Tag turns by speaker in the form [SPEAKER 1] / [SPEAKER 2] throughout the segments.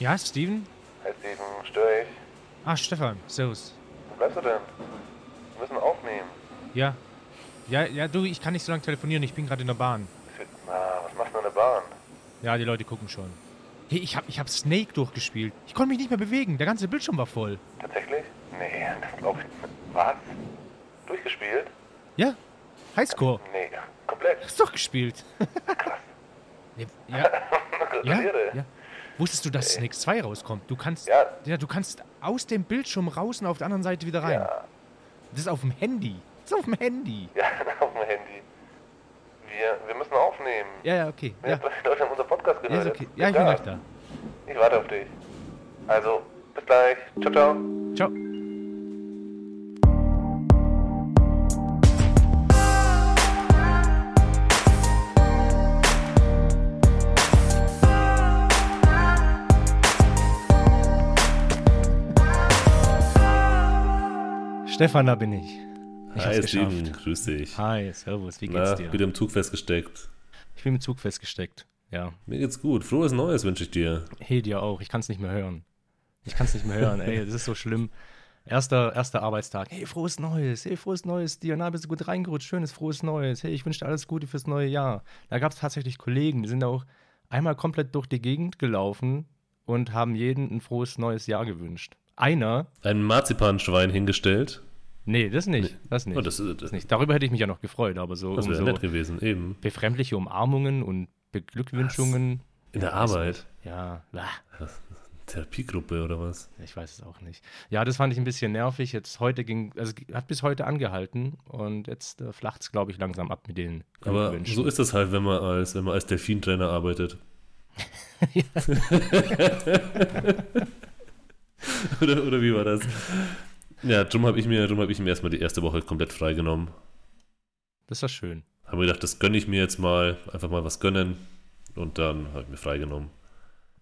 [SPEAKER 1] Ja, Steven?
[SPEAKER 2] Hey Steven, störe ich?
[SPEAKER 1] Ah, Stefan, servus.
[SPEAKER 2] Wo bleibst du denn? Wir müssen aufnehmen.
[SPEAKER 1] Ja. Ja, ja, du, ich kann nicht so lange telefonieren, ich bin gerade in der Bahn.
[SPEAKER 2] Na, was machst du in der Bahn?
[SPEAKER 1] Ja, die Leute gucken schon. Hey, ich hab, ich hab Snake durchgespielt. Ich konnte mich nicht mehr bewegen, der ganze Bildschirm war voll.
[SPEAKER 2] Tatsächlich? Nee, das glaube ich nicht. Was? Durchgespielt?
[SPEAKER 1] Ja, Highscore.
[SPEAKER 2] Nee, komplett.
[SPEAKER 1] Hast doch gespielt. ja, ja, ja,
[SPEAKER 2] Gratuliere.
[SPEAKER 1] ja. Wusstest du, dass Snake 2 rauskommt? Du kannst,
[SPEAKER 2] Ja.
[SPEAKER 1] ja, du kannst aus dem Bildschirm raus und auf der anderen Seite wieder rein.
[SPEAKER 2] Ja,
[SPEAKER 1] Das ist auf dem Handy. Das ist auf dem Handy.
[SPEAKER 2] ja, auf dem Handy. Wir, wir müssen aufnehmen.
[SPEAKER 1] Ja, ja, okay.
[SPEAKER 2] Ja.
[SPEAKER 1] Ja,
[SPEAKER 2] haben unseren Podcast
[SPEAKER 1] ja
[SPEAKER 2] gehört.
[SPEAKER 1] ist okay. Ja, ich bin gleich da.
[SPEAKER 2] Ich warte auf dich. Also, bis gleich. Ciao, ciao.
[SPEAKER 1] Ciao. Stefan, da bin ich. Ich
[SPEAKER 3] Hi. Steven, grüß dich.
[SPEAKER 1] Hi, servus, wie geht's
[SPEAKER 3] Na,
[SPEAKER 1] dir?
[SPEAKER 3] wieder im Zug festgesteckt.
[SPEAKER 1] Ich bin mit Zug festgesteckt. Ja.
[SPEAKER 3] Mir geht's gut. Frohes Neues wünsche ich dir.
[SPEAKER 1] Hey, dir auch. Ich kann es nicht mehr hören. Ich kann es nicht mehr hören. Ey, das ist so schlimm. Erster, erster Arbeitstag. Hey, frohes Neues. Hey, frohes Neues dir. Na, bist du gut reingerutscht? Schönes, frohes Neues. Hey, ich wünsche dir alles Gute fürs neue Jahr. Da gab es tatsächlich Kollegen, die sind auch einmal komplett durch die Gegend gelaufen und haben jedem ein frohes neues Jahr gewünscht. Einer,
[SPEAKER 3] Ein Marzipanschwein hingestellt.
[SPEAKER 1] Nee, das nicht. Das nicht.
[SPEAKER 3] Oh, das, ist,
[SPEAKER 1] das nicht. Darüber hätte ich mich ja noch gefreut, aber so,
[SPEAKER 3] das
[SPEAKER 1] um
[SPEAKER 3] wäre
[SPEAKER 1] so
[SPEAKER 3] nett gewesen, eben.
[SPEAKER 1] befremdliche Umarmungen und Beglückwünschungen.
[SPEAKER 3] In der Arbeit.
[SPEAKER 1] Ja.
[SPEAKER 3] Therapiegruppe oder was?
[SPEAKER 1] Ich weiß es auch nicht. Ja, das fand ich ein bisschen nervig. Jetzt heute ging, also hat bis heute angehalten und jetzt äh, flacht es, glaube ich, langsam ab mit den
[SPEAKER 3] Aber so ist das halt, wenn man als, wenn man als Delfintrainer arbeitet. oder, oder wie war das? Ja, drum habe ich mir, drum ich mir erstmal die erste Woche komplett freigenommen.
[SPEAKER 1] Das ist doch schön.
[SPEAKER 3] Habe mir gedacht, das gönne ich mir jetzt mal, einfach mal was gönnen. Und dann habe ich mir freigenommen.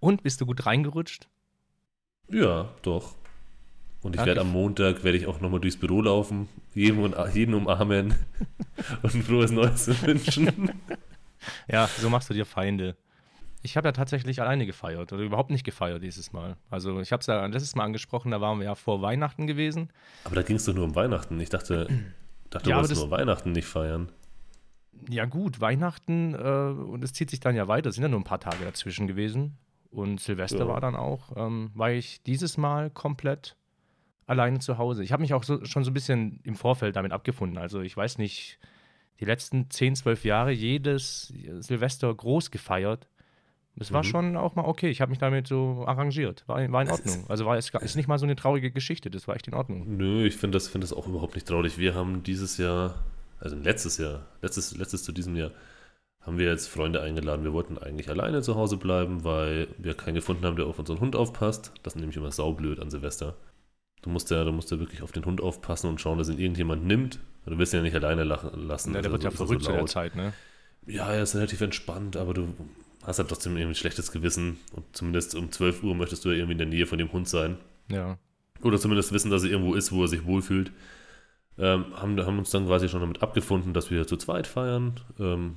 [SPEAKER 1] Und bist du gut reingerutscht?
[SPEAKER 3] Ja, doch. Und ich werde am Montag, werde ich auch nochmal durchs Büro laufen, jeden, und, jeden umarmen und ein frohes Neues wünschen.
[SPEAKER 1] Ja, so machst du dir Feinde. Ich habe ja tatsächlich alleine gefeiert oder überhaupt nicht gefeiert dieses Mal. Also ich habe es ja letztes Mal angesprochen, da waren wir ja vor Weihnachten gewesen.
[SPEAKER 3] Aber da ging es doch nur um Weihnachten. Ich dachte, dachte
[SPEAKER 1] Ja,
[SPEAKER 3] du wolltest nur Weihnachten nicht feiern.
[SPEAKER 1] Ja gut, Weihnachten äh, und es zieht sich dann ja weiter, es sind ja nur ein paar Tage dazwischen gewesen. Und Silvester
[SPEAKER 3] Ja.
[SPEAKER 1] war dann auch, ähm, war ich dieses Mal komplett alleine zu Hause. Ich habe mich auch so, schon so ein bisschen im Vorfeld damit abgefunden. Also ich weiß nicht, die letzten 10, 12 Jahre jedes Silvester groß gefeiert. Das war
[SPEAKER 3] Mhm.
[SPEAKER 1] schon auch mal okay. Ich habe mich damit so arrangiert. War, war in Ordnung. Also war es ist nicht mal so eine traurige Geschichte. Das war echt in Ordnung.
[SPEAKER 3] Nö, ich finde das, find das auch überhaupt nicht traurig. Wir haben dieses Jahr, also letztes Jahr, letztes, letztes zu diesem Jahr, haben wir jetzt Freunde eingeladen. Wir wollten eigentlich alleine zu Hause bleiben, weil wir keinen gefunden haben, der auf unseren Hund aufpasst. Das ist nämlich immer saublöd an Silvester. Du musst ja, du musst ja wirklich auf den Hund aufpassen und schauen, dass ihn irgendjemand nimmt. Du willst ihn ja nicht alleine lachen, lassen.
[SPEAKER 1] Ja, der
[SPEAKER 3] Also
[SPEAKER 1] wird ja
[SPEAKER 3] er
[SPEAKER 1] verrückt
[SPEAKER 3] so
[SPEAKER 1] zu der. Zeit, ne?
[SPEAKER 3] Ja, er ist relativ entspannt, aber du hast halt trotzdem irgendwie ein schlechtes Gewissen. Und zumindest um 12 Uhr möchtest du ja irgendwie in der Nähe von dem Hund sein.
[SPEAKER 1] Ja.
[SPEAKER 3] Oder zumindest wissen, dass er irgendwo ist, wo er sich wohlfühlt. Ähm, haben, haben uns dann quasi schon damit abgefunden, dass wir zu zweit feiern. Ähm,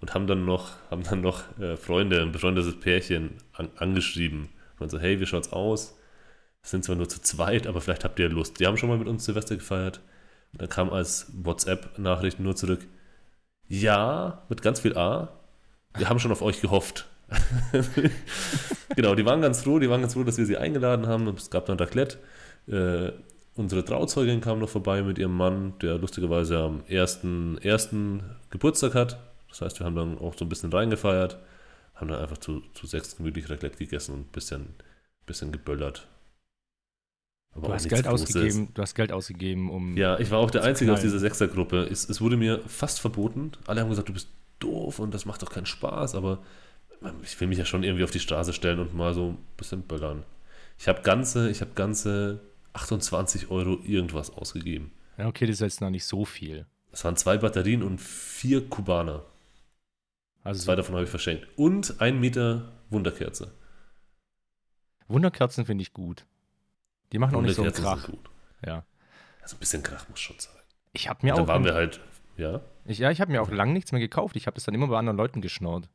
[SPEAKER 3] und haben dann noch, haben dann noch äh, Freunde, ein befreundetes Pärchen an, angeschrieben. Und so, hey, wie schaut's aus? Sind zwar nur zu zweit, aber vielleicht habt ihr Lust. Die haben schon mal mit uns Silvester gefeiert. Und dann kam als WhatsApp-Nachricht nur zurück, ja, mit ganz viel A, wir haben schon auf euch gehofft. genau, die waren ganz froh, die waren ganz froh, dass wir sie eingeladen haben. Es gab dann Raclette. Äh, unsere Trauzeugin kam noch vorbei mit ihrem Mann, der lustigerweise am ersten, ersten Geburtstag hat. Das heißt, wir haben dann auch so ein bisschen reingefeiert, haben dann einfach zu, zu sechs gemütlich Raclette gegessen und ein bisschen, bisschen geböllert. Aber
[SPEAKER 1] Du hast Geld
[SPEAKER 3] Großes.
[SPEAKER 1] ausgegeben, du hast Geld ausgegeben, um.
[SPEAKER 3] Ja, ich war auch der Einzige aus
[SPEAKER 1] knallen.
[SPEAKER 3] dieser Sechsergruppe. Es, es wurde mir fast verboten. Alle haben gesagt, du bist doof und das macht doch keinen Spaß, aber ich will mich ja schon irgendwie auf die Straße stellen und mal so ein bisschen böllern. Ich habe ganze, ich habe ganze 28 Euro irgendwas ausgegeben.
[SPEAKER 1] Ja, okay, das ist jetzt noch nicht so viel.
[SPEAKER 3] Das waren zwei Batterien und vier Kubaner.
[SPEAKER 1] Also
[SPEAKER 3] Zwei davon habe ich verschenkt. Und ein Meter Wunderkerze.
[SPEAKER 1] Wunderkerzen finde ich gut. Die machen auch nicht so einen Krach.
[SPEAKER 3] sind gut.
[SPEAKER 1] Ja.
[SPEAKER 3] Also ein bisschen Krach muss schon sein.
[SPEAKER 1] Ich habe mir
[SPEAKER 3] Und
[SPEAKER 1] auch.
[SPEAKER 3] dann waren wir halt, ja.
[SPEAKER 1] Ich, ja, ich habe mir auch lang nichts mehr gekauft. Ich habe das dann immer bei anderen Leuten geschnurrt.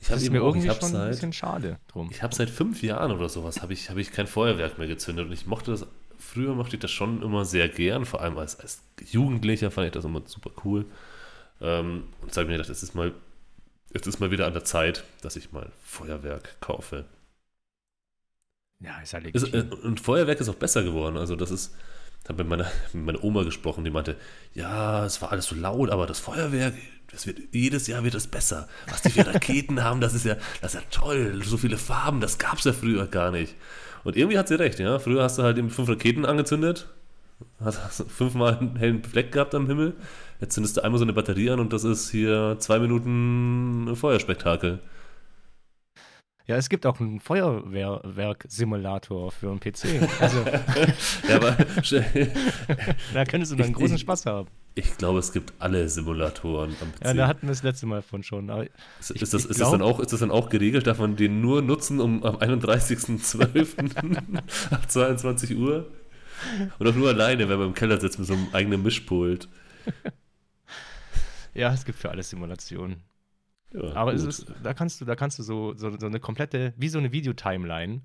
[SPEAKER 3] Ich
[SPEAKER 1] Das
[SPEAKER 3] habe
[SPEAKER 1] ist mir
[SPEAKER 3] auch,
[SPEAKER 1] irgendwie
[SPEAKER 3] ich habe
[SPEAKER 1] schon ein
[SPEAKER 3] seit,
[SPEAKER 1] bisschen schade drum.
[SPEAKER 3] ich habe seit fünf Jahren oder sowas habe ich, habe ich kein Feuerwerk mehr gezündet und ich mochte das, früher mochte ich das schon immer sehr gern, vor allem als, als Jugendlicher fand ich das immer super cool. Ähm, und sage mir gedacht, es ist mal, es ist mal wieder an der Zeit, dass ich mal Feuerwerk kaufe.
[SPEAKER 1] Ja, ist ja
[SPEAKER 3] Ist,
[SPEAKER 1] legitim.
[SPEAKER 3] äh, und Feuerwerk ist auch besser geworden. Also das ist, ich habe mit meiner, mit meiner Oma gesprochen, die meinte, ja, es war alles so laut, aber das Feuerwerk, das wird, jedes Jahr wird es besser. Was die für Raketen haben, das ist ja, das ist ja toll. So viele Farben, das gab es ja früher gar nicht. Und irgendwie hat sie recht, ja. Früher hast du halt eben fünf Raketen angezündet, hast, fünfmal einen hellen Fleck gehabt am Himmel. Jetzt zündest du einmal so eine Batterie an und das ist hier zwei Minuten Feuerspektakel.
[SPEAKER 1] Ja, es gibt auch einen Feuerwerk-Simulator für einen PC. Also,
[SPEAKER 3] Ja, aber
[SPEAKER 1] da könntest du dann
[SPEAKER 3] Ich-
[SPEAKER 1] großen
[SPEAKER 3] ich-
[SPEAKER 1] Spaß haben.
[SPEAKER 3] ich glaube, es gibt alle Simulatoren am PC.
[SPEAKER 1] Ja, da hatten wir das letzte Mal von schon. Aber
[SPEAKER 3] Ist,
[SPEAKER 1] Ich-
[SPEAKER 3] ist, das, ist, das dann
[SPEAKER 1] glaub-
[SPEAKER 3] auch, ist das dann auch geregelt? Darf man den nur nutzen um am 31.12. ab 22 Uhr? Und auch nur alleine, wenn man im Keller sitzt mit so einem eigenen Mischpult.
[SPEAKER 1] ja, es gibt für alles Simulationen.
[SPEAKER 3] Ja,
[SPEAKER 1] Aber ist, da kannst du, da kannst du so, so, so eine komplette, wie so eine Videotimeline,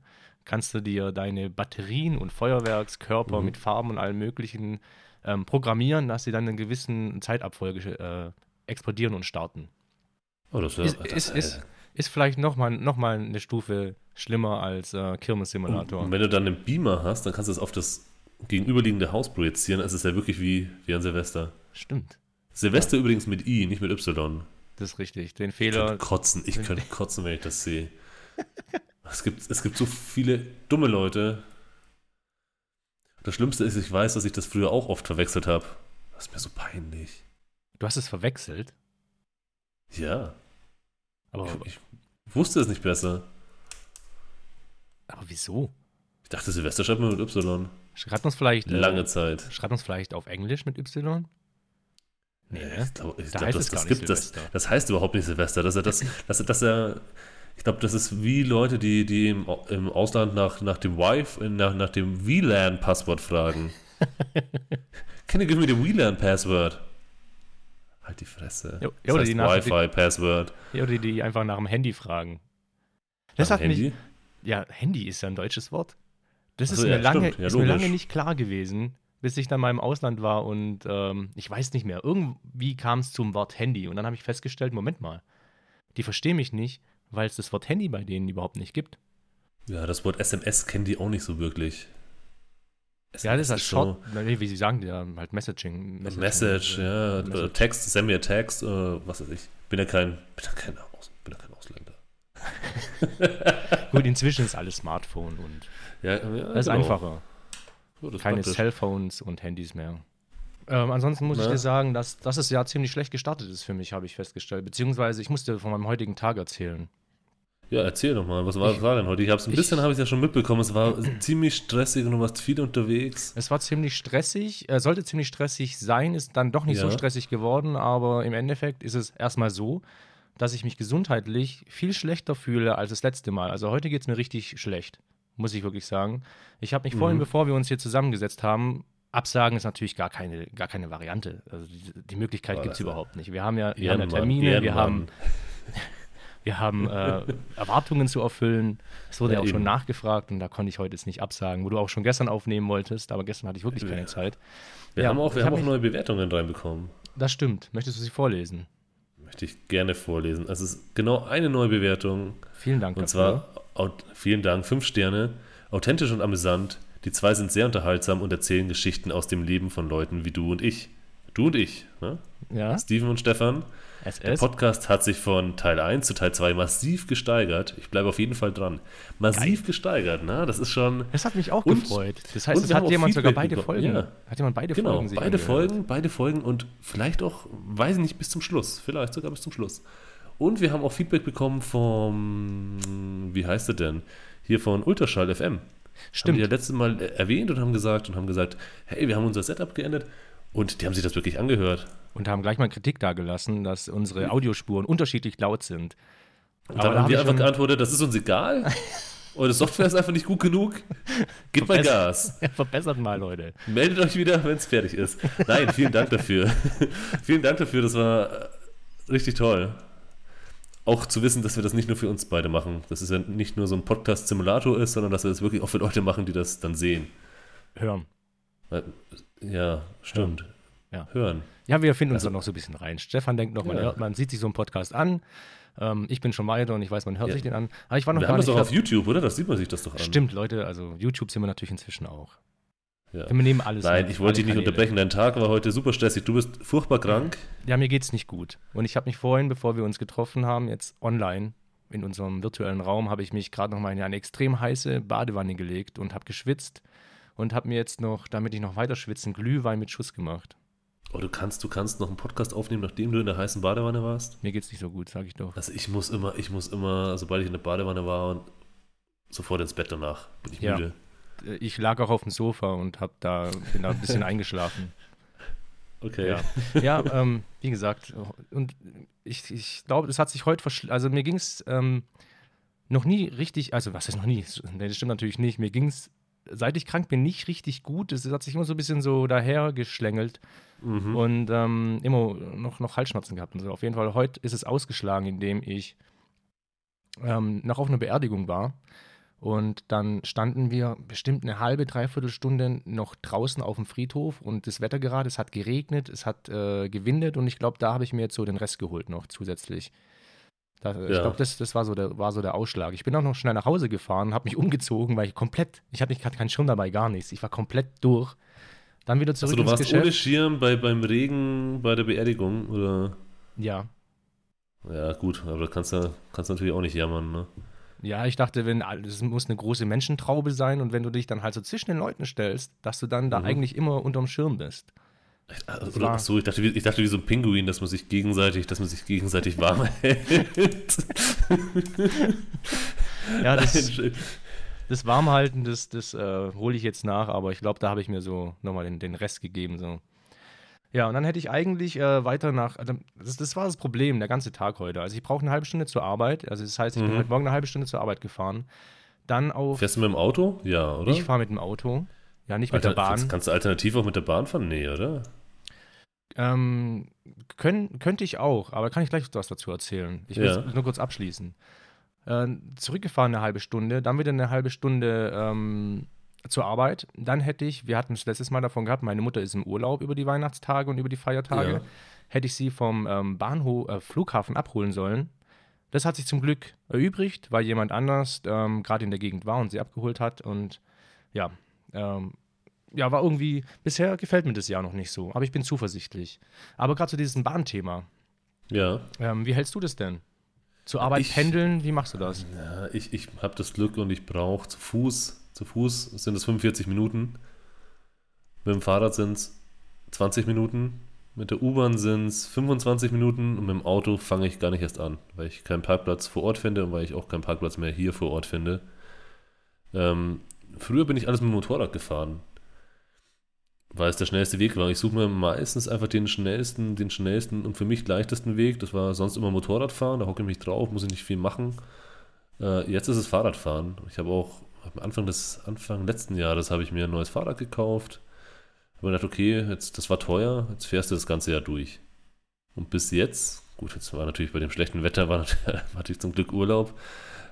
[SPEAKER 1] kannst du dir deine Batterien und Feuerwerkskörper
[SPEAKER 3] Mhm.
[SPEAKER 1] mit Farben und allem möglichen ähm, programmieren, dass sie dann in einer gewissen Zeitabfolge äh, explodieren und starten.
[SPEAKER 3] Oh, das wär,
[SPEAKER 1] ist-
[SPEAKER 3] das,
[SPEAKER 1] ist- ist- Ist vielleicht nochmal noch mal eine Stufe schlimmer als äh,
[SPEAKER 3] und,
[SPEAKER 1] Kirmes-Simulator.
[SPEAKER 3] und wenn du dann einen Beamer hast, dann kannst du es auf das gegenüberliegende Haus projizieren. Es ist ja wirklich wie, wie an Silvester.
[SPEAKER 1] Stimmt.
[SPEAKER 3] Silvester übrigens mit I, nicht mit Y.
[SPEAKER 1] Das ist richtig. Den
[SPEAKER 3] Ich
[SPEAKER 1] Fehler.
[SPEAKER 3] könnte kotzen, ich könnte kotzen, wenn ich das sehe. Es gibt, es gibt so viele dumme Leute. Das Schlimmste ist, ich weiß, dass ich das früher auch oft verwechselt habe. Das ist mir so peinlich.
[SPEAKER 1] Du hast es verwechselt.
[SPEAKER 3] Ja,
[SPEAKER 1] Aber,
[SPEAKER 3] ich, ich wusste es nicht besser.
[SPEAKER 1] aber wieso?
[SPEAKER 3] Ich dachte, Silvester schreibt man mit Y.
[SPEAKER 1] Schreibt uns vielleicht. äh,
[SPEAKER 3] Lange Zeit.
[SPEAKER 1] Schreibt uns vielleicht auf Englisch mit Y? Nee,
[SPEAKER 3] Äh,
[SPEAKER 1] ne?
[SPEAKER 3] Ich glaube,
[SPEAKER 1] Da
[SPEAKER 3] glaub, das, das gibt das.
[SPEAKER 1] Silvester.
[SPEAKER 3] Das heißt überhaupt nicht Silvester. Dass er das, dass dass er, ich glaube, das ist wie Leute, die, die im, im Ausland nach, nach dem Wi-Fi, nach, nach dem WLAN-Passwort fragen. Can you give me the WLAN-Password? Halt die Fresse.
[SPEAKER 1] Ja,
[SPEAKER 3] Das
[SPEAKER 1] oder die
[SPEAKER 3] Wi-Fi-Password.
[SPEAKER 1] Ja, Oder die einfach nach dem Handy fragen. Das
[SPEAKER 3] Am
[SPEAKER 1] hat mich.
[SPEAKER 3] Handy?
[SPEAKER 1] Ja, Handy ist ja ein deutsches Wort. Das
[SPEAKER 3] Ach
[SPEAKER 1] ist, mir,
[SPEAKER 3] ja,
[SPEAKER 1] lange.
[SPEAKER 3] Ja,
[SPEAKER 1] ist mir lange nicht klar gewesen, bis ich dann mal im Ausland war und ähm, ich weiß nicht mehr. Irgendwie kam es zum Wort Handy und dann habe ich festgestellt: Moment mal, die verstehen mich nicht, weil es das Wort Handy bei denen überhaupt nicht gibt.
[SPEAKER 3] Ja, das Wort SMS kennen die auch nicht so wirklich.
[SPEAKER 1] Ja, das ist
[SPEAKER 3] SMS
[SPEAKER 1] halt Short, nee, wie sie sagen, ja, halt Messaging.
[SPEAKER 3] So Message, ja,
[SPEAKER 1] Message.
[SPEAKER 3] oder Text, send mir a Text, äh, was weiß ich. Bin ja kein, bin ja kein, Aus, bin ja kein Ausländer.
[SPEAKER 1] Gut, inzwischen ist alles Smartphone und
[SPEAKER 3] Ja, ja,
[SPEAKER 1] das ist
[SPEAKER 3] genau.
[SPEAKER 1] einfacher.
[SPEAKER 3] So, ist
[SPEAKER 1] Keine
[SPEAKER 3] praktisch.
[SPEAKER 1] Cellphones und Handys mehr. Ähm, ansonsten muss ich
[SPEAKER 3] Na?
[SPEAKER 1] dir sagen, dass, dass das Jahr ziemlich schlecht gestartet ist für mich, habe ich festgestellt. Beziehungsweise ich musste von meinem heutigen Tag erzählen.
[SPEAKER 3] Ja, erzähl doch mal, was war,
[SPEAKER 1] Ich-
[SPEAKER 3] war denn heute? Ich hab's ein
[SPEAKER 1] ich-
[SPEAKER 3] bisschen, habe ich ja schon mitbekommen. Es war ziemlich stressig und du warst viel unterwegs.
[SPEAKER 1] Es war ziemlich stressig, äh, sollte ziemlich stressig sein, ist dann doch nicht so
[SPEAKER 3] Ja.
[SPEAKER 1] stressig geworden, aber im Endeffekt ist es erstmal so, dass ich mich gesundheitlich viel schlechter fühle als das letzte Mal. Also heute geht es mir richtig schlecht, muss ich wirklich sagen. Ich habe mich vorhin,
[SPEAKER 3] Mhm.
[SPEAKER 1] bevor wir uns hier zusammengesetzt haben, Absagen ist natürlich gar keine, gar keine Variante. Also die, die Möglichkeit gibt es überhaupt nicht. Wir haben ja, wir haben ja
[SPEAKER 3] Ehrenmann,
[SPEAKER 1] Termine, wir haben, wir haben äh, Erwartungen zu erfüllen. Es wurde
[SPEAKER 3] Ja,
[SPEAKER 1] ja auch schon
[SPEAKER 3] eben.
[SPEAKER 1] nachgefragt und da konnte ich heute jetzt nicht absagen, wo du auch schon gestern aufnehmen wolltest, aber gestern hatte ich wirklich keine. Zeit.
[SPEAKER 3] Wir
[SPEAKER 1] Ja,
[SPEAKER 3] haben auch, wir haben
[SPEAKER 1] hab
[SPEAKER 3] auch neue Bewertungen reinbekommen.
[SPEAKER 1] Das stimmt. Möchtest du sie vorlesen?
[SPEAKER 3] Möchte ich gerne vorlesen. Es ist genau eine neue Bewertung.
[SPEAKER 1] Vielen Dank
[SPEAKER 3] Und
[SPEAKER 1] dafür.
[SPEAKER 3] zwar, vielen Dank, fünf Sterne, authentisch und amüsant. Die zwei sind sehr unterhaltsam und erzählen Geschichten aus dem Leben von Leuten wie du und ich. Du und ich, ne?
[SPEAKER 1] ja,
[SPEAKER 3] Steven und Stefan. Der
[SPEAKER 1] SS.
[SPEAKER 3] Podcast hat sich von Teil 1 zu Teil 2 massiv gesteigert. Ich bleibe auf jeden Fall dran. Massiv gesteigert, ne? Das ist schon.
[SPEAKER 1] Das hat mich auch
[SPEAKER 3] Und-
[SPEAKER 1] gefreut. Das heißt, es hat jemand sogar
[SPEAKER 3] Feedback
[SPEAKER 1] beide
[SPEAKER 3] bekommen.
[SPEAKER 1] Folgen.
[SPEAKER 3] Ja.
[SPEAKER 1] Hat jemand beide
[SPEAKER 3] Genau,
[SPEAKER 1] Folgen sich
[SPEAKER 3] beide
[SPEAKER 1] angehört.
[SPEAKER 3] Folgen, beide Folgen und vielleicht auch, weiß ich nicht, bis zum Schluss. Vielleicht sogar bis zum Schluss. Und wir haben auch Feedback bekommen vom, wie heißt er denn? Hier von Ultraschall FM. Haben
[SPEAKER 1] Stimmt.
[SPEAKER 3] die ja letztes Mal äh, erwähnt und haben gesagt und haben gesagt, hey, wir haben unser Setup geändert. Und die haben sich das wirklich angehört.
[SPEAKER 1] Und haben gleich mal Kritik dargelassen, dass unsere Audiospuren unterschiedlich laut sind.
[SPEAKER 3] Und
[SPEAKER 1] Aber
[SPEAKER 3] dann
[SPEAKER 1] da
[SPEAKER 3] haben wir einfach geantwortet, das ist uns egal. Eure Software ist einfach nicht gut genug. Gebt mal Gas.
[SPEAKER 1] Verbessert mal, Leute.
[SPEAKER 3] Meldet euch wieder, wenn es fertig ist. Nein, vielen Dank dafür. vielen Dank dafür, das war äh, richtig toll. Auch zu wissen, dass wir das nicht nur für uns beide machen. Dass es ja nicht nur so ein Podcast-Simulator ist, sondern dass wir das wirklich auch für Leute machen, die das dann sehen.
[SPEAKER 1] Hören.
[SPEAKER 3] Ja, stimmt.
[SPEAKER 1] Ja.
[SPEAKER 3] Hören.
[SPEAKER 1] Ja, wir finden uns
[SPEAKER 3] Also-
[SPEAKER 1] da noch so ein bisschen rein. Stefan denkt noch, man,
[SPEAKER 3] Ja.
[SPEAKER 1] hört, man sieht sich so einen Podcast an. Ähm, ich bin schon weiter und ich weiß, man hört
[SPEAKER 3] Ja.
[SPEAKER 1] sich den an. Aber ich war noch
[SPEAKER 3] Wir
[SPEAKER 1] gar
[SPEAKER 3] haben das
[SPEAKER 1] nicht
[SPEAKER 3] auch auf. YouTube, oder? Das sieht man sich das doch an.
[SPEAKER 1] Stimmt, Leute, also YouTube sind wir natürlich inzwischen auch.
[SPEAKER 3] Ja.
[SPEAKER 1] Wir nehmen alles.
[SPEAKER 3] Nein,
[SPEAKER 1] mit,
[SPEAKER 3] ich wollte dich nicht
[SPEAKER 1] Kanäle.
[SPEAKER 3] unterbrechen. Dein Tag war heute super stressig. Du bist furchtbar krank.
[SPEAKER 1] Ja, mir geht's nicht gut. Und ich habe mich vorhin, bevor wir uns getroffen haben, jetzt online in unserem virtuellen Raum, habe ich mich gerade noch mal in eine extrem heiße Badewanne gelegt und habe geschwitzt und habe mir jetzt noch, damit ich noch weiter schwitzen, Glühwein mit Schuss gemacht.
[SPEAKER 3] Oh, du kannst, du kannst noch einen Podcast aufnehmen, nachdem du in der heißen Badewanne warst.
[SPEAKER 1] Mir geht's nicht so gut, sage ich doch.
[SPEAKER 3] Also ich muss immer, ich muss immer, sobald ich in der Badewanne war, und sofort ins Bett danach. Bin ich
[SPEAKER 1] Ja.
[SPEAKER 3] müde.
[SPEAKER 1] Äh, Ich lag auch auf dem Sofa und hab da, bin da ein bisschen eingeschlafen.
[SPEAKER 3] Okay.
[SPEAKER 1] Ja, ja ähm, wie gesagt, und ich, ich glaube, das hat sich heute Also mir ging es ähm, noch nie richtig, also was ist noch nie? Nee, das stimmt natürlich nicht. Mir ging es, seit ich krank bin, nicht richtig gut. Es hat sich immer so ein bisschen so dahergeschlängelt
[SPEAKER 3] Mhm.
[SPEAKER 1] und ähm, immer noch, noch Halsschmerzen gehabt und so. Auf jeden Fall, heute ist es ausgeschlagen, indem ich ähm, noch auf einer Beerdigung war. Und dann standen wir bestimmt eine halbe, dreiviertel Stunde noch draußen auf dem Friedhof und das Wetter gerade, es hat geregnet, es hat äh, gewindet und ich glaube, da habe ich mir jetzt so den Rest geholt noch zusätzlich. Da, Ich
[SPEAKER 3] Ja.
[SPEAKER 1] glaube, das, das war, so der, war so der Ausschlag. Ich bin auch noch schnell nach Hause gefahren, habe mich umgezogen, weil ich komplett, ich hatte ich hatte keinen Schirm dabei, gar nichts. Ich war komplett durch. Dann wieder zurück
[SPEAKER 3] Also du
[SPEAKER 1] ins
[SPEAKER 3] warst
[SPEAKER 1] Geschäft.
[SPEAKER 3] ohne Schirm bei, beim Regen bei der Beerdigung, oder?
[SPEAKER 1] Ja,
[SPEAKER 3] Ja, gut, aber da kannst du kannst natürlich auch nicht jammern, ne?
[SPEAKER 1] Ja, ich dachte, wenn es muss eine große Menschentraube sein und wenn du dich dann halt so zwischen den Leuten stellst, dass du dann da
[SPEAKER 3] Mhm.
[SPEAKER 1] eigentlich immer unterm Schirm bist.
[SPEAKER 3] Also,
[SPEAKER 1] war-
[SPEAKER 3] ach so, ich dachte, wie, ich dachte wie so ein Pinguin, dass man sich gegenseitig, dass man sich gegenseitig warm hält.
[SPEAKER 1] Ja, das, das Warmhalten, das, das äh, hole ich jetzt nach, aber ich glaube, da habe ich mir so nochmal den, den Rest gegeben. So. Ja, und dann hätte ich eigentlich äh, weiter nach. Also das, das war das Problem, der ganze Tag heute. Also ich brauche eine halbe Stunde zur Arbeit. Also das heißt, ich bin
[SPEAKER 3] Mhm.
[SPEAKER 1] heute Morgen eine halbe Stunde zur Arbeit gefahren. Dann auf.
[SPEAKER 3] Fährst du mit dem Auto? Ja, oder?
[SPEAKER 1] Ich fahre mit dem Auto. Ja, nicht mit der
[SPEAKER 3] Alter,
[SPEAKER 1] Bahn.
[SPEAKER 3] Kannst, du alternativ auch mit der Bahn fahren? Nee, oder?
[SPEAKER 1] Ähm, können, könnte ich auch, aber kann ich gleich was dazu erzählen. Ich will
[SPEAKER 3] Ja.
[SPEAKER 1] es nur kurz abschließen. Äh, zurückgefahren eine halbe Stunde, dann wieder eine halbe Stunde ähm, zur Arbeit. Dann hätte ich, wir hatten es letztes Mal davon gehabt, meine Mutter ist im Urlaub über die Weihnachtstage und über die Feiertage.
[SPEAKER 3] Ja.
[SPEAKER 1] Hätte ich sie vom ähm, Bahnhof, äh, Flughafen abholen sollen. Das hat sich zum Glück erübrigt, weil jemand anders ähm, gerade in der Gegend war und sie abgeholt hat. Und ja, ähm, ja, war irgendwie, bisher gefällt mir das Jahr noch nicht so, aber ich bin zuversichtlich. Aber gerade zu diesem Bahnthema,
[SPEAKER 3] Ja.
[SPEAKER 1] ähm, wie hältst du das denn? Zur Arbeit
[SPEAKER 3] Ich-
[SPEAKER 1] pendeln, wie machst du das?
[SPEAKER 3] Ja, ich, ich habe das Glück und ich brauche zu Fuß, zu Fuß sind es 45 Minuten. Mit dem Fahrrad sind es 20 Minuten. Mit der U-Bahn sind es 25 Minuten und mit dem Auto fange ich gar nicht erst an, weil ich keinen Parkplatz vor Ort finde und weil ich auch keinen Parkplatz mehr hier vor Ort finde. Ähm, früher bin ich alles mit dem Motorrad gefahren, weil es der schnellste Weg war. Ich suche mir meistens einfach den schnellsten, den schnellsten und für mich leichtesten Weg. Das war sonst immer Motorradfahren, da hocke ich mich drauf, muss ich nicht viel machen. Äh, jetzt ist es Fahrradfahren. Ich habe auch am Anfang des Anfang letzten Jahres habe ich mir ein neues Fahrrad gekauft. Habe mir gedacht, okay, jetzt, das war teuer, jetzt fährst du das ganze Jahr durch. Und bis jetzt, gut, jetzt war natürlich bei dem schlechten Wetter, war, hatte ich zum Glück Urlaub,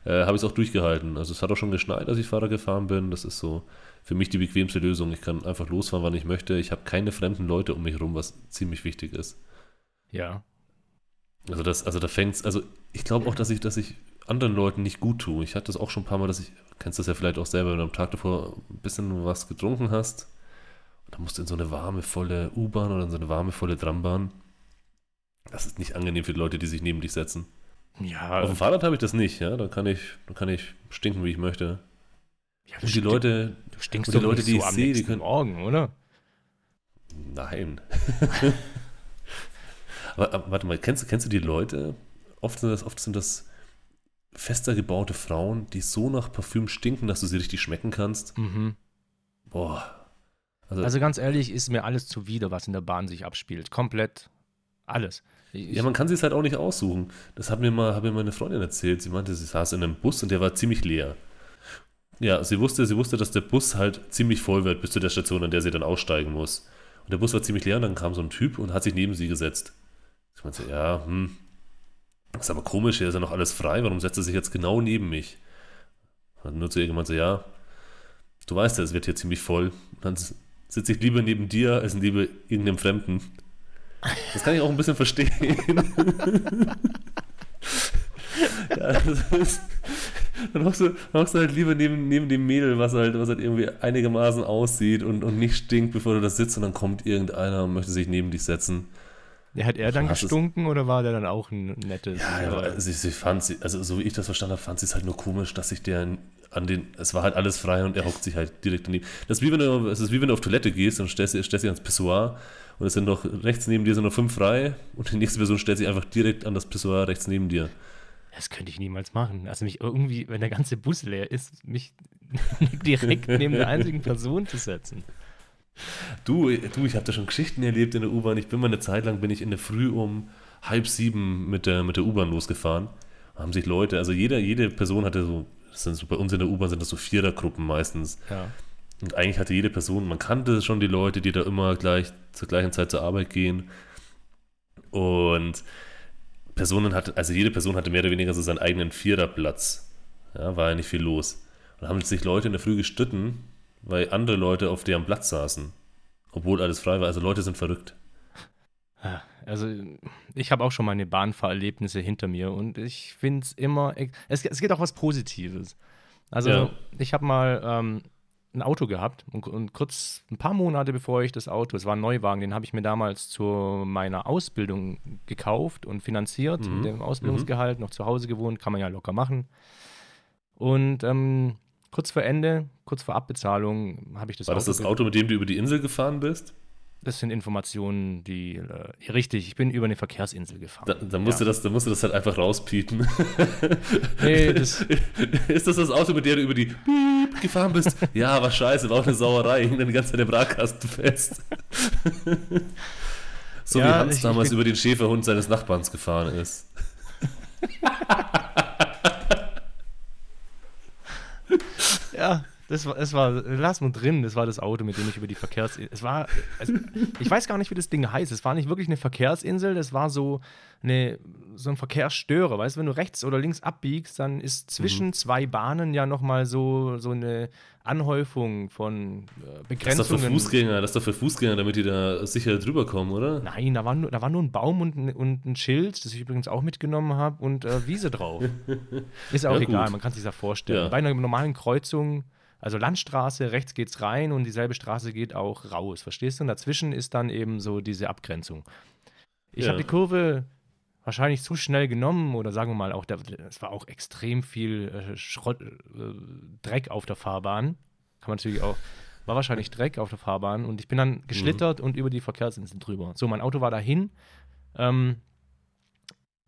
[SPEAKER 3] äh, habe ich es auch durchgehalten. Also es hat auch schon geschneit, als ich Fahrrad gefahren bin. Das ist so für mich die bequemste Lösung. Ich kann einfach losfahren, wann ich möchte. Ich habe keine fremden Leute um mich herum, was ziemlich wichtig ist.
[SPEAKER 1] Ja.
[SPEAKER 3] Also das, also da fängt's, also ich glaube auch, dass ich, dass ich anderen Leuten nicht gut tue. Ich hatte das auch schon ein paar Mal, dass ich, kennst das ja vielleicht auch selber, wenn du am Tag davor ein bisschen was getrunken hast, und dann musst du in so eine warme, volle U-Bahn oder in so eine warme, volle Trambahn. Das ist nicht angenehm für die Leute, die sich neben dich setzen.
[SPEAKER 1] Ja,
[SPEAKER 3] Auf dem Fahrrad habe ich das nicht, ja. Da kann ich, da kann ich stinken, wie ich möchte.
[SPEAKER 1] ja
[SPEAKER 3] Und die Leute,
[SPEAKER 1] du stinkst
[SPEAKER 3] die Leute, die
[SPEAKER 1] so
[SPEAKER 3] ich
[SPEAKER 1] am
[SPEAKER 3] sehe, die können-
[SPEAKER 1] Morgen, oder?
[SPEAKER 3] Nein. aber, aber warte mal, kennst, du- kennst du die Leute? Oft sind, das, oft sind das fester gebaute Frauen, die so nach Parfüm stinken, dass du sie richtig schmecken kannst.
[SPEAKER 1] Mhm.
[SPEAKER 3] Boah. Also,
[SPEAKER 1] Also ganz ehrlich, ist mir alles zuwider, was in der Bahn sich abspielt. Komplett alles. Ich,
[SPEAKER 3] ja, man kann sie es halt auch nicht aussuchen. Das hat mir mal, hat mir meine Freundin erzählt. Sie meinte, sie saß in einem Bus und der war ziemlich leer. Ja, sie wusste, sie wusste, dass der Bus halt ziemlich voll wird bis zu der Station, an der sie dann aussteigen muss. Und der Bus war ziemlich leer und dann kam so ein Typ und hat sich neben sie gesetzt. Ich meinte, ja, hm, Das ist aber komisch, hier ist ja noch alles frei, warum setzt er sich jetzt genau neben mich? Hat nur zu ihr gemeint so, ja, du weißt ja, es wird hier ziemlich voll. Dann sitze ich lieber neben dir als neben irgendeinem Fremden. Das kann ich auch ein bisschen verstehen. ja, das ist, dann hockst du, hockst du halt lieber neben, neben dem Mädel, was halt, was halt irgendwie einigermaßen aussieht und, und nicht stinkt, bevor du da sitzt und dann kommt irgendeiner und möchte sich neben dich setzen.
[SPEAKER 1] Ja, hat er dann gestunken oder war der dann auch ein nettes?
[SPEAKER 3] Ja, ja also sie, sie fand sie, also so wie ich das verstanden habe, fand sie es halt nur komisch, dass sich der an den, es war halt alles frei und er hockt sich halt direkt daneben. Das ist wie wenn du, es ist wie wenn du auf Toilette gehst und stellst, stellst dich ans Pissoir und es sind noch rechts neben dir sind noch fünf frei und die nächste Person stellt sich einfach direkt an das Pissoir rechts neben dir.
[SPEAKER 1] Das könnte ich niemals machen. Also mich irgendwie, wenn der ganze Bus leer ist, mich direkt neben der einzigen Person zu setzen.
[SPEAKER 3] Du, du ich habe da schon Geschichten erlebt in der U-Bahn. Ich bin mal eine Zeit lang, bin ich in der Früh um halb sieben mit der, mit der U-Bahn losgefahren. Da haben sich Leute, also jeder, jede Person hatte so, das sind so bei uns in der U-Bahn sind das so Vierergruppen meistens.
[SPEAKER 1] Ja.
[SPEAKER 3] Und eigentlich hatte jede Person, man kannte schon die Leute, die da immer gleich zur gleichen Zeit zur Arbeit gehen. Und Personen hatte, also jede Person hatte mehr oder weniger so seinen eigenen Viererplatz. Ja, war ja nicht viel los. Und haben sich Leute in der Früh gestritten, weil andere Leute auf deren Platz saßen. Obwohl alles frei war. Also Leute sind verrückt.
[SPEAKER 1] Also ich habe auch schon meine Bahnfahrerlebnisse hinter mir und ich finde es immer, es, es geht auch was Positives. Also ja. ich habe mal ähm, ein Auto gehabt und, und, kurz ein paar Monate bevor ich das Auto, es war ein Neuwagen, den habe ich mir damals zu meiner Ausbildung gekauft und finanziert, mhm. mit dem Ausbildungsgehalt, mhm. noch zu Hause gewohnt, kann man ja locker machen. Und ähm, kurz vor Ende, kurz vor Abbezahlung, habe ich das
[SPEAKER 3] War Auto das das Auto, mit dem du über die Insel gefahren bist?
[SPEAKER 1] Das sind Informationen, die äh, richtig. Ich bin über eine Verkehrsinsel gefahren.
[SPEAKER 3] Da, da, musst ja. du das, da musst du das halt einfach rauspiepen. Nee, das ist das das Auto, mit dem du über die Piep gefahren bist? ja, war scheiße, war auch eine Sauerei. Hing dann die ganze Zeit im Radkasten fest. so ja, wie Hans ich, damals ich über den Schäferhund seines Nachbarns gefahren ist.
[SPEAKER 1] Ja, das war, es war, lass mal drin, das war das Auto, mit dem ich über die Verkehrsinsel. Es war, also, ich weiß gar nicht, wie das Ding heißt. Es war nicht wirklich eine Verkehrsinsel, das war so, eine, so ein Verkehrsstörer. Weißt du, wenn du rechts oder links abbiegst, dann ist zwischen mhm. zwei Bahnen ja nochmal so, so eine Anhäufung von äh, Begrenzungen. Das ist
[SPEAKER 3] doch für Fußgänger, das ist doch für Fußgänger, damit die da sicher drüber kommen, oder?
[SPEAKER 1] Nein, da war nur, da war nur ein Baum und ein, und ein Schild, das ich übrigens auch mitgenommen habe, und äh, Wiese drauf. ist auch ja, egal, gut. man kann sich das vorstellen. Ja. Bei einer normalen Kreuzung also Landstraße, rechts geht's rein und dieselbe Straße geht auch raus. Verstehst du? Und dazwischen ist dann eben so diese Abgrenzung. Ich ja. habe die Kurve wahrscheinlich zu schnell genommen oder sagen wir mal auch, es war auch extrem viel äh, Schrott, äh, Dreck auf der Fahrbahn. Kann man natürlich auch, war wahrscheinlich Dreck auf der Fahrbahn und ich bin dann geschlittert mhm. und über die Verkehrsinseln drüber. So, mein Auto war dahin. Ähm,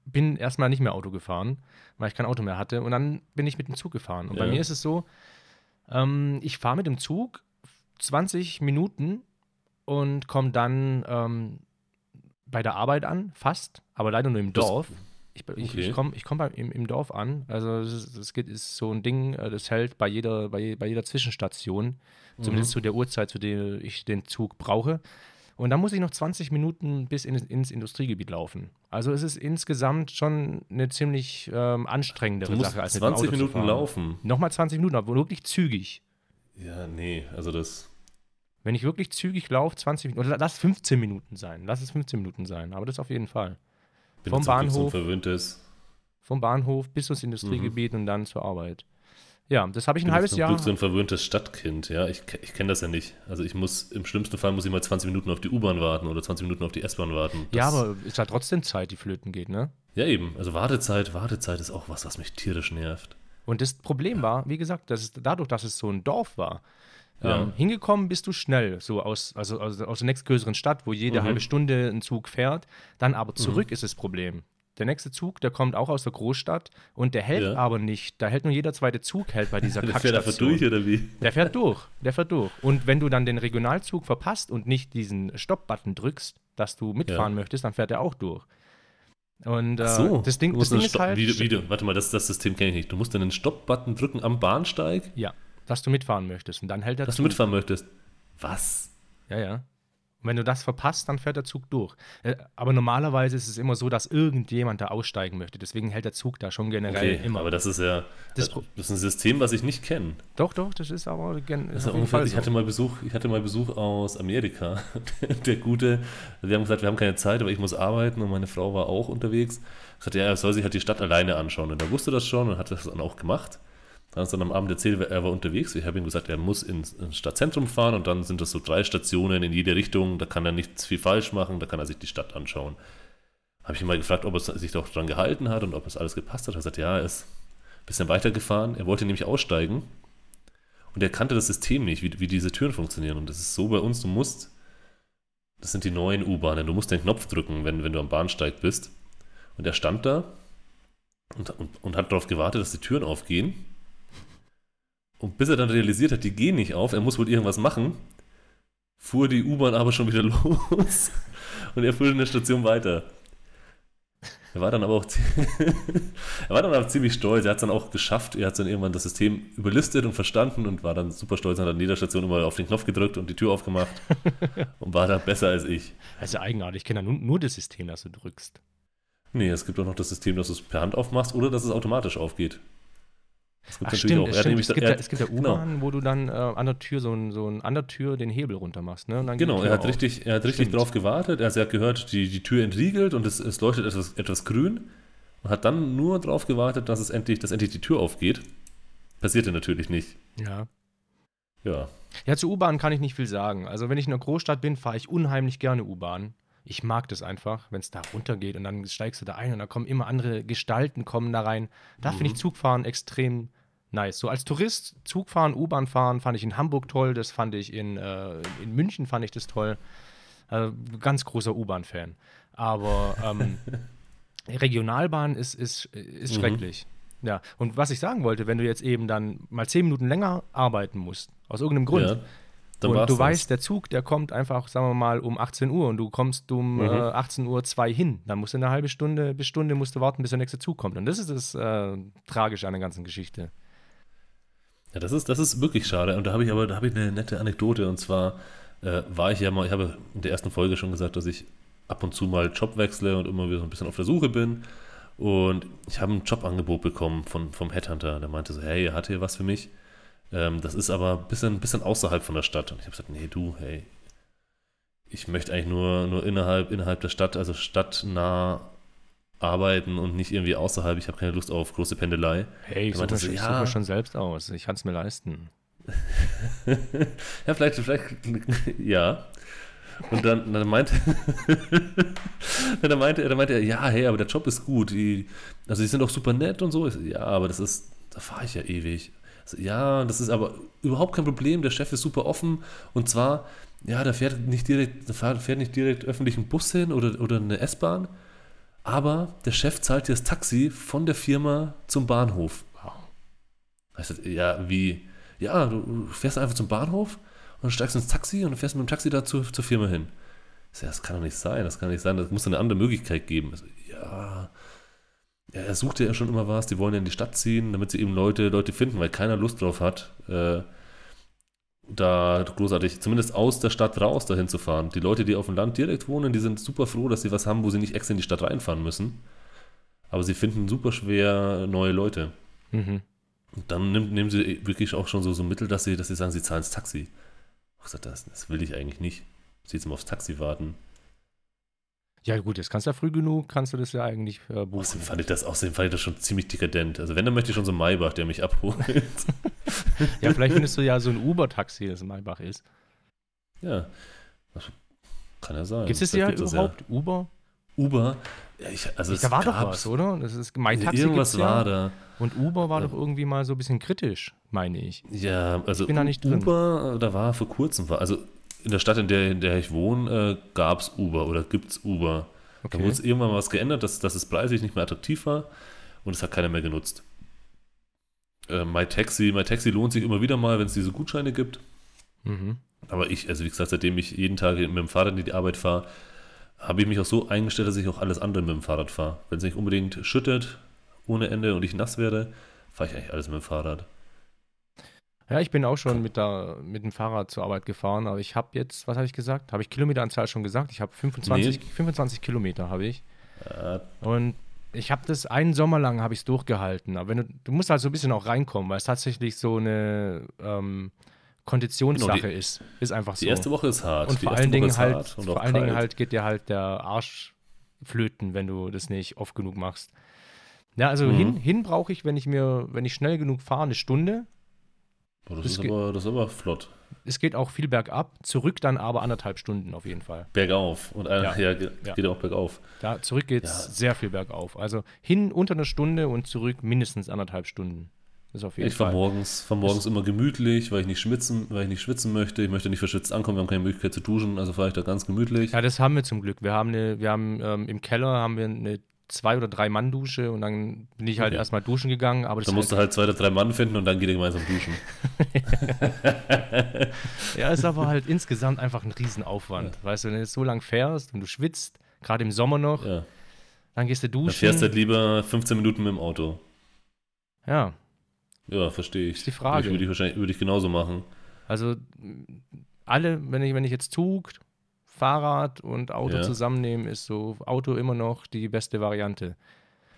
[SPEAKER 1] bin erstmal nicht mehr Auto gefahren, weil ich kein Auto mehr hatte und dann bin ich mit dem Zug gefahren. Und ja. bei mir ist es so, ähm, ich fahre mit dem Zug 20 Minuten und komme dann ähm, bei der Arbeit an, fast, aber leider nur im Dorf. Ich, ich, okay. ich komme komm im, im Dorf an. Also das geht, ist so ein Ding, äh, das hält bei jeder, bei, bei jeder Zwischenstation, mhm. zumindest zu der Uhrzeit, zu der ich den Zug brauche. Und dann muss ich noch 20 Minuten bis in, ins Industriegebiet laufen. Also es ist insgesamt schon eine ziemlich ähm, anstrengendere Sache
[SPEAKER 3] als 20 mit dem Auto Minuten laufen.
[SPEAKER 1] Nochmal 20 Minuten, aber wirklich zügig.
[SPEAKER 3] Ja, nee, also das.
[SPEAKER 1] Wenn ich wirklich zügig laufe, 20 Minuten, oder lass 15 Minuten sein. Lass es 15 Minuten sein, aber das auf jeden Fall.
[SPEAKER 3] Bin vom Bahnhof. So
[SPEAKER 1] vom Bahnhof bis ins Industriegebiet mhm. und dann zur Arbeit. Ja, das habe ich ein halbes Jahr. Glück
[SPEAKER 3] so ein verwöhntes Stadtkind, ja. Ich, ich kenne das ja nicht. Also ich muss, im schlimmsten Fall muss ich mal 20 Minuten auf die U-Bahn warten oder 20 Minuten auf die S-Bahn warten.
[SPEAKER 1] Das ja, aber ist ja trotzdem Zeit, die flöten geht, ne?
[SPEAKER 3] Ja, eben. Also Wartezeit, Wartezeit ist auch was, was mich tierisch nervt.
[SPEAKER 1] Und das Problem war, wie gesagt, dass es, dadurch, dass es so ein Dorf war, ja. ähm, hingekommen bist du schnell, so aus, also aus, aus der nächstgrößeren Stadt, wo jede mhm. halbe Stunde ein Zug fährt. Dann aber zurück mhm. ist das Problem. Der nächste Zug, der kommt auch aus der Großstadt und der hält ja. aber nicht. Da hält nur jeder zweite Zug hält bei dieser Der fährt einfach
[SPEAKER 3] durch oder wie?
[SPEAKER 1] Der fährt durch, der fährt durch. Und wenn du dann den Regionalzug verpasst und nicht diesen Stopp-Button drückst, dass du mitfahren ja. möchtest, dann fährt er auch durch. Und äh,
[SPEAKER 3] so,
[SPEAKER 1] das Ding, das Ding ist halt.
[SPEAKER 3] Wie, wie, warte mal, das, das System kenne ich nicht. Du musst dann den Stopp-Button drücken am Bahnsteig?
[SPEAKER 1] Ja, dass du mitfahren möchtest. Und dann hält er
[SPEAKER 3] Dass zu. du mitfahren möchtest. Was?
[SPEAKER 1] Ja, ja. Und wenn du das verpasst, dann fährt der Zug durch. Äh, aber normalerweise ist es immer so, dass irgendjemand da aussteigen möchte. Deswegen hält der Zug da schon generell
[SPEAKER 3] Okay,
[SPEAKER 1] immer.
[SPEAKER 3] aber das ist ja
[SPEAKER 1] Das-
[SPEAKER 3] das, ist ein System, was ich nicht kenne.
[SPEAKER 1] doch, doch, das ist aber gen
[SPEAKER 3] Das ist
[SPEAKER 1] auf jeden Fall
[SPEAKER 3] ich,
[SPEAKER 1] so.
[SPEAKER 3] hatte mal Besuch, ich hatte mal Besuch aus Amerika. Der Gute, wir haben gesagt, wir haben keine Zeit, aber ich muss arbeiten und meine Frau war auch unterwegs. Ich sagte, ja, er soll sich halt die Stadt alleine anschauen. Und er wusste das schon und hat das dann auch gemacht. Dann hat dann am Abend erzählt, er war unterwegs. Ich habe ihm gesagt, er muss ins, ins Stadtzentrum fahren und dann sind das so drei Stationen in jede Richtung. Da kann er nichts viel falsch machen, da kann er sich die Stadt anschauen. Habe ich ihn mal gefragt, ob er sich doch dran gehalten hat und ob es alles gepasst hat. Er hat gesagt, ja, er ist ein bisschen weitergefahren. Er wollte nämlich aussteigen und er kannte das System nicht, wie, wie diese Türen funktionieren. Und das ist so bei uns, du musst, das sind die neuen U-Bahnen, du musst den Knopf drücken, wenn, wenn du am Bahnsteig bist. Und er stand da und, und, und hat darauf gewartet, dass die Türen aufgehen. Und bis er dann realisiert hat, die gehen nicht auf, er muss wohl irgendwas machen, fuhr die U-Bahn aber schon wieder los. Und er fuhr in der Station weiter. Er war dann aber auch, er war dann auch ziemlich stolz. Er hat es dann auch geschafft. Er hat dann irgendwann das System überlistet und verstanden und war dann super stolz. Er hat an jeder Station immer auf den Knopf gedrückt und die Tür aufgemacht und war da besser als ich.
[SPEAKER 1] Das ist ja eigenartig. Ich kenne ja nur, nur das System, das du drückst.
[SPEAKER 3] Nee, es gibt auch noch das System, dass du es per Hand aufmachst oder dass es automatisch aufgeht. Das gibt
[SPEAKER 1] Ach, stimmt,
[SPEAKER 3] Er hat
[SPEAKER 1] stimmt. Es, gibt
[SPEAKER 3] er
[SPEAKER 1] es gibt ja
[SPEAKER 3] genau.
[SPEAKER 1] U-Bahnen, wo du dann äh, an der Tür so, ein, so ein, an der Tür den Hebel runter machst. Ne?
[SPEAKER 3] Genau, er hat
[SPEAKER 1] auf.
[SPEAKER 3] richtig, er hat richtig
[SPEAKER 1] Stimmt.
[SPEAKER 3] drauf gewartet. Also er hat gehört, die, die Tür entriegelt und es, es leuchtet etwas, etwas grün und hat dann nur drauf gewartet, dass es endlich, dass endlich die Tür aufgeht. Passierte natürlich nicht.
[SPEAKER 1] Ja.
[SPEAKER 3] Ja.
[SPEAKER 1] Ja, zu U-Bahn kann ich nicht viel sagen. Also, wenn ich in einer Großstadt bin, fahre ich unheimlich gerne U-Bahn. Ich mag das einfach, wenn es da runtergeht und dann steigst du da ein und da kommen immer andere Gestalten kommen da rein. Da finde ich Zugfahren extrem nice. So als Tourist Zugfahren, U-Bahn fahren fand ich in Hamburg toll, das fand ich in, äh, in München fand ich das toll. Äh, ganz großer U-Bahn-Fan. Aber ähm, Regionalbahn ist, ist, ist
[SPEAKER 3] Mhm.
[SPEAKER 1] schrecklich. Ja, und was ich sagen wollte, wenn du jetzt eben dann mal zehn Minuten länger arbeiten musst, aus irgendeinem Grund,
[SPEAKER 3] ja. Dann
[SPEAKER 1] und du
[SPEAKER 3] das.
[SPEAKER 1] weißt, der Zug, der kommt einfach, sagen wir mal, um 18 Uhr und du kommst um
[SPEAKER 3] Mhm.
[SPEAKER 1] äh, 18 Uhr zwei hin. Dann musst du eine halbe Stunde bis Stunde musst du warten, bis der nächste Zug kommt. Und das ist das äh, Tragische an der ganzen Geschichte.
[SPEAKER 3] Ja, das ist, das ist wirklich schade. Und da habe ich aber da habe ich eine nette Anekdote. Und zwar äh, war ich ja mal, ich habe in der ersten Folge schon gesagt, dass ich ab und zu mal Job wechsle und immer wieder so ein bisschen auf der Suche bin. Und ich habe ein Jobangebot bekommen von, vom Headhunter. Der meinte so, hey, hat hier was für mich? Ähm, das ist aber ein bisschen, bisschen außerhalb von der Stadt. Und ich habe gesagt, nee, du, hey, ich möchte eigentlich nur, nur innerhalb, innerhalb der Stadt, also stadtnah arbeiten und nicht irgendwie außerhalb. Ich habe keine Lust auf große Pendelei.
[SPEAKER 1] Hey, ich suche
[SPEAKER 3] so,
[SPEAKER 1] mir,
[SPEAKER 3] ja.
[SPEAKER 1] such mir schon selbst aus. Ich kann es mir leisten.
[SPEAKER 3] ja, vielleicht, vielleicht, ja. Und dann, dann meinte, dann meinte, er- dann meinte er, ja, hey, aber der Job ist gut. Die, also die sind auch super nett und so. Ich so, ja, aber das ist, da fahre ich ja ewig. Ja, das ist aber überhaupt kein Problem. Der Chef ist super offen. Und zwar, ja, da fährt nicht direkt, da fährt nicht direkt öffentlich ein Bus hin oder, oder eine S-Bahn. Aber der Chef zahlt dir das Taxi von der Firma zum Bahnhof.
[SPEAKER 1] Wow.
[SPEAKER 3] So, ja, wie? Ja, du fährst einfach zum Bahnhof und steigst ins Taxi und fährst mit dem Taxi da zur, zur Firma hin. Ich ja, das kann doch nicht sein, das kann nicht sein, das muss eine andere Möglichkeit geben. So, ja, ja, er sucht ja schon immer was, die wollen ja in die Stadt ziehen, damit sie eben Leute, Leute finden, weil keiner Lust drauf hat, äh, da großartig, zumindest aus der Stadt raus dahin zu fahren. Die Leute, die auf dem Land direkt wohnen, die sind super froh, dass sie was haben, wo sie nicht extra in die Stadt reinfahren müssen. Aber sie finden super schwer neue Leute.
[SPEAKER 1] Mhm.
[SPEAKER 3] Und dann nehmen, nehmen sie wirklich auch schon so, so Mittel, dass sie, dass sie sagen, sie zahlen das Taxi. Ich gesagt, das, das will ich eigentlich nicht. Sie jetzt mal aufs Taxi warten.
[SPEAKER 1] Ja, gut, jetzt kannst du ja früh genug, kannst du das ja eigentlich äh, buchen.
[SPEAKER 3] Außerdem fand ich das, außerdem fand ich das schon ziemlich dekadent. Also wenn, dann möchte ich schon so einen Maybach, der mich abholt.
[SPEAKER 1] Ja, vielleicht findest du ja so ein Uber-Taxi, das in Maybach ist.
[SPEAKER 3] ja. Das kann ja sein.
[SPEAKER 1] Gibt es ja überhaupt Uber?
[SPEAKER 3] Uber. Ja, ich, also es
[SPEAKER 1] da war doch was, oder? Das ist, mein Taxi
[SPEAKER 3] Irgendwas
[SPEAKER 1] gibt's ja.
[SPEAKER 3] war da.
[SPEAKER 1] Und Uber war
[SPEAKER 3] Ja.
[SPEAKER 1] doch irgendwie mal so ein bisschen kritisch, meine ich.
[SPEAKER 3] Ja, also
[SPEAKER 1] bin da nicht drin.
[SPEAKER 3] Uber, da war vor kurzem, war, also in der Stadt, in der, in der ich wohne, äh, gab es Uber oder gibt es Uber. Da
[SPEAKER 1] Okay.
[SPEAKER 3] wurde es irgendwann mal was geändert, dass, dass es preislich nicht mehr attraktiv war und es hat keiner mehr genutzt. Äh, MyTaxi, MyTaxi lohnt sich immer wieder mal, wenn es diese Gutscheine gibt.
[SPEAKER 1] Mhm.
[SPEAKER 3] Aber ich, also wie gesagt, seitdem ich jeden Tag mit dem Fahrrad in die Arbeit fahre, habe ich mich auch so eingestellt, dass ich auch alles andere mit dem Fahrrad fahre. Wenn es nicht unbedingt schüttet ohne Ende und ich nass werde, fahre ich eigentlich alles mit dem Fahrrad.
[SPEAKER 1] Ja, ich bin auch schon mit, der, mit dem Fahrrad zur Arbeit gefahren, aber ich habe jetzt, was habe ich gesagt? Habe ich Kilometeranzahl schon gesagt? Ich habe 25, 25 Kilometer habe ich.
[SPEAKER 3] Äh,
[SPEAKER 1] Und ich habe das einen Sommer lang habe ich es durchgehalten. Aber wenn du, du musst halt so ein bisschen auch reinkommen, weil es tatsächlich so eine ähm, Konditionssache
[SPEAKER 3] Genau, die-
[SPEAKER 1] ist. Ist einfach so.
[SPEAKER 3] die erste Woche ist hart.
[SPEAKER 1] und
[SPEAKER 3] die
[SPEAKER 1] vor
[SPEAKER 3] erste
[SPEAKER 1] allen
[SPEAKER 3] Woche
[SPEAKER 1] Dingen halt, vor allen Dingen halt geht dir halt der Arsch flöten, wenn du das nicht oft genug machst. Ja, also
[SPEAKER 3] Mhm.
[SPEAKER 1] hin, hin brauche ich, wenn ich mir, wenn ich schnell genug fahre, eine Stunde.
[SPEAKER 3] Boah, das,
[SPEAKER 1] das
[SPEAKER 3] ist
[SPEAKER 1] geht-
[SPEAKER 3] aber, das ist aber flott.
[SPEAKER 1] Es geht auch viel bergab, zurück dann aber anderthalb Stunden auf jeden Fall.
[SPEAKER 3] Bergauf. Und ein,
[SPEAKER 1] Ja.
[SPEAKER 3] ja. ge-
[SPEAKER 1] Ja.
[SPEAKER 3] geht auch bergauf.
[SPEAKER 1] Da zurück geht es
[SPEAKER 3] Ja.
[SPEAKER 1] sehr viel bergauf. Also hin unter eine Stunde und zurück mindestens anderthalb Stunden. Das ist auf jeden
[SPEAKER 3] Ich fahre
[SPEAKER 1] Fall.
[SPEAKER 3] morgens, fahr morgens immer gemütlich, weil ich nicht schwitzen, weil ich nicht schwitzen möchte. Ich möchte nicht verschwitzt ankommen, wir haben keine Möglichkeit zu duschen, also fahre ich da ganz gemütlich.
[SPEAKER 1] Ja, das haben wir zum Glück. Wir haben eine, wir haben ähm, im Keller haben wir eine zwei oder drei Mann Dusche und dann bin ich halt
[SPEAKER 3] Okay.
[SPEAKER 1] erstmal duschen gegangen. Aber das
[SPEAKER 3] Da
[SPEAKER 1] ist
[SPEAKER 3] musst du halt zwei oder drei Mann finden und dann geht ihr gemeinsam duschen.
[SPEAKER 1] Ja, ist aber halt insgesamt einfach ein Riesenaufwand. Weißt du, wenn du jetzt so lang fährst und du schwitzt, gerade im Sommer noch,
[SPEAKER 3] Ja.
[SPEAKER 1] dann gehst du
[SPEAKER 3] Dann
[SPEAKER 1] duschen.
[SPEAKER 3] fährst du halt lieber 15 Minuten mit dem Auto.
[SPEAKER 1] ja,
[SPEAKER 3] Ja, verstehe ich.
[SPEAKER 1] Ist die Frage.
[SPEAKER 3] Ich würde ich wahrscheinlich würde ich genauso machen.
[SPEAKER 1] also alle, wenn ich, wenn ich jetzt Zug, Fahrrad und Auto
[SPEAKER 3] Ja.
[SPEAKER 1] zusammennehme, ist so Auto immer noch die beste Variante.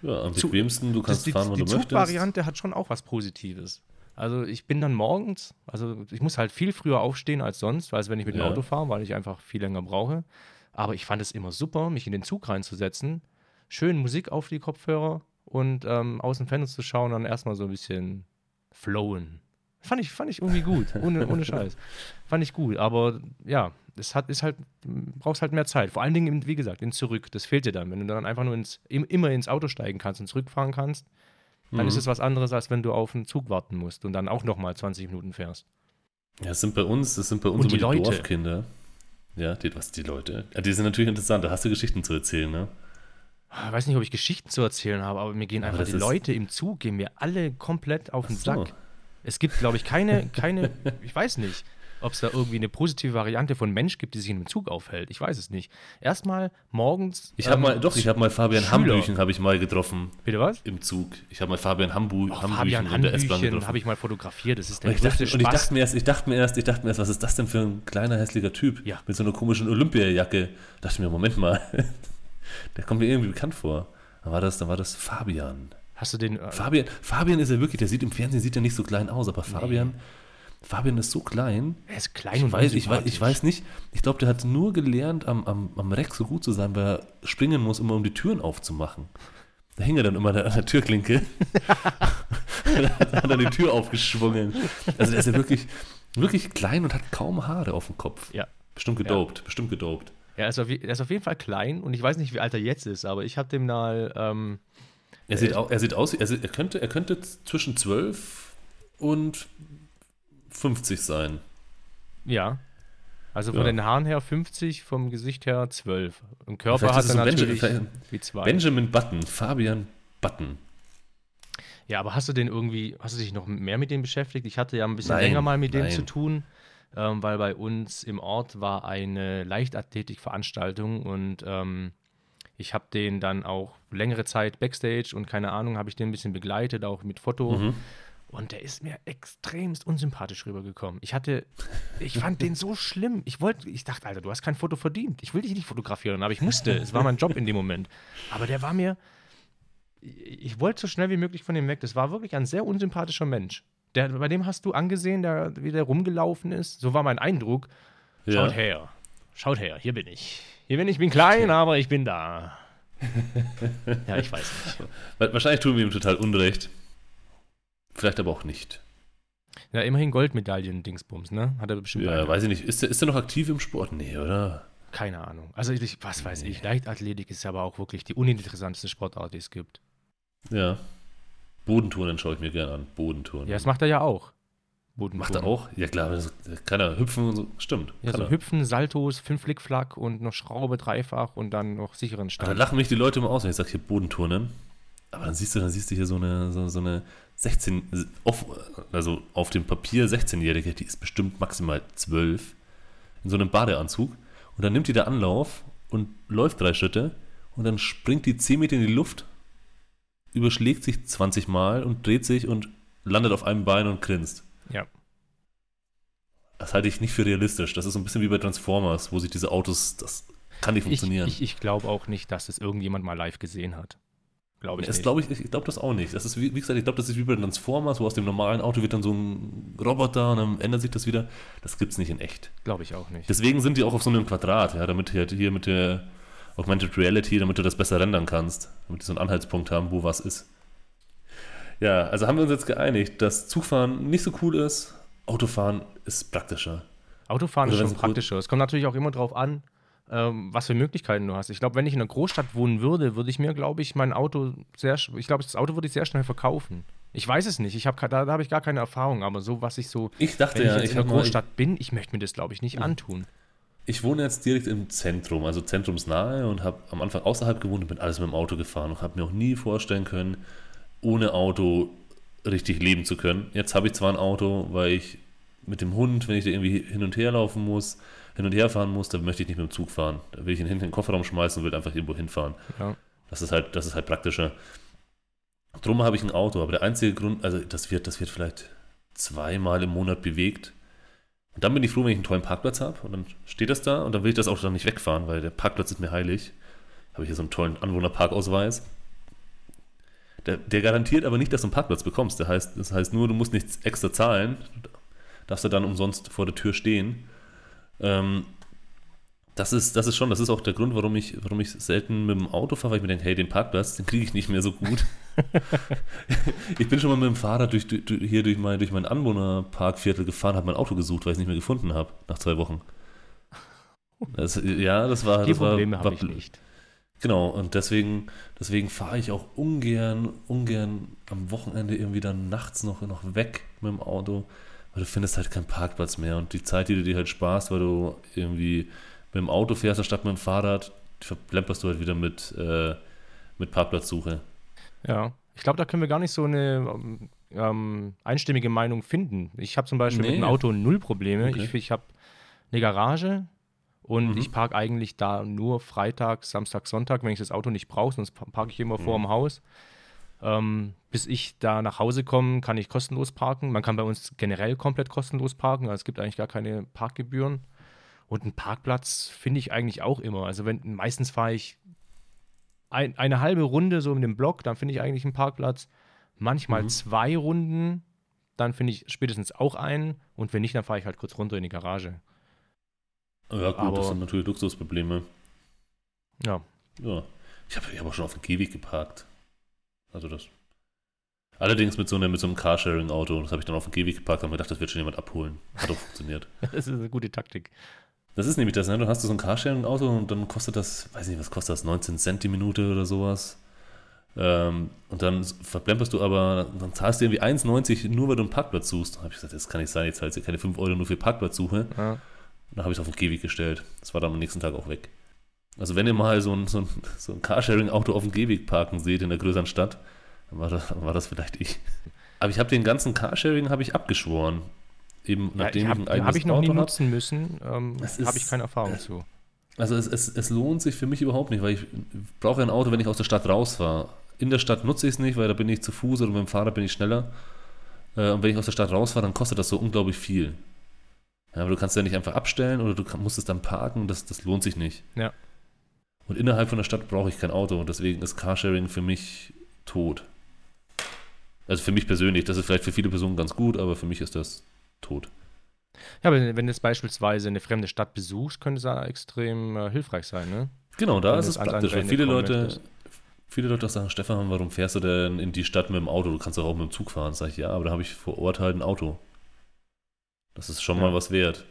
[SPEAKER 3] Ja, am
[SPEAKER 1] Zu-
[SPEAKER 3] bequemsten, du kannst
[SPEAKER 1] die,
[SPEAKER 3] fahren, wann
[SPEAKER 1] die
[SPEAKER 3] du möchtest.
[SPEAKER 1] Zugvariante hat schon auch was Positives. Also ich bin dann morgens, also ich muss halt viel früher aufstehen als sonst, als wenn ich mit dem
[SPEAKER 3] Ja.
[SPEAKER 1] Auto fahre, weil ich einfach viel länger brauche. Aber ich fand es immer super, mich in den Zug reinzusetzen, schön Musik auf die Kopfhörer und ähm, aus dem Fenster zu schauen und dann erstmal so ein bisschen flowen. Fand ich, fand ich irgendwie gut, ohne, ohne Scheiß. Fand ich gut, aber ja, es hat, ist halt, brauchst halt mehr Zeit. Vor allen Dingen, wie gesagt, in zurück. Das fehlt dir dann. Wenn du dann einfach nur ins, im, immer ins Auto steigen kannst und zurückfahren kannst, dann
[SPEAKER 3] Mhm.
[SPEAKER 1] ist es was anderes, als wenn du auf einen Zug warten musst und dann auch nochmal 20 Minuten fährst.
[SPEAKER 3] Ja, das sind bei uns, das sind bei uns
[SPEAKER 1] Und die
[SPEAKER 3] die
[SPEAKER 1] Leute.
[SPEAKER 3] Dorfkinder. Ja, die, was, die Leute? Ja, die sind natürlich interessant, da hast du Geschichten zu erzählen, ne?
[SPEAKER 1] Ich weiß nicht, ob ich Geschichten zu erzählen habe, aber mir gehen
[SPEAKER 3] Aber
[SPEAKER 1] einfach die Leute im Zug, gehen mir alle komplett auf den
[SPEAKER 3] so.
[SPEAKER 1] Sack. Es gibt, glaube ich, keine, keine, ich weiß nicht, ob es da irgendwie eine positive Variante von Mensch gibt, die sich in einem Zug aufhält. Ich weiß es nicht. Erstmal morgens.
[SPEAKER 3] Ich habe
[SPEAKER 1] ähm,
[SPEAKER 3] mal, doch, ich habe mal Fabian
[SPEAKER 1] Schüler.
[SPEAKER 3] Hambüchen habe ich mal getroffen
[SPEAKER 1] Bitte was?
[SPEAKER 3] im Zug. Ich habe mal Fabian Hambu,
[SPEAKER 1] Oh,
[SPEAKER 3] Hambüchen
[SPEAKER 1] Fabian
[SPEAKER 3] in der S-Bahn getroffen.
[SPEAKER 1] habe ich mal fotografiert. Das ist der
[SPEAKER 3] Und ich, dachte, und ich dachte mir erst, ich dachte mir erst, ich dachte mir erst, was ist das denn für ein kleiner hässlicher Typ
[SPEAKER 1] Ja.
[SPEAKER 3] mit so einer komischen Olympiajacke? Dachte mir, Moment mal, der kommt mir irgendwie bekannt vor. Dann war das, dann war das Fabian.
[SPEAKER 1] Hast du den. Äh,
[SPEAKER 3] Fabian, Fabian ist ja wirklich, der sieht im Fernsehen sieht er nicht so klein aus, aber Fabian, Fabian ist so klein.
[SPEAKER 1] er ist klein
[SPEAKER 3] Ich
[SPEAKER 1] und
[SPEAKER 3] weiß, ich, weiß, ich weiß nicht. Ich glaube, der hat nur gelernt, am, am, am Reck so gut zu sein, weil er springen muss, immer um die Türen aufzumachen. Da hing er dann immer an der, Türklinke. da hat er die Tür aufgeschwungen. Also der ist ja wirklich, wirklich klein und hat kaum Haare auf dem Kopf.
[SPEAKER 1] Ja.
[SPEAKER 3] Bestimmt gedopt, bestimmt gedopt.
[SPEAKER 1] Er ist, auf, er ist auf jeden Fall klein und ich weiß nicht, wie alt er jetzt ist, aber ich habe dem mal. Ähm,
[SPEAKER 3] Er sieht, au, er sieht aus, er, sieht, er, könnte, er könnte zwischen 12 und 50 sein.
[SPEAKER 1] ja. Also von
[SPEAKER 3] Ja.
[SPEAKER 1] den Haaren her 50, vom Gesicht her 12. Im Körper
[SPEAKER 3] Vielleicht
[SPEAKER 1] hat er
[SPEAKER 3] so Benjamin-
[SPEAKER 1] natürlich
[SPEAKER 3] vielleicht-
[SPEAKER 1] wie zwei.
[SPEAKER 3] Benjamin Button, Fabian Button.
[SPEAKER 1] Ja, aber hast du den irgendwie, hast du dich noch mehr mit dem beschäftigt? Ich hatte ja ein bisschen
[SPEAKER 3] Nein,
[SPEAKER 1] länger mal mit dem
[SPEAKER 3] nein.
[SPEAKER 1] zu tun, ähm, weil bei uns im Ort war eine Leichtathletikveranstaltung und ähm, ich habe den dann auch längere Zeit Backstage und keine Ahnung, habe ich den ein bisschen begleitet, auch mit Foto.
[SPEAKER 3] Mhm.
[SPEAKER 1] Und der ist mir extremst unsympathisch rübergekommen. Ich hatte, ich fand den so schlimm. Ich wollte, ich dachte, Alter, du hast kein Foto verdient. Ich will dich nicht fotografieren, aber ich musste. Es war mein Job in dem Moment. Aber der war mir, ich wollte so schnell wie möglich von ihm weg. Das war wirklich ein sehr unsympathischer Mensch. Der, bei dem hast du angesehen, der, wie der rumgelaufen ist. So war mein Eindruck. Schaut her. Schaut her, hier bin ich. Hier bin ich, bin klein, aber ich bin da. ja, ich weiß nicht.
[SPEAKER 3] Wa- Wahrscheinlich tun wir ihm total Unrecht. Vielleicht aber auch nicht.
[SPEAKER 1] Ja, immerhin Goldmedaillen, Dingsbums, ne? Hat er bestimmt.
[SPEAKER 3] Ja,
[SPEAKER 1] eine.
[SPEAKER 3] weiß ich nicht. Ist er, ist er noch aktiv im Sport? Nee, oder?
[SPEAKER 1] Keine Ahnung. Also, ich, was weiß ich. Leichtathletik ist aber auch wirklich die uninteressanteste Sportart, die es gibt.
[SPEAKER 3] Ja. Bodenturnen schaue ich mir gerne an. Bodenturnen.
[SPEAKER 1] Ja, das macht er ja auch. Bodenturnen.
[SPEAKER 3] Macht er auch? Ja, klar. das- Kann er hüpfen und so. Stimmt.
[SPEAKER 1] Ja,
[SPEAKER 3] kann
[SPEAKER 1] so
[SPEAKER 3] er.
[SPEAKER 1] Hüpfen, Saltos, fünf Flickflack und noch Schraube dreifach und dann noch sicheren Stand.
[SPEAKER 3] dann lachen mich die Leute immer aus, wenn ich sage hier Bodenturnen. Aber dann siehst du, dann siehst du hier so eine, so, so eine 16, auf, also auf dem Papier 16-Jährige, die ist bestimmt maximal 12, in so einem Badeanzug. Und dann nimmt die da Anlauf und läuft drei Schritte und dann springt die 10 Meter in die Luft, überschlägt sich 20 Mal und dreht sich und landet auf einem Bein und grinst.
[SPEAKER 1] Ja.
[SPEAKER 3] das halte ich nicht für realistisch. Das ist so ein bisschen wie bei Transformers, wo sich diese Autos, das kann nicht funktionieren.
[SPEAKER 1] Ich, ich, ich glaube auch nicht, dass es irgendjemand mal live gesehen hat. Glaube ich
[SPEAKER 3] das glaube ich, ich glaube das auch nicht. Das ist, wie, wie gesagt, ich glaube, das ist wie bei Transformers, wo aus dem normalen Auto wird dann so ein Roboter und dann ändert sich das wieder. Das gibt es nicht in echt.
[SPEAKER 1] Glaube ich auch nicht.
[SPEAKER 3] Deswegen sind die auch auf so einem Quadrat, ja, damit halt hier mit der Augmented Reality, damit du das besser rendern kannst, damit die so einen Anhaltspunkt haben, wo was ist. Ja, also haben wir uns jetzt geeinigt, dass Zugfahren nicht so cool ist, Autofahren ist praktischer.
[SPEAKER 1] Autofahren
[SPEAKER 3] Oder
[SPEAKER 1] ist
[SPEAKER 3] wenn's
[SPEAKER 1] schon praktischer. Es kommt natürlich auch immer drauf an, ähm, was für Möglichkeiten du hast. Ich glaube, wenn ich in einer Großstadt wohnen würde, würde ich mir, glaube ich, mein Auto sehr, ich glaube, das Auto würde ich sehr schnell verkaufen. Ich weiß es nicht. Ich habe da, da habe ich gar keine Erfahrung. Aber so, was ich so,
[SPEAKER 3] Ich dachte
[SPEAKER 1] wenn ich
[SPEAKER 3] ja,
[SPEAKER 1] jetzt
[SPEAKER 3] ich,
[SPEAKER 1] in
[SPEAKER 3] hab
[SPEAKER 1] einer
[SPEAKER 3] mal, ich,
[SPEAKER 1] Großstadt bin, ich möchte mir das, glaube ich, nicht antun.
[SPEAKER 3] ich wohne jetzt direkt im Zentrum, also zentrumsnahe und habe am Anfang außerhalb gewohnt und bin alles mit dem Auto gefahren und habe mir auch nie vorstellen können, ohne Auto richtig leben zu können. Jetzt habe ich zwar ein Auto, weil ich mit dem Hund, wenn ich da irgendwie hin und her laufen muss, hin und her fahren muss, dann möchte ich nicht mit dem Zug fahren. Da will ich ihn hinten in den Kofferraum schmeißen und will einfach irgendwo hinfahren.
[SPEAKER 1] Ja.
[SPEAKER 3] Das ist halt, das ist halt praktischer. Drum habe ich ein Auto, aber der einzige Grund, also das wird, das wird vielleicht zweimal im Monat bewegt. Und dann bin ich froh, wenn ich einen tollen Parkplatz habe und dann steht das da und dann will ich das Auto dann nicht wegfahren, weil der Parkplatz ist mir heilig. Habe ich hier so einen tollen Anwohnerparkausweis. Der, der garantiert aber nicht, dass du einen Parkplatz bekommst. Der heißt, das heißt nur, du musst nichts extra zahlen. Darfst du dann umsonst vor der Tür stehen. Ähm, das ist, das ist schon, das ist auch der Grund, warum ich, warum ich selten mit dem Auto fahre, weil ich mir denke, hey, den Parkplatz, den kriege ich nicht mehr so gut. ich bin schon mal mit dem Fahrrad durch, durch, hier durch mein, durch mein Anwohnerparkviertel gefahren, habe mein Auto gesucht, weil ich es nicht mehr gefunden habe, nach zwei Wochen. Das, ja, das war.
[SPEAKER 1] Die
[SPEAKER 3] das
[SPEAKER 1] Probleme habe ich nicht.
[SPEAKER 3] Genau, und deswegen, deswegen fahre ich auch ungern, ungern am Wochenende irgendwie dann nachts noch, noch weg mit dem Auto, weil du findest halt keinen Parkplatz mehr und die Zeit, die du dir halt sparst, weil du irgendwie mit dem Auto fährst anstatt mit dem Fahrrad, die verplemperst du halt wieder mit, äh, mit Parkplatzsuche.
[SPEAKER 1] Ja, ich glaube, da können wir gar nicht so eine ähm, ähm, einstimmige Meinung finden. Ich habe zum Beispiel mit
[SPEAKER 3] Nee.
[SPEAKER 1] dem Auto null Probleme.
[SPEAKER 3] Okay.
[SPEAKER 1] Ich, ich habe eine Garage und
[SPEAKER 3] Mhm.
[SPEAKER 1] ich parke eigentlich da nur Freitag, Samstag, Sonntag, wenn ich das Auto nicht brauche, sonst pa- parke ich immer vor
[SPEAKER 3] Mhm.
[SPEAKER 1] dem Haus. Ähm, bis ich da nach Hause komme, kann ich kostenlos parken. Man kann bei uns generell komplett kostenlos parken, also es gibt eigentlich gar keine Parkgebühren. Und einen Parkplatz finde ich eigentlich auch immer. Also wenn meistens fahre ich ein, eine halbe Runde so in dem Block, dann finde ich eigentlich einen Parkplatz. Manchmal
[SPEAKER 3] Mhm.
[SPEAKER 1] zwei Runden, dann finde ich spätestens auch einen. Und wenn nicht, dann fahre ich halt kurz runter in die Garage.
[SPEAKER 3] Ja, gut,
[SPEAKER 1] Aber-
[SPEAKER 3] das sind natürlich Luxusprobleme.
[SPEAKER 1] Ja,
[SPEAKER 3] Ja. Ich habe ich hab auch schon auf dem Gehweg geparkt. Also das. Allerdings mit so, einer, mit so einem Carsharing-Auto. Das habe ich dann auf dem Gehweg geparkt und gedacht, das wird schon jemand abholen. Hat auch funktioniert.
[SPEAKER 1] das ist eine gute Taktik.
[SPEAKER 3] Das ist nämlich das, ne? Du hast so ein Carsharing-Auto und dann kostet das, weiß nicht, was kostet das, 19 Cent die Minute oder sowas. Ähm, und dann verplemperst du aber, dann zahlst du irgendwie 1,90 nur, weil du einen Parkplatz suchst. Da habe ich gesagt, das kann nicht sein, jetzt zahlst du keine 5 Euro nur für Parkplatzsuche.
[SPEAKER 1] Ja.
[SPEAKER 3] Dann habe ich es auf den Gehweg gestellt. Das war dann am nächsten Tag auch weg. Also wenn ihr mal so ein, so ein, so ein Carsharing-Auto auf dem Gehweg parken seht in der größeren Stadt, dann war das, dann war das vielleicht ich. Aber ich habe den ganzen Carsharing habe ich abgeschworen. Eben
[SPEAKER 1] Ja,
[SPEAKER 3] nachdem
[SPEAKER 1] ich
[SPEAKER 3] ich
[SPEAKER 1] habe
[SPEAKER 3] ein eigenes
[SPEAKER 1] hab ich noch nie
[SPEAKER 3] Auto hab.
[SPEAKER 1] nutzen müssen. Ähm, habe ich keine Erfahrung zu.
[SPEAKER 3] Also es, es, es lohnt sich für mich überhaupt nicht, weil ich brauche ein Auto, wenn ich aus der Stadt rausfahre. In der Stadt nutze ich es nicht, weil da bin ich zu Fuß oder mit dem Fahrrad bin ich schneller. Äh, Und wenn ich aus der Stadt rausfahre, dann kostet das so unglaublich viel. Ja, aber du kannst ja nicht einfach abstellen oder du musst es dann parken, das, das lohnt sich nicht.
[SPEAKER 1] Ja.
[SPEAKER 3] Und innerhalb von der Stadt brauche ich kein Auto und deswegen ist Carsharing für mich tot. Also für mich persönlich, das ist vielleicht für viele Personen ganz gut, aber für mich ist das tot.
[SPEAKER 1] Ja, wenn, wenn du jetzt beispielsweise eine fremde Stadt besuchst, könnte es da extrem äh, hilfreich sein, ne?
[SPEAKER 3] Genau, da
[SPEAKER 1] Wenn
[SPEAKER 3] ist es praktisch, weil viele Leute,
[SPEAKER 1] möchtest.
[SPEAKER 3] viele Leute auch sagen, Stefan, warum fährst du denn in die Stadt mit dem Auto? Du kannst doch auch mit dem Zug fahren. Sag ich, ja, aber da habe ich vor Ort halt ein Auto. Das ist schon
[SPEAKER 1] Ja.
[SPEAKER 3] mal was wert.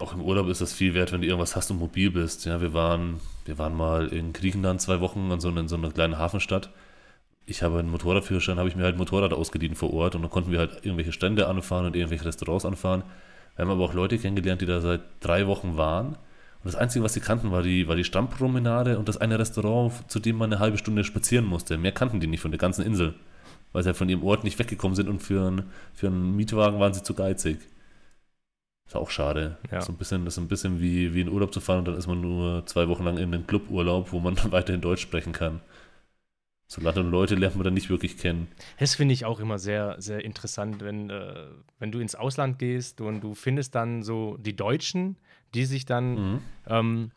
[SPEAKER 3] Auch im Urlaub ist das viel wert, wenn du irgendwas hast und mobil bist. Ja, wir waren, wir waren mal in Griechenland zwei Wochen an so in so einer kleinen Hafenstadt. Ich habe einen Motorradführerschein, habe ich mir halt ein Motorrad ausgeliehen vor Ort und dann konnten wir halt irgendwelche Stände anfahren und irgendwelche Restaurants anfahren. Wir haben aber auch Leute kennengelernt, die da seit drei Wochen waren. Und das Einzige, was sie kannten, war die, war die Strandpromenade und das eine Restaurant, zu dem man eine halbe Stunde spazieren musste. Mehr kannten die nicht von der ganzen Insel, weil sie halt von ihrem Ort nicht weggekommen sind und für, ein, für einen Mietwagen waren sie zu geizig. Ist auch schade.
[SPEAKER 1] Ja.
[SPEAKER 3] So ein bisschen, das ist ein bisschen wie, wie in Urlaub zu fahren und dann ist man nur zwei Wochen lang in einem Cluburlaub, wo man dann weiterhin Deutsch sprechen kann. So Land und Leute lernt man dann nicht wirklich kennen.
[SPEAKER 1] Das finde ich auch immer sehr, sehr interessant, wenn, äh, wenn du ins Ausland gehst und du findest dann so die Deutschen, die sich dann
[SPEAKER 3] Mhm.
[SPEAKER 1] ähm,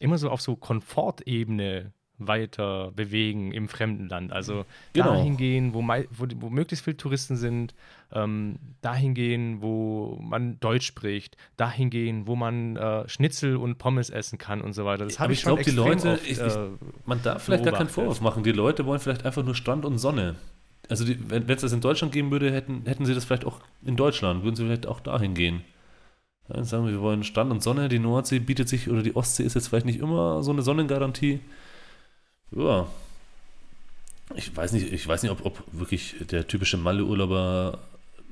[SPEAKER 1] immer so auf so Komfortebene weiter bewegen im fremden Land. Also
[SPEAKER 3] Genau.
[SPEAKER 1] dahin gehen, wo, wo, wo möglichst viele Touristen sind, ähm, dahin gehen, wo man Deutsch spricht, dahin gehen, wo man äh, Schnitzel und Pommes essen kann und so weiter. Das habe
[SPEAKER 3] ich
[SPEAKER 1] ich schon
[SPEAKER 3] glaub, die Leute-
[SPEAKER 1] oft,
[SPEAKER 3] ich- ich-
[SPEAKER 1] äh,
[SPEAKER 3] Man darf vielleicht gar keinen. Vorwurf machen. Die Leute wollen vielleicht einfach nur Strand und Sonne. Also die, wenn es das in Deutschland geben würde, hätten, hätten sie das vielleicht auch in Deutschland, würden sie vielleicht auch dahin gehen. Dann sagen wir, wir wollen Strand und Sonne, die Nordsee bietet sich, oder die Ostsee ist jetzt vielleicht nicht immer so eine Sonnengarantie. Ja. Ich weiß nicht, ich weiß nicht, ob, ob wirklich der typische Malle-Urlauber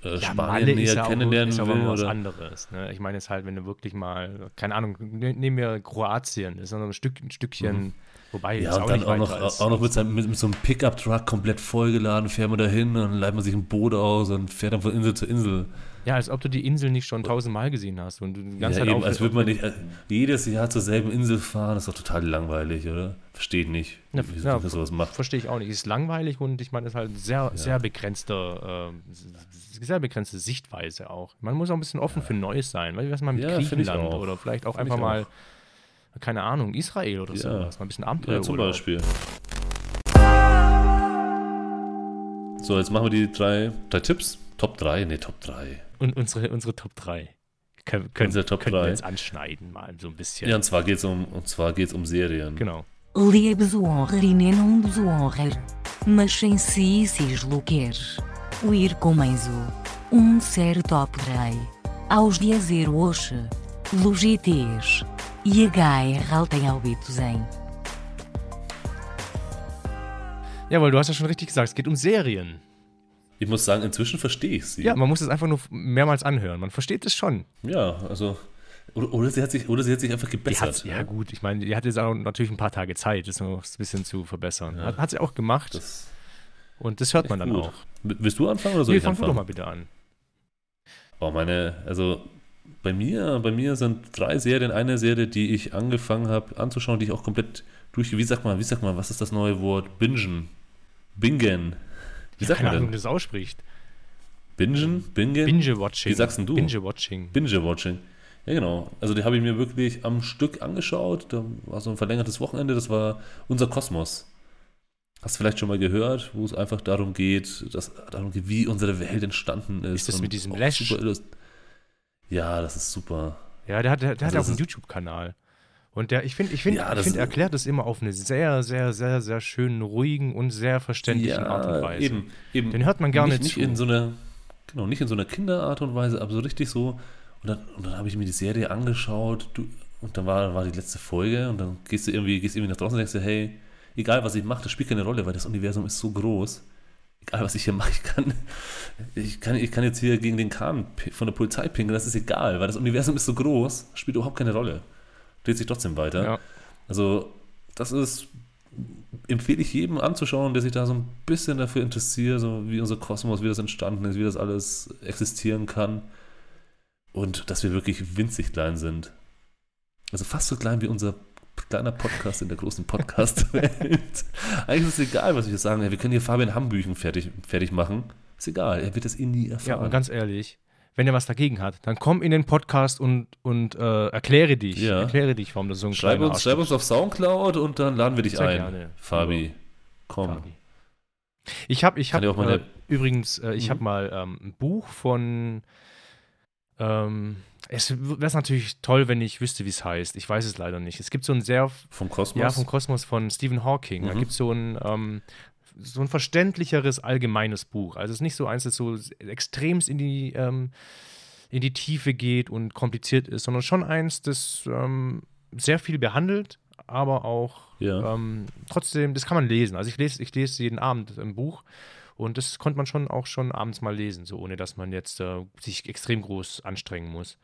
[SPEAKER 3] äh,
[SPEAKER 1] Ja,
[SPEAKER 3] Spanien näher
[SPEAKER 1] ist ja auch,
[SPEAKER 3] kennenlernen
[SPEAKER 1] ist aber
[SPEAKER 3] will.
[SPEAKER 1] was
[SPEAKER 3] Oder?
[SPEAKER 1] anderes. Ne? Ich meine jetzt halt, wenn du wirklich mal, keine Ahnung, ne- nehmen wir Kroatien, ist ja noch ein, Stück, ein Stückchen, wobei
[SPEAKER 3] Mhm. Ja,
[SPEAKER 1] ist
[SPEAKER 3] und
[SPEAKER 1] auch
[SPEAKER 3] dann auch noch,
[SPEAKER 1] als-
[SPEAKER 3] auch noch mit, seinem, mit, mit so einem Pickup-Truck komplett vollgeladen, fährt man dahin und dann leiht man sich ein Boot aus und fährt dann von Insel zu Insel.
[SPEAKER 1] Ja, als ob du die Insel nicht schon tausendmal gesehen hast und du die ganze
[SPEAKER 3] ja,
[SPEAKER 1] Zeit
[SPEAKER 3] eben, als würde man nicht äh, jedes Jahr zur selben Insel fahren, das ist doch total langweilig, oder? Versteht nicht,
[SPEAKER 1] Ja,
[SPEAKER 3] wie
[SPEAKER 1] ja,
[SPEAKER 3] man sowas macht.
[SPEAKER 1] Verstehe ich auch nicht. Ist langweilig und ich meine, es ist halt sehr, sehr begrenzter, ähm, sehr begrenzte Sichtweise auch. Man muss auch ein bisschen offen für Neues sein. Weil was mal mit
[SPEAKER 3] Ja,
[SPEAKER 1] Griechenland
[SPEAKER 3] auch.
[SPEAKER 1] oder vielleicht auch
[SPEAKER 3] Find
[SPEAKER 1] einfach mal, keine Ahnung, Israel oder
[SPEAKER 3] Ja.
[SPEAKER 1] sowas. Mal ein bisschen Abenteuer.
[SPEAKER 3] Ja, zum Beispiel. So, jetzt machen wir die drei, drei Tipps. Top 3, nee, Top 3.
[SPEAKER 1] Und unsere, unsere Top 3. Können, können,
[SPEAKER 3] Unsere Top
[SPEAKER 1] können
[SPEAKER 3] drei.
[SPEAKER 1] wir jetzt anschneiden, mal so ein bisschen.
[SPEAKER 3] Ja, und zwar geht es um, und zwar geht's um Serien.
[SPEAKER 1] Genau.
[SPEAKER 4] Liebes o honrar e nem não des o honrar. Mas sem si sis lo quer. O ir. Um ser top rei. Aos dizer hoje. Lugites. E HR altem hábitos em.
[SPEAKER 1] Jawohl, du hast ja schon richtig gesagt, es geht um Serien.
[SPEAKER 3] Ich muss sagen, inzwischen verstehe ich sie.
[SPEAKER 1] Ja, man muss es einfach nur mehrmals anhören. Man versteht es schon.
[SPEAKER 3] Ja, also. Oder, oder, sie hat sich, oder sie hat sich einfach gebessert.
[SPEAKER 1] ja, gut, ich meine, die hat jetzt auch natürlich ein paar Tage Zeit, das noch ein bisschen zu verbessern. Hat, hat sie auch gemacht
[SPEAKER 3] Das
[SPEAKER 1] und das hört man dann
[SPEAKER 3] gut.
[SPEAKER 1] auch.
[SPEAKER 3] Willst du anfangen oder soll
[SPEAKER 1] Nee,
[SPEAKER 3] ich
[SPEAKER 1] fang
[SPEAKER 3] anfangen?
[SPEAKER 1] doch mal bitte an.
[SPEAKER 3] Oh, meine, also bei mir, bei mir sind drei Serien. Eine Serie, die ich angefangen habe anzuschauen, die ich auch komplett durch, wie sagt man, wie sagt man, was ist das neue Wort? Bingen. Bingen. Wie sagt
[SPEAKER 1] Keine
[SPEAKER 3] man
[SPEAKER 1] Ahnung, wie das ausspricht.
[SPEAKER 3] Bingen? Bingen?
[SPEAKER 1] Binge-Watching.
[SPEAKER 3] Wie sagst denn du?
[SPEAKER 1] Binge-Watching.
[SPEAKER 3] Binge-Watching. Ja, genau. Also die habe ich mir wirklich am Stück angeschaut. Da war so ein verlängertes Wochenende. Das war unser Kosmos. Hast du vielleicht schon mal gehört, wo es einfach darum geht, dass, darum geht, wie unsere Welt entstanden ist.
[SPEAKER 1] Ist das mit diesem Lash?
[SPEAKER 3] Ja, das ist super.
[SPEAKER 1] Ja, der hat, der, der
[SPEAKER 3] Also
[SPEAKER 1] hat auch einen YouTube-Kanal. Und der, ich finde, ich finde,
[SPEAKER 3] Ja,
[SPEAKER 1] ich er
[SPEAKER 3] ist-
[SPEAKER 1] erklärt das immer auf eine sehr, sehr, sehr, sehr schönen, ruhigen und sehr verständlichen Art und Weise.
[SPEAKER 3] Eben, eben.
[SPEAKER 1] Den hört man gerne
[SPEAKER 3] nicht, nicht
[SPEAKER 1] zu.
[SPEAKER 3] in so einer, genau, nicht in so einer Kinderart und Weise, aber so richtig so. Und dann, und dann habe ich mir die Serie angeschaut du, und dann war, war die letzte Folge und dann gehst du irgendwie, gehst irgendwie nach draußen und denkst dir, hey, egal was ich mache, das spielt keine Rolle, weil das Universum ist so groß. Egal was ich hier mache, ich kann, ich kann, ich kann jetzt hier gegen den Kahn von der Polizei pinkeln, das ist egal, weil das Universum ist so groß, spielt überhaupt keine Rolle. Dreht sich trotzdem weiter.
[SPEAKER 1] Ja.
[SPEAKER 3] Also, das ist, empfehle ich jedem anzuschauen, der sich da so ein bisschen dafür interessiert, so wie unser Kosmos, wie das entstanden ist, wie das alles existieren kann. Und dass wir wirklich winzig klein sind. Also fast so klein wie unser kleiner Podcast in der großen Podcast-Welt. Eigentlich ist es egal, was wir sagen. Wir können hier Fabian Hambüchen fertig, fertig machen. Ist egal, er wird das eh nie
[SPEAKER 1] Ja,
[SPEAKER 3] erfahren.
[SPEAKER 1] und ganz ehrlich, wenn er was dagegen hat, dann komm in den Podcast und, und äh, erkläre dich.
[SPEAKER 3] Ja.
[SPEAKER 1] Erkläre dich, warum du so ein
[SPEAKER 3] schreib, uns, schreib uns auf Soundcloud und dann laden wir dich
[SPEAKER 1] Sehr
[SPEAKER 3] ein.
[SPEAKER 1] gerne.
[SPEAKER 3] Fabi, komm.
[SPEAKER 1] Fabi. Ich habe, ich
[SPEAKER 3] meine-
[SPEAKER 1] äh, übrigens, äh, ich
[SPEAKER 3] Mhm.
[SPEAKER 1] habe mal ähm, ein Buch von. Ähm, es wäre natürlich toll, wenn ich wüsste, wie es heißt. Ich weiß es leider nicht. Es gibt so ein sehr,
[SPEAKER 3] Vom Kosmos?
[SPEAKER 1] ja, vom Kosmos von Stephen Hawking. Da
[SPEAKER 3] Mhm.
[SPEAKER 1] gibt es so ein, ähm, so ein verständlicheres, allgemeines Buch. Also es ist nicht so eins, das so extremst in die, ähm, in die Tiefe geht und kompliziert ist, sondern schon eins, das ähm, sehr viel behandelt, aber auch
[SPEAKER 3] Ja.
[SPEAKER 1] ähm, trotzdem, das kann man lesen. Also ich lese, ich lese jeden Abend ein Buch und das konnte man schon auch schon abends mal lesen, so ohne dass man jetzt äh, sich extrem groß anstrengen muss.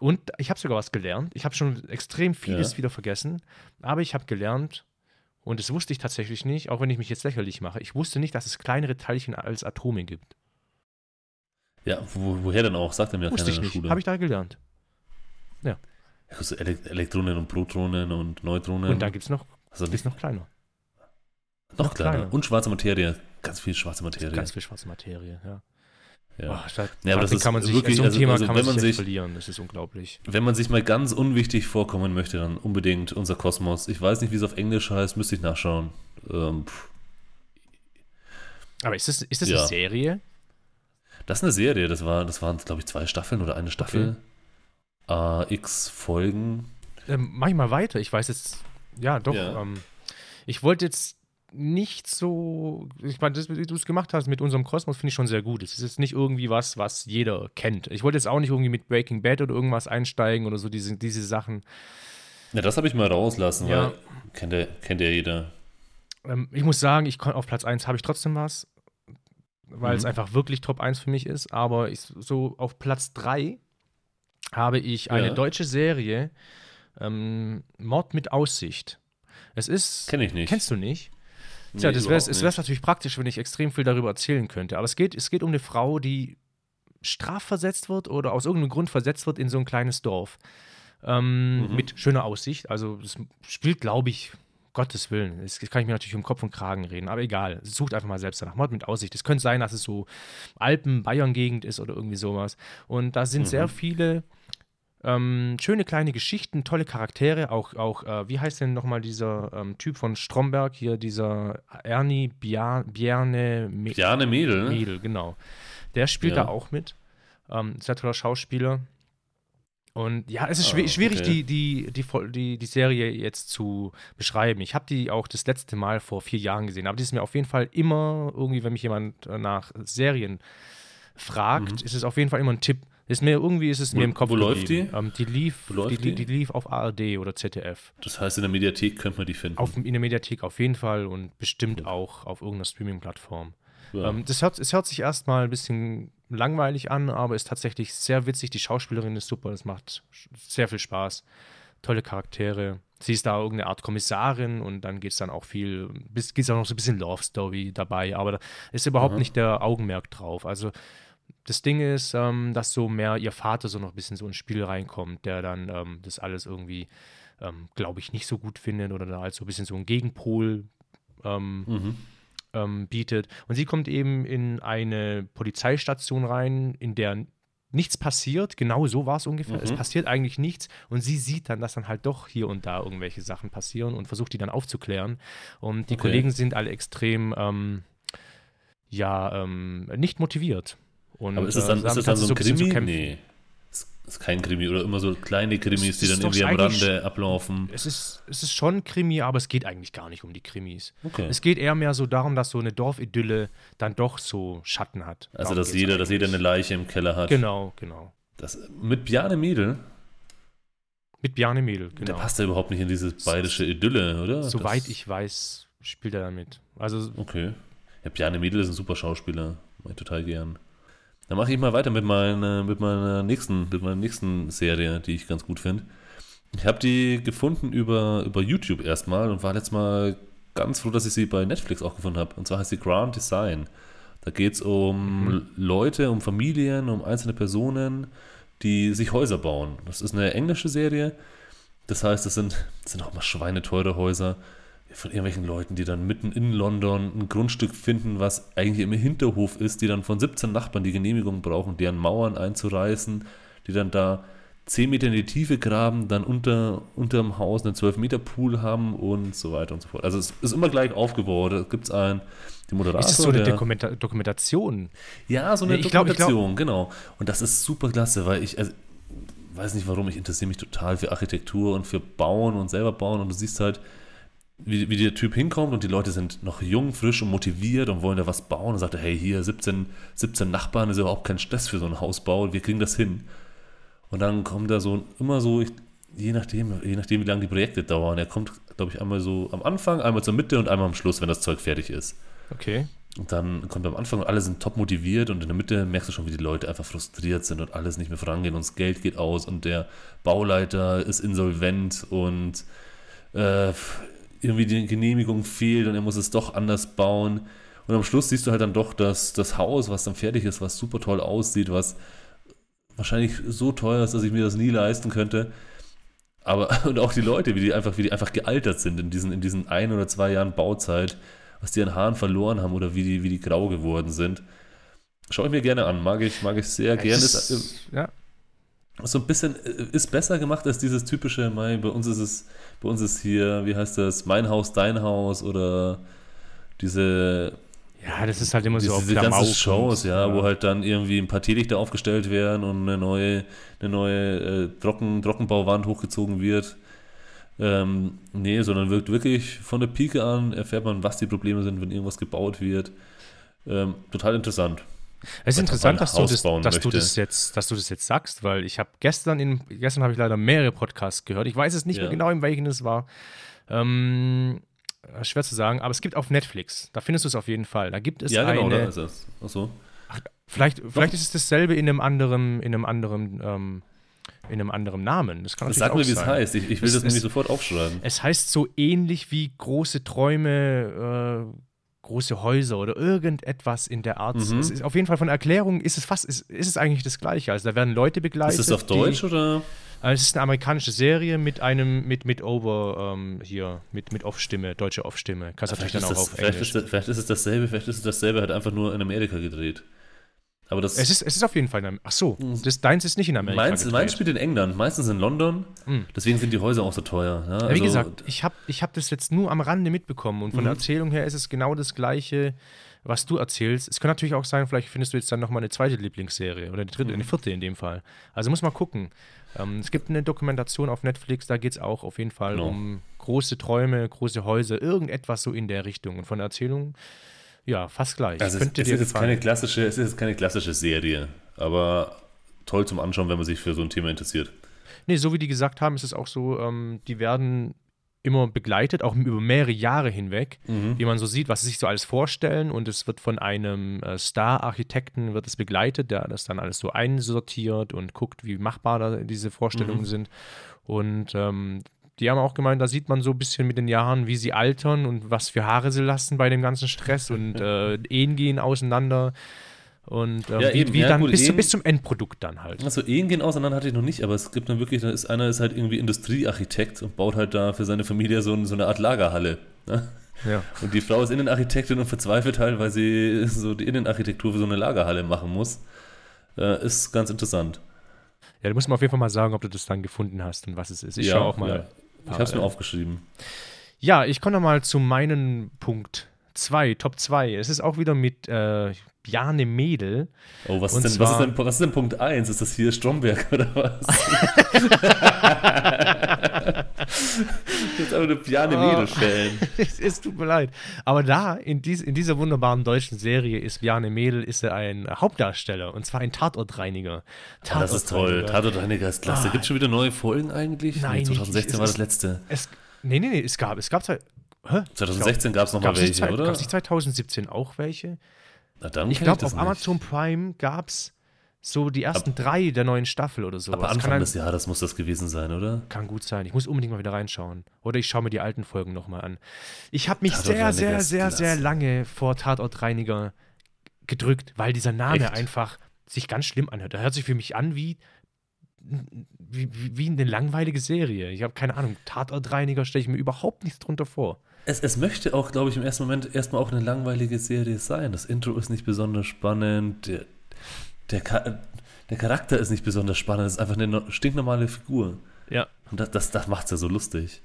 [SPEAKER 1] Und ich habe sogar was gelernt. Ich habe schon extrem vieles
[SPEAKER 3] Ja.
[SPEAKER 1] wieder vergessen, aber ich habe gelernt, und das wusste ich tatsächlich nicht, auch wenn ich mich jetzt lächerlich mache, ich wusste nicht, dass es kleinere Teilchen als Atome gibt.
[SPEAKER 3] Ja, wo, woher denn auch? Sagt er mir
[SPEAKER 1] wusste ich
[SPEAKER 3] in der
[SPEAKER 1] nicht.
[SPEAKER 3] Schule.
[SPEAKER 1] Habe ich da gelernt.
[SPEAKER 3] Ja, so Ele Elektronen und Protonen und Neutronen.
[SPEAKER 1] Und da gibt es noch,
[SPEAKER 3] also
[SPEAKER 1] noch kleiner.
[SPEAKER 3] Noch,
[SPEAKER 1] Noch
[SPEAKER 3] kleiner.
[SPEAKER 1] kleiner.
[SPEAKER 3] Und schwarze Materie. Ganz viel schwarze Materie.
[SPEAKER 1] Ganz viel schwarze Materie, ja.
[SPEAKER 3] Ja.
[SPEAKER 1] Boah, da,
[SPEAKER 3] Ja, aber das ist
[SPEAKER 1] kann man sich,
[SPEAKER 3] wirklich-
[SPEAKER 1] so ein
[SPEAKER 3] also-
[SPEAKER 1] Thema
[SPEAKER 3] also
[SPEAKER 1] kann
[SPEAKER 3] wenn
[SPEAKER 1] man
[SPEAKER 3] man
[SPEAKER 1] sich, verlieren. Das ist unglaublich.
[SPEAKER 3] Wenn man sich mal ganz unwichtig vorkommen möchte, dann unbedingt unser Kosmos. Ich weiß nicht, wie es auf Englisch heißt, müsste ich nachschauen. Ähm.
[SPEAKER 1] Aber ist das, ist das
[SPEAKER 3] Ja.
[SPEAKER 1] eine Serie?
[SPEAKER 3] das ist eine Serie, das, war, das waren, glaube ich, zwei Staffeln oder eine Staffel. Äh, X Folgen.
[SPEAKER 1] Ähm, mach ich mal weiter. Ich weiß jetzt, ja, doch.
[SPEAKER 3] Ja.
[SPEAKER 1] Ähm, ich wollte jetzt nicht so, ich meine, das, wie du es gemacht hast mit unserem Kosmos, finde ich schon sehr gut. Es ist jetzt nicht irgendwie was, was jeder kennt. Ich wollte jetzt auch nicht irgendwie mit Breaking Bad oder irgendwas einsteigen oder so, diese, diese Sachen.
[SPEAKER 3] Ja, das habe ich mal rauslassen,
[SPEAKER 1] Ja.
[SPEAKER 3] weil kennt ja, kennt ja jeder.
[SPEAKER 1] Ähm, ich muss sagen, ich auf Platz 1 habe ich trotzdem was, weil es
[SPEAKER 3] Mhm.
[SPEAKER 1] einfach wirklich Top 1 für mich ist. Aber ich, so auf Platz 3 habe ich eine
[SPEAKER 3] Ja.
[SPEAKER 1] deutsche Serie, ähm, Mord mit Aussicht. Es ist.
[SPEAKER 3] Kenne ich nicht.
[SPEAKER 1] Kennst du nicht?
[SPEAKER 3] Nee,
[SPEAKER 1] Tja, das wäre es wär's natürlich praktisch, wenn ich extrem viel darüber erzählen könnte. Aber es geht, es geht um eine Frau, die strafversetzt wird oder aus irgendeinem Grund versetzt wird in so ein kleines Dorf. Ähm,
[SPEAKER 3] Mhm.
[SPEAKER 1] Mit schöner Aussicht. Also es spielt, glaube ich, Gottes Willen. Das kann ich mir natürlich um Kopf und Kragen reden, aber egal. Sucht einfach mal selbst danach. Mord mit Aussicht. Es könnte sein, dass es so Alpen-Bayern-Gegend ist oder irgendwie sowas. Und da sind
[SPEAKER 3] Mhm.
[SPEAKER 1] sehr viele ähm, schöne kleine Geschichten, tolle Charaktere. Auch, auch äh, wie heißt denn nochmal dieser ähm, Typ von Stromberg hier, dieser Ernie Bia Bierne Me
[SPEAKER 3] Jane Mädel, ne?
[SPEAKER 1] Mädel, genau. Der spielt
[SPEAKER 3] Ja.
[SPEAKER 1] da auch mit. Ähm, sehr toller Schauspieler. Und ja, es ist
[SPEAKER 3] Ah,
[SPEAKER 1] schwi- schwierig,
[SPEAKER 3] okay.
[SPEAKER 1] die, die, die, Vol- die, die Serie jetzt zu beschreiben. Ich habe die auch das letzte Mal vor vier Jahren gesehen, aber die ist mir auf jeden Fall immer irgendwie, wenn mich jemand äh, nach Serien fragt, ist es auf jeden Fall immer ein Tipp. Ist mir irgendwie ist es.
[SPEAKER 3] Wo-
[SPEAKER 1] mir im Kopf
[SPEAKER 3] wo läuft
[SPEAKER 1] geblieben.
[SPEAKER 3] die?
[SPEAKER 1] Ähm, die lief,
[SPEAKER 3] Wo läuft
[SPEAKER 1] die,
[SPEAKER 3] die?
[SPEAKER 1] die lief auf ARD oder ZDF.
[SPEAKER 3] Das heißt, in der Mediathek könnte man die finden.
[SPEAKER 1] Auf, in der Mediathek auf jeden Fall und bestimmt auch auf irgendeiner Streaming-Plattform.
[SPEAKER 3] ja.
[SPEAKER 1] Ähm, das hört, es hört sich erstmal ein bisschen langweilig an, aber ist tatsächlich sehr witzig. Die Schauspielerin ist super, es macht sehr viel Spaß. Tolle Charaktere. Sie ist da irgendeine Art Kommissarin und dann geht es dann auch viel, geht es auch noch so ein bisschen Love Story dabei, aber da ist überhaupt
[SPEAKER 3] Aha.
[SPEAKER 1] nicht der Augenmerk drauf. Also das Ding ist, ähm, dass so mehr ihr Vater so noch ein bisschen so ins Spiel reinkommt, der dann ähm, das alles irgendwie, ähm, glaube ich, nicht so gut findet oder da als so ein bisschen so ein Gegenpol ähm,
[SPEAKER 3] mhm.
[SPEAKER 1] ähm, bietet. Und sie kommt eben in eine Polizeistation rein, in der nichts passiert. Genau so war es ungefähr. Es
[SPEAKER 3] Mhm.
[SPEAKER 1] passiert eigentlich nichts. Und sie sieht dann, dass dann halt doch hier und da irgendwelche Sachen passieren und versucht die dann aufzuklären. Und die
[SPEAKER 3] Okay.
[SPEAKER 1] Kollegen sind alle extrem, ähm, ja, nicht motiviert. Und,
[SPEAKER 3] Aber ist es
[SPEAKER 1] äh,
[SPEAKER 3] dann, ist das dann so ein Krimi?
[SPEAKER 1] kämpfen.
[SPEAKER 3] Nee. Ist, ist kein Krimi oder immer so kleine Krimis,
[SPEAKER 1] Es
[SPEAKER 3] die dann irgendwie am Rande ablaufen.
[SPEAKER 1] Es ist, es ist schon Krimi, aber es geht eigentlich gar nicht um die Krimis.
[SPEAKER 3] Okay.
[SPEAKER 1] Es geht eher mehr so darum, dass so eine Dorfidylle dann doch so Schatten hat.
[SPEAKER 3] Also,
[SPEAKER 1] Darum
[SPEAKER 3] dass
[SPEAKER 1] geht's
[SPEAKER 3] jeder, dass jeder eine. Leiche im Keller hat.
[SPEAKER 1] Genau, genau.
[SPEAKER 3] Das, mit Bjarne Mädel,
[SPEAKER 1] Mit Bjarne Mädel,
[SPEAKER 3] der
[SPEAKER 1] genau.
[SPEAKER 3] passt ja überhaupt nicht in diese bayerische Idylle, oder?
[SPEAKER 1] Soweit
[SPEAKER 3] das,
[SPEAKER 1] ich weiß, spielt er damit. Also,
[SPEAKER 3] Okay. Ja, Bjarne Mädel ist ein super Schauspieler. Mag ich total gern. Dann mache ich mal weiter mit meiner, mit meiner nächsten, mit meiner nächsten Serie, die ich ganz gut finde. Ich habe die gefunden über, über YouTube erstmal und war letztes Mal ganz froh, dass ich sie bei Netflix auch gefunden habe. Und zwar heißt sie Grand Design. Da geht es um Leute, um Familien, um einzelne Personen, die sich Häuser bauen. Das ist eine englische Serie. Das heißt, das sind, das sind auch mal schweineteure Häuser von irgendwelchen Leuten, die dann mitten in London ein Grundstück finden, was eigentlich im Hinterhof ist, die dann von 17 Nachbarn die Genehmigung brauchen, deren Mauern einzureißen, die dann da 10 Meter in die Tiefe graben, dann unter unterm Haus einen 12 Meter Pool haben und so weiter und so fort. Also es ist immer gleich aufgebaut. Da gibt es einen, die Moderator,
[SPEAKER 1] ist es so eine
[SPEAKER 3] der,
[SPEAKER 1] Dokumenta Dokumentation?
[SPEAKER 3] ja, so eine
[SPEAKER 1] ich glaub- ich glaub-
[SPEAKER 3] Dokumentation, genau. Und das ist super klasse, weil ich also, weiß nicht warum, ich interessiere mich total für Architektur und für Bauen und selber bauen. Und du siehst halt, wie, wie der Typ hinkommt und die Leute sind noch jung, frisch und motiviert und wollen da was bauen. Und sagt er, hey, hier 17, 17 Nachbarn ist überhaupt kein Stress für so einen Hausbau, wir kriegen das hin. Und dann kommt da so immer so, ich, je nachdem, je nachdem, wie lange die Projekte dauern. Er kommt, glaube ich, einmal so am Anfang, einmal zur Mitte und einmal am Schluss, wenn das Zeug fertig ist.
[SPEAKER 1] Okay.
[SPEAKER 3] Und dann kommt am Anfang und alle sind top motiviert und in der Mitte merkst du schon, wie die Leute einfach frustriert sind und alles nicht mehr vorangehen und das Geld geht aus und der Bauleiter ist insolvent und äh, irgendwie die Genehmigung fehlt und er muss es doch anders bauen. Und am Schluss siehst du halt dann doch, dass das Haus, was dann fertig ist, was super toll aussieht, was wahrscheinlich so teuer ist, dass ich mir das nie leisten könnte. Aber und auch die Leute, wie die einfach, wie die einfach gealtert sind in diesen, in diesen ein oder zwei Jahren Bauzeit. was die an Haaren verloren haben oder wie die, wie die grau geworden sind. Schaue ich mir gerne an, mag ich, mag ich sehr gerne. Ist,
[SPEAKER 1] ja.
[SPEAKER 3] So ein bisschen, äh, ist besser gemacht als dieses typische, bei uns ist es, bei uns ist hier, wie heißt das, mein Haus, dein Haus oder diese
[SPEAKER 1] ja, das ist halt immer so auf
[SPEAKER 3] diese ganzen Shows,
[SPEAKER 1] und-
[SPEAKER 3] ja, wo halt dann irgendwie ein paar Teelichter aufgestellt werden und eine neue, eine neue äh, Trocken, Trockenbauwand hochgezogen wird. Ähm, nee, sondern wirkt wirklich von der Pike an, erfährt man, was die Probleme sind, wenn irgendwas gebaut wird. Ähm, total interessant.
[SPEAKER 1] Es ist interessant, dass, du das, dass, du das jetzt, dass du das jetzt sagst, weil ich habe gestern in gestern habe ich leider mehrere Podcasts gehört. Ich weiß es nicht
[SPEAKER 3] Ja.
[SPEAKER 1] mehr genau, in welchen es war. Ähm, schwer zu sagen, aber es gibt auf Netflix. Da findest du es auf jeden Fall. Da gibt es
[SPEAKER 3] ja, genau,
[SPEAKER 1] eine.
[SPEAKER 3] da ist es. Achso.
[SPEAKER 1] Vielleicht, vielleicht ist es dasselbe in einem anderen, in einem anderen, ähm, in einem anderen Namen. Das kann natürlich
[SPEAKER 3] Sag mir, wie es heißt. Ich, ich will
[SPEAKER 1] Es-
[SPEAKER 3] das nämlich
[SPEAKER 1] es-
[SPEAKER 3] sofort aufschreiben.
[SPEAKER 1] Es heißt so ähnlich wie große Träume, äh, große Häuser oder irgendetwas in der Art.
[SPEAKER 3] Mhm.
[SPEAKER 1] Es ist auf jeden Fall von Erklärung ist es fast, ist, ist es eigentlich das Gleiche. Also da werden Leute begleitet.
[SPEAKER 3] Ist es auf
[SPEAKER 1] die-
[SPEAKER 3] Deutsch oder?
[SPEAKER 1] Also es ist eine amerikanische Serie mit einem, mit, mit Over, ähm, hier, mit, mit Off-Stimme, deutsche Off-Stimme. Kannst du natürlich
[SPEAKER 3] Vielleicht
[SPEAKER 1] dann auch
[SPEAKER 3] das,
[SPEAKER 1] auf
[SPEAKER 3] vielleicht,
[SPEAKER 1] Englisch.
[SPEAKER 3] ist, das- vielleicht ist es dasselbe, vielleicht ist es dasselbe, hat einfach nur in Amerika gedreht. Aber das
[SPEAKER 1] Es ist, es ist auf jeden Fall in Am- Ach so, das, deins ist nicht in Amerika
[SPEAKER 3] meins, meins spielt in England, meistens in London.
[SPEAKER 1] Hm.
[SPEAKER 3] Deswegen sind die Häuser auch so teuer. Ja,
[SPEAKER 1] Ja, wie
[SPEAKER 3] also-
[SPEAKER 1] gesagt, ich habe ich hab das jetzt nur am Rande mitbekommen und von
[SPEAKER 3] Mhm.
[SPEAKER 1] der Erzählung her ist es genau das Gleiche, was du erzählst. Es kann natürlich auch sein, vielleicht findest du jetzt dann nochmal eine zweite Lieblingsserie oder eine dritte,
[SPEAKER 3] Mhm.
[SPEAKER 1] eine vierte in dem Fall. Also muss mal gucken. Ähm, es gibt eine Dokumentation auf Netflix, da geht es auch auf jeden Fall
[SPEAKER 3] Genau.
[SPEAKER 1] um große Träume, große Häuser, irgendetwas so in der Richtung. Und von der Erzählung, ja, fast gleich.
[SPEAKER 3] Also es, es ist jetzt keine klassische, es ist jetzt keine klassische Serie, aber toll zum Anschauen, wenn man sich für so ein Thema interessiert.
[SPEAKER 1] Nee, so wie die gesagt haben, ist es auch so, ähm, die werden immer begleitet, auch über mehrere Jahre hinweg,
[SPEAKER 3] Mhm.
[SPEAKER 1] wie man so sieht, was sie sich so alles vorstellen und es wird von einem äh, Star-Architekten wird es begleitet, der das dann alles so einsortiert und guckt, wie machbar da diese Vorstellungen
[SPEAKER 3] Mhm.
[SPEAKER 1] sind und ähm, die haben auch gemeint, da sieht man so ein bisschen mit den Jahren, wie sie altern und was für Haare sie lassen bei dem ganzen Stress und äh, Ehen gehen auseinander und ähm,
[SPEAKER 3] Ja,
[SPEAKER 1] wie,
[SPEAKER 3] eben.
[SPEAKER 1] wie
[SPEAKER 3] Ja,
[SPEAKER 1] dann
[SPEAKER 3] gut,
[SPEAKER 1] bis,
[SPEAKER 3] Ehen-
[SPEAKER 1] bis zum Endprodukt dann halt.
[SPEAKER 3] Also Ehen gehen auseinander hatte ich noch nicht, aber es gibt dann wirklich, da ist einer ist halt irgendwie Industriearchitekt und baut halt da für seine Familie so, so eine Art Lagerhalle. Ne?
[SPEAKER 1] Ja.
[SPEAKER 3] Und die Frau ist Innenarchitektin und verzweifelt halt, weil sie so die Innenarchitektur für so eine Lagerhalle machen muss. Äh, ist ganz interessant.
[SPEAKER 1] Ja, du musst mir auf jeden Fall mal sagen, ob du das dann gefunden hast und was es ist. Ich
[SPEAKER 3] Ja,
[SPEAKER 1] schaue auch mal.
[SPEAKER 3] Ich habe es mir aufgeschrieben.
[SPEAKER 1] Ja, ich komme noch mal zu meinem Punkt 2, Top 2. Es ist auch wieder mit äh, Bjarne Mädel.
[SPEAKER 3] Oh, was ist, denn, was, ist denn, was ist denn Punkt 1? Ist das hier Stromberg oder was? Jetzt aber eine Piane
[SPEAKER 1] Oh.
[SPEAKER 3] Mädel-Fan.
[SPEAKER 1] es, es tut mir leid. Aber da, in, dies, in dieser wunderbaren deutschen Serie, ist Bjarne Mädel ist er ein Hauptdarsteller. Und zwar ein Tatortreiniger.
[SPEAKER 3] Ah, das ist toll. Tatortreiniger ist klasse.
[SPEAKER 1] Ah.
[SPEAKER 3] Gibt es schon wieder neue Folgen eigentlich?
[SPEAKER 1] Nein,
[SPEAKER 3] nee,
[SPEAKER 1] nicht.
[SPEAKER 3] 2016
[SPEAKER 1] Es
[SPEAKER 3] war das letzte.
[SPEAKER 1] Es, nee, nee, nee, es gab, es gab zwei, hä?
[SPEAKER 3] 2016 gab es nochmal
[SPEAKER 1] Gab es
[SPEAKER 3] welche,
[SPEAKER 1] nicht,
[SPEAKER 3] oder?
[SPEAKER 1] gab's nicht 2017 auch welche?
[SPEAKER 3] Na, dann
[SPEAKER 1] Ich glaube, auf
[SPEAKER 3] nicht.
[SPEAKER 1] Amazon Prime gab es so die ersten drei der neuen Staffel oder so.
[SPEAKER 3] Aber Anfang
[SPEAKER 1] kann, ein,
[SPEAKER 3] des Jahres muss das gewesen sein, oder?
[SPEAKER 1] kann gut sein. Ich muss unbedingt mal wieder reinschauen. Oder ich schaue mir die alten Folgen nochmal an. Ich habe mich sehr, sehr, sehr, sehr lange vor Tatortreiniger gedrückt, weil dieser Name
[SPEAKER 3] Echt?
[SPEAKER 1] einfach sich ganz schlimm anhört. Er hört sich für mich an wie, wie, wie wie eine langweilige Serie. Ich habe keine Ahnung. Tatortreiniger stelle ich mir überhaupt nichts drunter vor.
[SPEAKER 3] Es, es möchte auch, glaube ich, im ersten Moment erstmal auch eine langweilige Serie sein. Das Intro ist nicht besonders spannend. Der, der, der Charakter ist nicht besonders spannend. Es ist einfach eine no- stinknormale Figur.
[SPEAKER 1] Ja.
[SPEAKER 3] Und das, das, das macht es ja so lustig.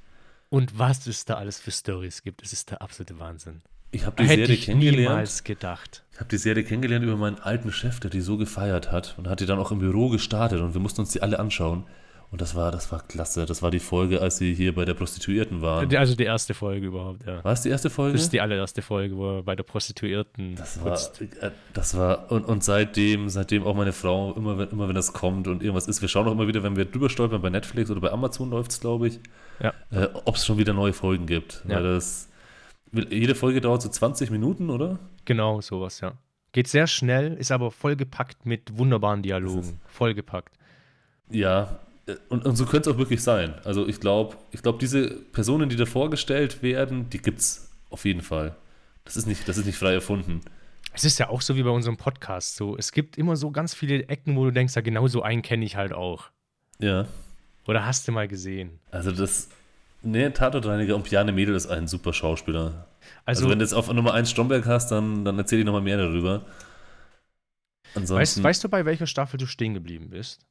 [SPEAKER 1] Und was es da alles für Stories gibt, das ist der absolute Wahnsinn.
[SPEAKER 3] Ich habe die
[SPEAKER 1] Hätte
[SPEAKER 3] Serie
[SPEAKER 1] ich
[SPEAKER 3] kennengelernt.
[SPEAKER 1] niemals gedacht.
[SPEAKER 3] Ich habe die Serie kennengelernt über meinen alten Chef, der die so gefeiert hat und hat die dann auch im Büro gestartet und wir mussten uns die alle anschauen. Und das war, das war klasse. Das war die Folge, als sie hier bei der Prostituierten waren.
[SPEAKER 1] Also die erste Folge überhaupt, ja.
[SPEAKER 3] War es die erste Folge?
[SPEAKER 1] Das ist die allererste Folge, wo er bei der Prostituierten
[SPEAKER 3] Das war,
[SPEAKER 1] putzt.
[SPEAKER 3] äh, das war, und, und seitdem, seitdem auch meine Frau, immer wenn, immer wenn das kommt und irgendwas ist, wir schauen auch immer wieder, wenn wir drüber stolpern, bei Netflix oder bei Amazon läuft es, glaube ich,
[SPEAKER 1] Ja.
[SPEAKER 3] äh, ob es schon wieder neue Folgen gibt.
[SPEAKER 1] Ja.
[SPEAKER 3] Weil das, jede Folge dauert so 20 Minuten, oder?
[SPEAKER 1] Genau, sowas, ja. Geht sehr schnell, ist aber vollgepackt mit wunderbaren Dialogen. Vollgepackt.
[SPEAKER 3] Ja, und, und so könnte es auch wirklich sein. Also ich glaube, ich glaube, diese Personen, die da vorgestellt werden, die gibt es auf jeden Fall. Das ist nicht, das ist nicht frei erfunden.
[SPEAKER 1] Es ist ja auch so wie bei unserem Podcast so. Es gibt immer so ganz viele Ecken, wo du denkst, ja, genau so einen kenne ich halt auch.
[SPEAKER 3] Ja.
[SPEAKER 1] Oder hast du mal gesehen?
[SPEAKER 3] Also das, Nee, Tatortreiniger und Bjarne Mädel ist ein super Schauspieler. Also,
[SPEAKER 1] Also,
[SPEAKER 3] wenn du jetzt auf Nummer 1 Stromberg hast, dann, dann erzähl ich nochmal mehr darüber.
[SPEAKER 1] weißt,
[SPEAKER 3] Ansonsten,
[SPEAKER 1] weißt du, bei welcher Staffel du stehen geblieben bist?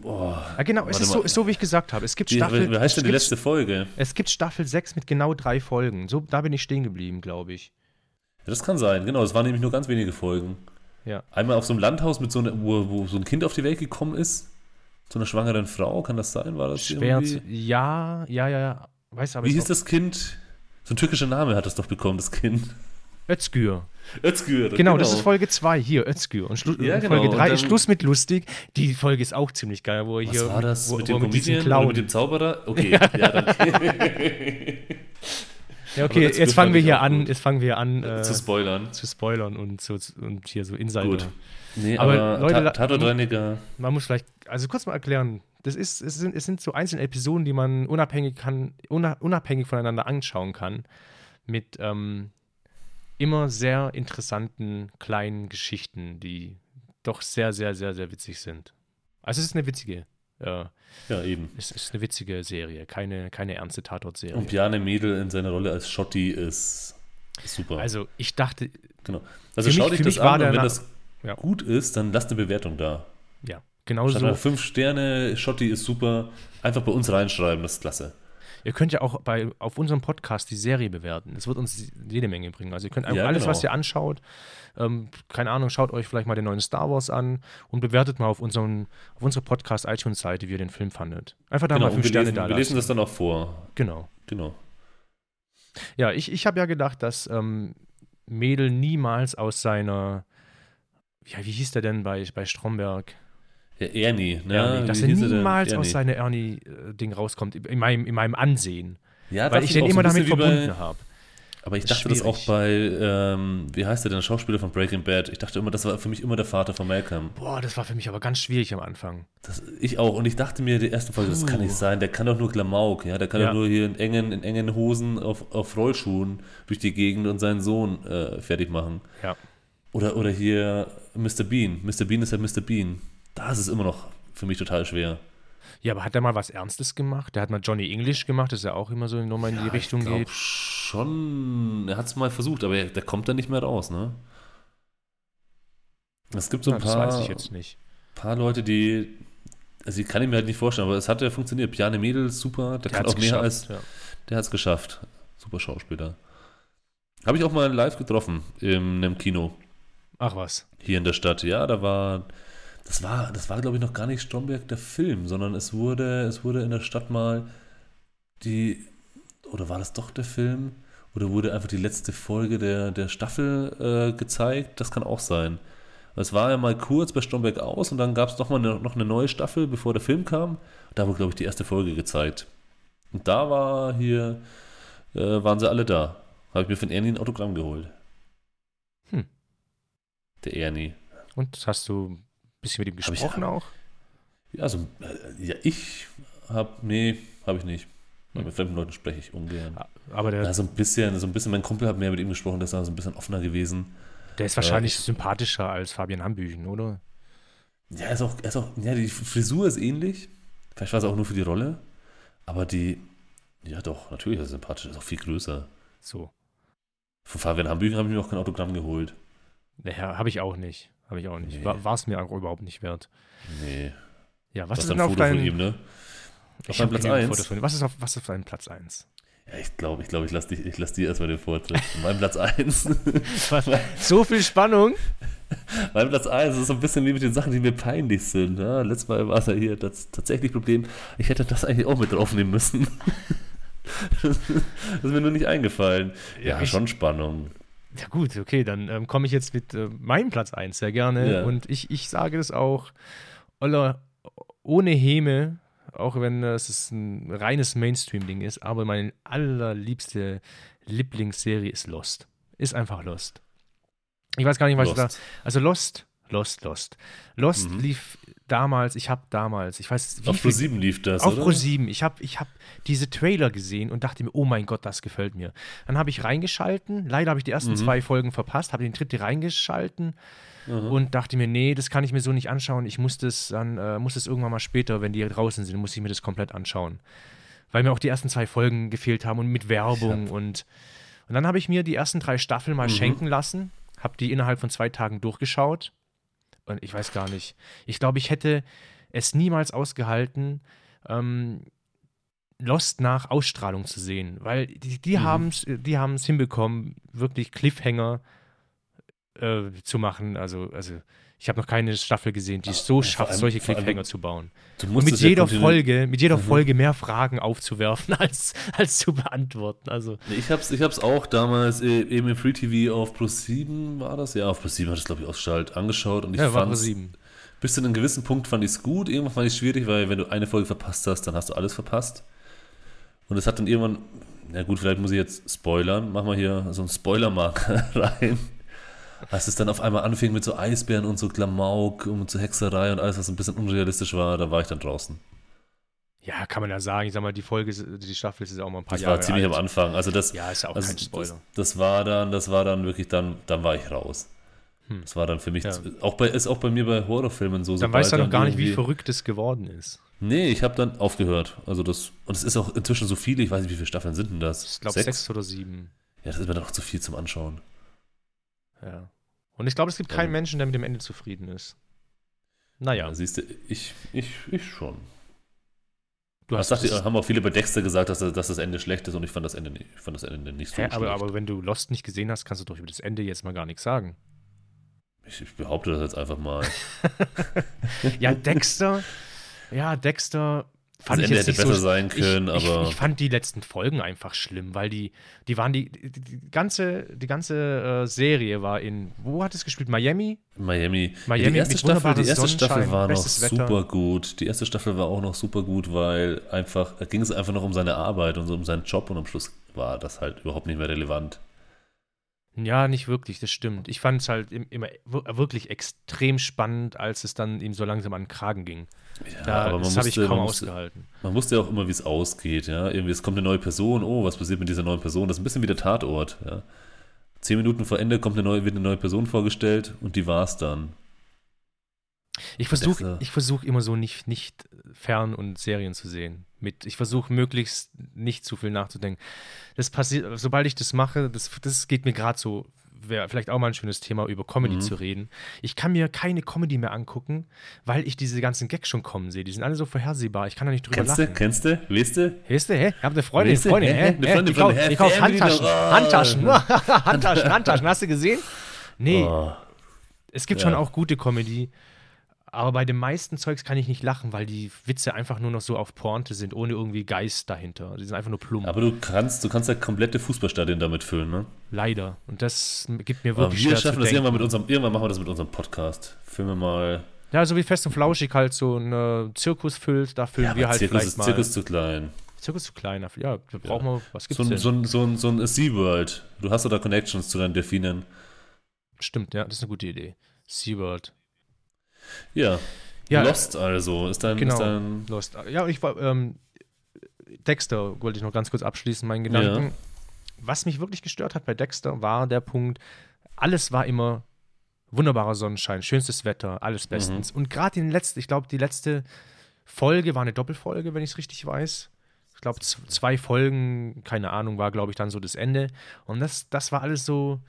[SPEAKER 3] Boah,
[SPEAKER 1] Ja, genau, es ist so, ist so, wie ich gesagt habe. Es gibt
[SPEAKER 3] wie,
[SPEAKER 1] Staffel.
[SPEAKER 3] wie heißt denn die letzte Folge?
[SPEAKER 1] Es gibt Staffel 6 mit genau drei Folgen. So, da bin ich stehen geblieben, glaube ich.
[SPEAKER 3] Ja, das kann sein, genau. Es waren nämlich nur ganz wenige Folgen.
[SPEAKER 1] Ja.
[SPEAKER 3] Einmal auf so einem Landhaus, mit so einer, wo, wo so ein Kind auf die Welt gekommen ist. So einer schwangeren Frau, kann das sein? War das
[SPEAKER 1] Schwer zu.
[SPEAKER 3] irgendwie?
[SPEAKER 1] Ja, ja, ja, ja. Weiß aber
[SPEAKER 3] Wie hieß das Kind? So ein türkischer Name hat das doch bekommen, das Kind.
[SPEAKER 1] Özgür.
[SPEAKER 3] Özgür.
[SPEAKER 1] Genau, das ist Folge 2 hier, Özgür. Und Schlu
[SPEAKER 3] Ja,
[SPEAKER 1] äh,
[SPEAKER 3] genau,
[SPEAKER 1] Folge
[SPEAKER 3] und
[SPEAKER 1] 3
[SPEAKER 3] dann-
[SPEAKER 1] ist Schluss mit lustig. Die Folge ist auch ziemlich geil, wo er
[SPEAKER 3] Was
[SPEAKER 1] hier
[SPEAKER 3] war das
[SPEAKER 1] wo,
[SPEAKER 3] mit dem Comedian
[SPEAKER 1] Clown.
[SPEAKER 3] mit dem Zauberer? Okay, ja, dann
[SPEAKER 1] Ja, okay,
[SPEAKER 3] Özgür
[SPEAKER 1] jetzt fangen wir hier an,
[SPEAKER 3] gut.
[SPEAKER 1] jetzt fangen wir an äh,
[SPEAKER 3] zu spoilern.
[SPEAKER 1] zu spoilern und, so, und hier so Insider.
[SPEAKER 3] Gut. Nee,
[SPEAKER 1] Aber
[SPEAKER 3] aber,
[SPEAKER 1] Leute,
[SPEAKER 3] Tatortreiniger,
[SPEAKER 1] Man muss vielleicht, also kurz mal erklären, das ist, es sind, es sind so einzelne Episoden, die man unabhängig, kann, una, unabhängig voneinander anschauen kann, mit ähm, immer sehr interessanten kleinen Geschichten, die doch sehr, sehr, sehr, sehr witzig sind. Also es ist eine witzige, äh,
[SPEAKER 3] ja eben.
[SPEAKER 1] es ist eine witzige Serie, keine, keine ernste Tatort-Serie.
[SPEAKER 3] Und Bjarne Mädel in seiner Rolle als Schotti ist super.
[SPEAKER 1] Also ich dachte,
[SPEAKER 3] genau. Also schau
[SPEAKER 1] mich-
[SPEAKER 3] dich das an und wenn das
[SPEAKER 1] Ja.
[SPEAKER 3] gut ist, dann lass eine Bewertung da.
[SPEAKER 1] ja,
[SPEAKER 3] Statt
[SPEAKER 1] genauso.
[SPEAKER 3] nach fünf Sterne, Schotti ist super, einfach bei uns reinschreiben, das ist klasse.
[SPEAKER 1] Ihr könnt ja auch bei, auf unserem Podcast die Serie bewerten. Es wird uns jede Menge bringen. Also ihr könnt einfach
[SPEAKER 3] Ja,
[SPEAKER 1] alles,
[SPEAKER 3] genau.
[SPEAKER 1] was ihr anschaut, ähm, keine Ahnung, schaut euch vielleicht mal den neuen Star Wars an und bewertet mal auf, unserem, auf unserer Podcast-iTunes-Seite, wie ihr den Film fandet. Einfach da
[SPEAKER 3] genau,
[SPEAKER 1] mal fünf Sterne
[SPEAKER 3] lesen,
[SPEAKER 1] da
[SPEAKER 3] wir lesen das dann auch vor.
[SPEAKER 1] Genau.
[SPEAKER 3] Genau.
[SPEAKER 1] Ja, ich, ich habe ja gedacht, dass ähm, Mädel niemals aus seiner, ja, wie hieß der denn bei, bei Stromberg?
[SPEAKER 3] Ernie, ne?
[SPEAKER 1] Ernie, dass er niemals aus seiner Ernie-Ding rauskommt, in meinem, in meinem Ansehen.
[SPEAKER 3] Ja,
[SPEAKER 1] Weil ich den
[SPEAKER 3] so
[SPEAKER 1] immer damit verbunden habe.
[SPEAKER 3] Aber ich dachte das auch
[SPEAKER 1] schwierig.
[SPEAKER 3] bei, ähm, wie heißt der denn, der Schauspieler von Breaking Bad? Ich dachte immer, das war für mich immer der Vater von Malcolm.
[SPEAKER 1] Boah, das war für mich aber ganz schwierig am Anfang.
[SPEAKER 3] Das, ich auch. Und ich dachte mir, die erste Folge, das kann nicht sein. Der kann doch nur Klamauk, ja. Der kann
[SPEAKER 1] Ja.
[SPEAKER 3] doch nur hier in engen, in engen Hosen auf, auf Rollschuhen durch die Gegend und seinen Sohn äh, fertig machen.
[SPEAKER 1] Ja.
[SPEAKER 3] Oder, oder hier Mr. Bean. Mr. Bean ist ja Mr. Bean. Da ist es immer noch für mich total schwer.
[SPEAKER 1] Ja, aber hat er mal was Ernstes gemacht? Der hat mal Johnny English gemacht, das ist ja auch immer so nochmal in die Richtung
[SPEAKER 3] ich glaub
[SPEAKER 1] geht.
[SPEAKER 3] schon, er hat es mal versucht, aber er, der kommt da nicht mehr raus, ne? Es gibt so
[SPEAKER 1] Ja,
[SPEAKER 3] ein
[SPEAKER 1] das
[SPEAKER 3] paar,
[SPEAKER 1] weiß ich jetzt nicht.
[SPEAKER 3] paar Leute, die, also ich kann ihn mir halt nicht vorstellen, aber es hat ja funktioniert. Bjarne Mädel, super, der, kann
[SPEAKER 1] hat's
[SPEAKER 3] auch mehr als,
[SPEAKER 1] ja.
[SPEAKER 3] der hat es geschafft. Super Schauspieler. Habe ich auch mal live getroffen in einem Kino
[SPEAKER 1] Ach was.
[SPEAKER 3] hier in der Stadt. Ja, da war, das war, das war glaube ich noch gar nicht Stromberg der Film, sondern es wurde, es wurde in der Stadt mal die, oder war das doch der Film? Oder wurde einfach die letzte Folge der, der Staffel äh, gezeigt? Das kann auch sein. Es war ja mal kurz bei Stromberg aus und dann gab es noch mal eine, noch eine neue Staffel, bevor der Film kam. Da wurde, glaube ich, die erste Folge gezeigt. Und da war hier, äh, waren sie alle da. Habe ich mir von Ernie ein Autogramm geholt.
[SPEAKER 1] Hm.
[SPEAKER 3] Der Ernie.
[SPEAKER 1] Und hast du bisschen mit ihm
[SPEAKER 3] Hab ich-
[SPEAKER 1] gesprochen auch?
[SPEAKER 3] Ja, so, äh, ja, ich habe, nee, habe ich nicht.
[SPEAKER 1] Hm.
[SPEAKER 3] Mit fremden Leuten spreche ich ungern.
[SPEAKER 1] Aber der,
[SPEAKER 3] so ein bisschen, so ein bisschen, mein Kumpel hat mehr mit ihm gesprochen, der ist da so ein bisschen offener gewesen.
[SPEAKER 1] der ist wahrscheinlich
[SPEAKER 3] ich-
[SPEAKER 1] sympathischer als Fabian Hambüchen, oder?
[SPEAKER 3] Ja, ist auch, ist auch, ja, die Frisur ist ähnlich. Vielleicht war es auch nur für die Rolle. Aber die, ja doch, natürlich ist er sympathisch, ist auch viel größer.
[SPEAKER 1] So.
[SPEAKER 3] Von Fabian Hambüchen habe ich mir auch kein Autogramm geholt.
[SPEAKER 1] Naja, habe ich auch nicht. Habe ich auch nicht.
[SPEAKER 3] Nee.
[SPEAKER 1] War es mir auch überhaupt nicht wert.
[SPEAKER 3] Nee.
[SPEAKER 1] Ja, was
[SPEAKER 3] Was
[SPEAKER 1] ist denn auf deinem
[SPEAKER 3] ihm, ne? Auf
[SPEAKER 1] hab
[SPEAKER 3] Platz
[SPEAKER 1] genügend
[SPEAKER 3] 1.
[SPEAKER 1] Fotos von ihm. Was ist auf, was ist auf deinem Platz 1?
[SPEAKER 3] Ja, ich glaube, ich, glaub, ich lasse ich lass dir erstmal den Vortritt. mein Platz 1.
[SPEAKER 1] so viel Spannung.
[SPEAKER 3] Mein Platz 1 ist so ein bisschen wie mit den Sachen, die mir peinlich sind. Ja, letztes Mal war es ja hier das tatsächlich Problem. Ich hätte das eigentlich auch mit draufnehmen müssen. das ist mir nur nicht eingefallen. Ja,
[SPEAKER 1] ich-
[SPEAKER 3] schon Spannung.
[SPEAKER 1] Ja gut, okay, dann ähm, komme ich jetzt mit äh, meinem Platz 1 sehr gerne.
[SPEAKER 3] Ja.
[SPEAKER 1] Und ich, ich sage das auch Oller, ohne Häme, auch wenn es ein reines Mainstream-Ding ist, aber meine allerliebste Lieblingsserie ist Lost. Ist einfach Lost. Ich weiß gar nicht, was ich da.
[SPEAKER 3] Lost.
[SPEAKER 1] Also Lost, Lost, Lost. Lost
[SPEAKER 3] Mhm.
[SPEAKER 1] lief damals, ich habe damals, ich weiß wie
[SPEAKER 3] Auf Pro 7 lief das,
[SPEAKER 1] auf? Pro 7. Ich habe ich hab diese Trailer gesehen und dachte mir, oh mein Gott, das gefällt mir. Dann habe ich reingeschalten. Leider habe ich die ersten
[SPEAKER 3] Mhm.
[SPEAKER 1] zwei Folgen verpasst, habe den dritte reingeschalten
[SPEAKER 3] Mhm.
[SPEAKER 1] und dachte mir, nee, das kann ich mir so nicht anschauen. Ich muss das dann, äh, muss das irgendwann mal später, wenn die draußen sind, muss ich mir das komplett anschauen. weil mir auch die ersten zwei Folgen gefehlt haben und mit Werbung und und dann habe ich mir die ersten drei Staffeln mal
[SPEAKER 3] Mhm.
[SPEAKER 1] schenken lassen, habe die innerhalb von zwei Tagen durchgeschaut und ich weiß gar nicht. Ich glaube, ich hätte es niemals ausgehalten, ähm, Lost nach Ausstrahlung zu sehen, weil die, die
[SPEAKER 3] Mhm.
[SPEAKER 1] haben es die haben's hinbekommen, wirklich Cliffhanger äh, zu machen. Also, also ich habe noch keine Staffel gesehen, die es so schafft,
[SPEAKER 3] allem-
[SPEAKER 1] solche
[SPEAKER 3] allem-
[SPEAKER 1] Cliffhanger zu bauen.
[SPEAKER 3] Du
[SPEAKER 1] Und mit
[SPEAKER 3] es ja
[SPEAKER 1] jeder
[SPEAKER 3] kontinu-
[SPEAKER 1] Folge, mit jeder
[SPEAKER 3] Mhm.
[SPEAKER 1] Folge mehr Fragen aufzuwerfen, als, als zu beantworten. Also,
[SPEAKER 3] Ich hab's, ich hab's auch damals äh, eben im Free TV auf Plus 7 war das, ja, auf Plus 7 hat es glaube ich ausgeschaltet, angeschaut und ich
[SPEAKER 1] ja, sieben.
[SPEAKER 3] bis zu einem gewissen Punkt fand ich es gut, irgendwann fand ich es schwierig, weil wenn du eine Folge verpasst hast, dann hast du alles verpasst. Und es hat dann irgendwann, na gut, vielleicht muss ich jetzt spoilern, mach mal hier so einen Spoilermarker rein. Als es dann auf einmal anfing mit so Eisbären und so Klamauk und so Hexerei und alles, was ein bisschen unrealistisch war, da war ich dann draußen.
[SPEAKER 1] Ja, kann man ja sagen. Ich sag mal, die Folge, die Staffel ist jetzt auch mal ein paar
[SPEAKER 3] Das
[SPEAKER 1] Jahre
[SPEAKER 3] war ziemlich
[SPEAKER 1] alt.
[SPEAKER 3] am Anfang. Also das,
[SPEAKER 1] Ja, ist ja auch
[SPEAKER 3] also
[SPEAKER 1] kein
[SPEAKER 3] das,
[SPEAKER 1] Spoiler.
[SPEAKER 3] das war dann, das war dann wirklich dann, dann war ich raus.
[SPEAKER 1] Hm.
[SPEAKER 3] Das war dann für mich,
[SPEAKER 1] Ja.
[SPEAKER 3] auch bei, ist auch bei mir bei Horrorfilmen so.
[SPEAKER 1] Dann weißt du noch gar nicht, wie verrückt es geworden ist.
[SPEAKER 3] Nee, ich habe dann aufgehört. Also das, und es ist auch inzwischen so viele, ich weiß nicht, wie viele Staffeln sind denn das?
[SPEAKER 1] Ich glaube, sechs? oder sieben.
[SPEAKER 3] Ja, das ist mir dann auch zu viel zum Anschauen.
[SPEAKER 1] Ja. Und ich glaube, es gibt keinen
[SPEAKER 3] Ähm.
[SPEAKER 1] Menschen, der mit dem Ende zufrieden ist. Naja,
[SPEAKER 3] Ja, siehst du, ich, ich, ich schon.
[SPEAKER 1] du
[SPEAKER 3] Das
[SPEAKER 1] hast
[SPEAKER 3] sagt, haben auch viele bei Dexter gesagt, dass, dass das Ende schlecht ist und ich fand das Ende nicht, ich fand das Ende nicht so
[SPEAKER 1] Hä, aber,
[SPEAKER 3] schlecht.
[SPEAKER 1] aber wenn du Lost nicht gesehen hast, kannst du doch über das Ende jetzt mal gar nichts sagen.
[SPEAKER 3] ich, ich behaupte das jetzt einfach mal.
[SPEAKER 1] Ja, Dexter, ja, Dexter fand
[SPEAKER 3] Das
[SPEAKER 1] ich
[SPEAKER 3] Ende hätte
[SPEAKER 1] nicht so
[SPEAKER 3] besser sein können,
[SPEAKER 1] ich,
[SPEAKER 3] aber-
[SPEAKER 1] Ich, ich fand die letzten Folgen einfach schlimm, weil die, die waren die, die, die ganze, die ganze äh, Serie war in, wo hat es gespielt? Miami?
[SPEAKER 3] Miami.
[SPEAKER 1] Miami
[SPEAKER 3] die erste Staffel, die erste Staffel war noch
[SPEAKER 1] Wetter.
[SPEAKER 3] super gut. Die erste Staffel war auch noch super gut, weil einfach, da ging es einfach noch um seine Arbeit und so um seinen Job und am Schluss war das halt überhaupt nicht mehr relevant.
[SPEAKER 1] Ja, nicht wirklich, das stimmt. Ich fand es halt im, immer wir- wirklich extrem spannend, als es dann ihm so langsam an den Kragen ging.
[SPEAKER 3] Ja,
[SPEAKER 1] Da, das habe ich kaum
[SPEAKER 3] man musste,
[SPEAKER 1] ausgehalten.
[SPEAKER 3] man wusste ja auch immer, wie es ausgeht, ja. Irgendwie, es kommt eine neue Person, oh, was passiert mit dieser neuen Person? Das ist ein bisschen wie der Tatort, ja. Zehn Minuten vor Ende kommt eine neue, wird eine neue Person vorgestellt und die war's dann.
[SPEAKER 1] Ich versuche ich versuch immer so nicht, nicht Fern- und Serien zu sehen. Mit, ich versuche möglichst nicht zu viel nachzudenken. Das passiert, sobald ich das mache, das, das geht mir gerade so, wäre vielleicht auch mal ein schönes Thema, über Comedy
[SPEAKER 3] Mhm.
[SPEAKER 1] zu reden. Ich kann mir keine Comedy mehr angucken, weil ich diese ganzen Gags schon kommen sehe. Die sind alle so vorhersehbar. Ich kann da nicht drüber
[SPEAKER 3] Kennst
[SPEAKER 1] lachen.
[SPEAKER 3] Kennst du? Weißt du?
[SPEAKER 1] Weißt du, hä? Ich hab eine Freundin,
[SPEAKER 3] Weißt du,
[SPEAKER 1] Freundin,
[SPEAKER 3] hä? Eine? Freundin,
[SPEAKER 1] ich kauf,
[SPEAKER 3] Freundin, hä?
[SPEAKER 1] ich kauf Handtaschen. Handtaschen. Handtaschen, Handtaschen. Hast du gesehen? Nee,
[SPEAKER 3] Oh,
[SPEAKER 1] es gibt
[SPEAKER 3] Ja.
[SPEAKER 1] schon auch gute Comedy, aber bei den meisten Zeugs kann ich nicht lachen, weil die Witze einfach nur noch so auf Pointe sind, ohne irgendwie Geist dahinter. Die sind einfach nur plump.
[SPEAKER 3] aber du kannst, du kannst ja komplette Fußballstadien damit füllen, ne?
[SPEAKER 1] Leider. Und das gibt mir
[SPEAKER 3] Aber
[SPEAKER 1] wirklich
[SPEAKER 3] wir
[SPEAKER 1] schwer zu
[SPEAKER 3] schaffen das
[SPEAKER 1] denken.
[SPEAKER 3] irgendwann mit unserem, irgendwann machen wir das mit unserem Podcast. Filmen wir mal.
[SPEAKER 1] Ja, so wie Fest und Flauschig halt so ein äh, Zirkus füllt, da füllen wir
[SPEAKER 3] aber
[SPEAKER 1] halt
[SPEAKER 3] Zirkus
[SPEAKER 1] vielleicht
[SPEAKER 3] ist,
[SPEAKER 1] mal.
[SPEAKER 3] Zirkus zu klein.
[SPEAKER 1] Zirkus zu klein. Ja, da brauchen wir, was gibt's
[SPEAKER 3] So ein,
[SPEAKER 1] denn?
[SPEAKER 3] so ein, so ein, so ein SeaWorld. Du hast da Connections zu deinen Delfinen.
[SPEAKER 1] Stimmt, ja, das ist eine gute Idee. SeaWorld.
[SPEAKER 3] Ja.
[SPEAKER 1] Ja,
[SPEAKER 3] Lost also. Ist dein,
[SPEAKER 1] genau.
[SPEAKER 3] ist dein
[SPEAKER 1] Lost. Ja, ich war, ähm, Dexter wollte ich noch ganz kurz abschließen, meinen Gedanken.
[SPEAKER 3] Ja.
[SPEAKER 1] Was mich wirklich gestört hat bei Dexter, war der Punkt, alles war immer wunderbarer Sonnenschein, schönstes Wetter, alles
[SPEAKER 3] Mhm.
[SPEAKER 1] bestens. Und gerade den letzten, ich glaube, die letzte Folge war eine Doppelfolge, wenn ich es richtig weiß. Ich glaube, zwei Folgen, keine Ahnung, war, glaube ich, dann so das Ende. Und das, das war alles so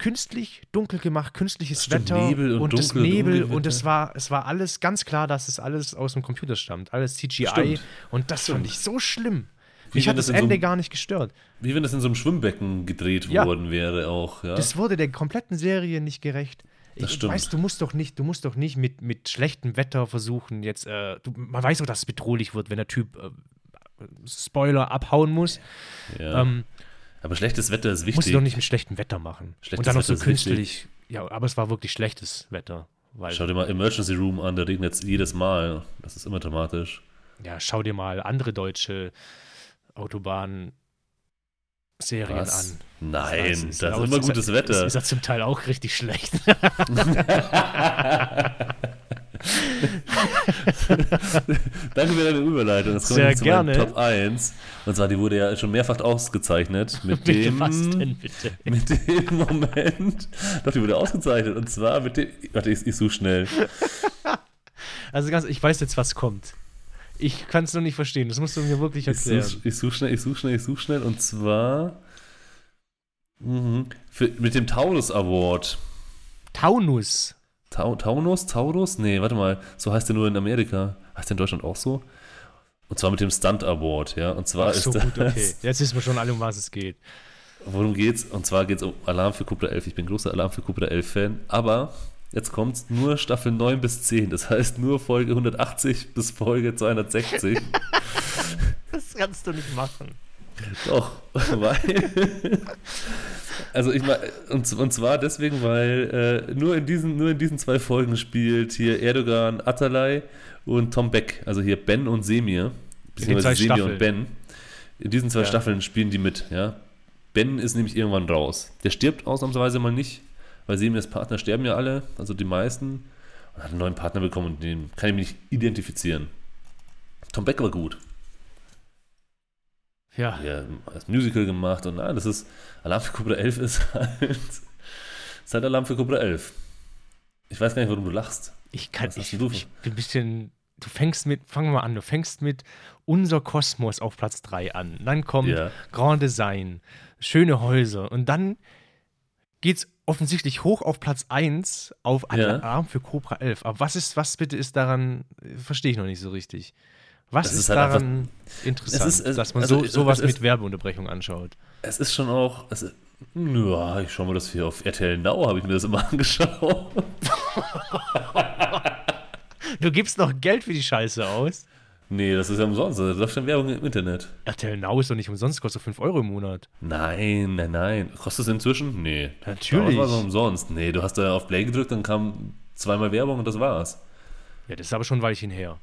[SPEAKER 1] künstlich dunkel gemacht, künstliches
[SPEAKER 3] Stimmt,
[SPEAKER 1] Wetter
[SPEAKER 3] Nebel und
[SPEAKER 1] das
[SPEAKER 3] dunkel und
[SPEAKER 1] Nebel und es war, es war alles ganz klar, dass es alles aus dem Computer stammt, alles CGI
[SPEAKER 3] Stimmt.
[SPEAKER 1] und das fand
[SPEAKER 3] Stimmt.
[SPEAKER 1] ich so schlimm.
[SPEAKER 3] Wie
[SPEAKER 1] Mich hat
[SPEAKER 3] das
[SPEAKER 1] das
[SPEAKER 3] so
[SPEAKER 1] Ende
[SPEAKER 3] einem-
[SPEAKER 1] gar nicht gestört.
[SPEAKER 3] Wie wenn das in so einem Schwimmbecken gedreht
[SPEAKER 1] Ja.
[SPEAKER 3] worden wäre auch, ja.
[SPEAKER 1] Das wurde der kompletten Serie nicht gerecht.
[SPEAKER 3] Das
[SPEAKER 1] Ich
[SPEAKER 3] stimmt.
[SPEAKER 1] weiß, du musst doch nicht, du musst doch nicht mit, mit schlechtem Wetter versuchen, jetzt, äh, du, man weiß doch, dass es bedrohlich wird, wenn der Typ äh, Spoiler abhauen muss.
[SPEAKER 3] ja.
[SPEAKER 1] Ähm,
[SPEAKER 3] aber schlechtes Wetter ist wichtig.
[SPEAKER 1] du doch nicht mit schlechtem Wetter machen.
[SPEAKER 3] Schlechtes
[SPEAKER 1] Und dann noch so
[SPEAKER 3] ist
[SPEAKER 1] künstlich. Ja, aber es war wirklich schlechtes Wetter. Weil,
[SPEAKER 3] Schau dir mal Emergency Room an, da regnet es jedes Mal. Das ist immer dramatisch.
[SPEAKER 1] ja, schau dir mal andere deutsche Autobahn-Serien
[SPEAKER 3] Was?
[SPEAKER 1] an.
[SPEAKER 3] Nein,
[SPEAKER 1] Das
[SPEAKER 3] das
[SPEAKER 1] ist-
[SPEAKER 3] ist,
[SPEAKER 1] aber
[SPEAKER 3] immer
[SPEAKER 1] es ist-
[SPEAKER 3] gutes
[SPEAKER 1] Es
[SPEAKER 3] Wetter.
[SPEAKER 1] ist ja zum Teil auch richtig schlecht.
[SPEAKER 3] Danke für deine Überleitung. Das kommt
[SPEAKER 1] Sehr
[SPEAKER 3] jetzt zu
[SPEAKER 1] gerne.
[SPEAKER 3] Top 1. Und zwar, die wurde ja schon mehrfach ausgezeichnet mit dem,
[SPEAKER 1] was denn bitte?
[SPEAKER 3] mit dem Moment. Doch, die wurde ausgezeichnet. Und zwar mit dem. Warte, ich, ich suche schnell.
[SPEAKER 1] Also ganz, ich weiß jetzt, was kommt. Ich kann es noch nicht verstehen. Das musst du mir wirklich
[SPEAKER 3] Ich
[SPEAKER 1] erklären.
[SPEAKER 3] suche ich such schnell, ich suche schnell, ich suche schnell. Und zwar mhm, für, mit dem Taurus Award.
[SPEAKER 1] Taunus.
[SPEAKER 3] Tau, Taunus? Taurus? Nee, warte mal. So heißt der nur in Amerika. Heißt der in Deutschland auch so? Und zwar mit dem Stunt Award, ja. Und zwar
[SPEAKER 1] Ach so,
[SPEAKER 3] ist das.
[SPEAKER 1] gut, okay. Jetzt wissen wir schon alle, um was es geht.
[SPEAKER 3] Worum geht's? Und zwar geht's um Alarm für Cobra 11. Ich bin großer Alarm für Cobra 11 Fan, aber jetzt kommt's nur Staffel 9 bis 10. Das heißt nur Folge 180 bis Folge 260.
[SPEAKER 1] Das kannst du nicht machen.
[SPEAKER 3] Doch, weil. Also ich meine, und, und zwar deswegen, weil äh, nur, in diesen, nur in diesen zwei Folgen spielt hier Erdogan Atalay und Tom Beck, also hier Ben und Semir, beziehungsweise Semir
[SPEAKER 1] Staffeln.
[SPEAKER 3] und Ben. In diesen zwei
[SPEAKER 1] Ja.
[SPEAKER 3] Staffeln spielen die mit, ja. Ben ist nämlich irgendwann raus. Der stirbt ausnahmsweise mal nicht, weil Semirs Partner sterben ja alle, also die meisten. Und hat einen neuen Partner bekommen und den kann ich mich nicht identifizieren. Tom Beck war gut
[SPEAKER 1] Ja.
[SPEAKER 3] ja, das Musical gemacht und nein, das ist Alarm für Cobra 11 ist halt, ist halt Alarm für Cobra 11. Ich weiß gar nicht, warum du lachst.
[SPEAKER 1] Ich kann, ich, ich bin ein bisschen, du fängst mit, fangen wir mal an, du fängst mit Unser Kosmos auf Platz 3 an. Dann kommt
[SPEAKER 3] Ja.
[SPEAKER 1] Grand Design, schöne Häuser und dann geht's offensichtlich hoch auf Platz 1 auf
[SPEAKER 3] Ja.
[SPEAKER 1] Alarm für Cobra 11. Aber was ist, was bitte ist daran, verstehe ich noch nicht so richtig. Was
[SPEAKER 3] Das
[SPEAKER 1] ist,
[SPEAKER 3] ist halt
[SPEAKER 1] daran interessant,
[SPEAKER 3] Es ist- es-
[SPEAKER 1] dass man
[SPEAKER 3] also
[SPEAKER 1] so, sowas
[SPEAKER 3] ist-
[SPEAKER 1] mit Werbeunterbrechung anschaut?
[SPEAKER 3] Es ist schon auch, es ja, ich schaue mir das hier auf RTL Now, habe ich mir das immer angeschaut.
[SPEAKER 1] Du gibst noch Geld für die Scheiße aus?
[SPEAKER 3] Nee, das ist ja umsonst, da läuft dann Werbung im Internet.
[SPEAKER 1] RTL Now ist doch nicht umsonst, kostet 5 Euro im Monat.
[SPEAKER 3] Nein, nein, nein. Kostet es inzwischen? Nee.
[SPEAKER 1] Natürlich.
[SPEAKER 3] Das war umsonst. Nee, du hast da auf Play gedrückt, dann kam zweimal Werbung und das war's.
[SPEAKER 1] Ja, das ist aber schon ein Weilchen her.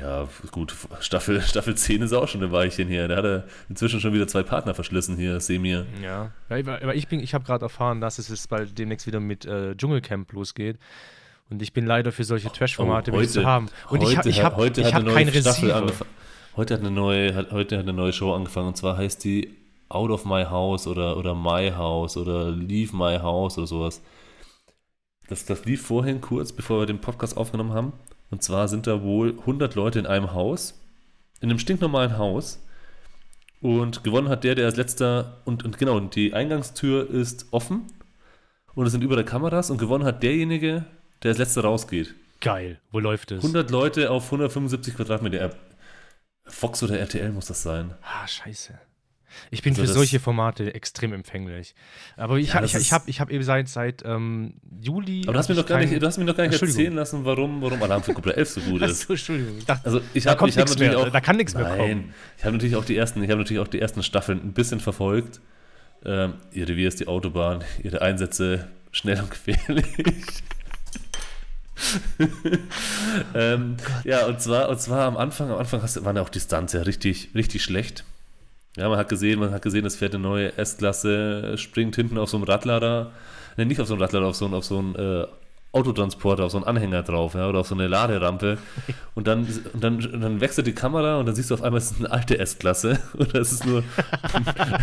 [SPEAKER 3] Ja, gut, Staffel, Staffel 10 ist auch schon ein Weilchen her. Da hat er inzwischen schon wieder zwei Partner verschlissen hier, Semir.
[SPEAKER 1] Ja. ja aber ich, bin- ich habe gerade erfahren, dass es jetzt bald demnächst wieder mit äh, Dschungelcamp losgeht. Und ich bin leider für solche Trash-Formate
[SPEAKER 3] Oh,
[SPEAKER 1] nicht zu haben. Und ich,
[SPEAKER 3] heute
[SPEAKER 1] habe
[SPEAKER 3] heute
[SPEAKER 1] ich hab
[SPEAKER 3] eine
[SPEAKER 1] keinen
[SPEAKER 3] neue Staffel
[SPEAKER 1] Receiver.
[SPEAKER 3] angefangen. Heute hat eine neue, hat, heute hat eine neue Show angefangen und zwar heißt die Out of My House oder, oder My House oder Leave My House oder sowas. Das, das lief vorhin kurz, bevor wir den Podcast aufgenommen haben. Und zwar sind da wohl 100 Leute in einem Haus, in einem stinknormalen Haus. Und gewonnen hat der, der als letzter, und, und genau, und die Eingangstür ist offen. Und es sind überall Kameras und gewonnen hat derjenige, der als letzter rausgeht.
[SPEAKER 1] Geil. Wo läuft es?
[SPEAKER 3] 100 Leute auf 175 Quadratmeter. Fox oder RTL muss das sein.
[SPEAKER 1] Ah, scheiße. Ich bin
[SPEAKER 3] Also
[SPEAKER 1] für solche Formate extrem empfänglich. Aber ich
[SPEAKER 3] Ja,
[SPEAKER 1] habe ich, ich
[SPEAKER 3] ist-
[SPEAKER 1] hab, ich hab eben seit, seit ähm, Juli.
[SPEAKER 3] Aber du hast mir
[SPEAKER 1] hab
[SPEAKER 3] doch gar
[SPEAKER 1] ich
[SPEAKER 3] nicht, du hast mir doch gar nicht erzählen lassen, warum, warum Alarm für Cobra 11 so gut
[SPEAKER 1] kein-
[SPEAKER 3] ist.
[SPEAKER 1] Achso, Entschuldigung. Ich dachte,
[SPEAKER 3] Also ich
[SPEAKER 1] Da
[SPEAKER 3] habe
[SPEAKER 1] kommt
[SPEAKER 3] ich hab
[SPEAKER 1] mehr,
[SPEAKER 3] auch,
[SPEAKER 1] da kann nichts mehr
[SPEAKER 3] nein,
[SPEAKER 1] kommen.
[SPEAKER 3] Ich habe natürlich auch die ersten, ich habe natürlich auch die ersten Staffeln ein bisschen verfolgt. Ähm, ihr Revier ist die Autobahn, ihre Einsätze schnell und gefährlich. ähm, ja, und zwar, und zwar am Anfang, am Anfang hast, waren ja auch die Stunts ja richtig, richtig schlecht. Ja, man hat gesehen, man hat gesehen, es fährt eine neue S-Klasse, springt hinten auf so einem Radlader, ne, nicht auf so einem Radlader, auf so einen, auf so einen äh, Autotransporter, auf so einen Anhänger drauf, ja, oder auf so eine Laderampe. Und dann, und dann, und dann wechselt die Kamera und dann siehst du auf einmal, es ist eine alte S-Klasse. Und das ist nur.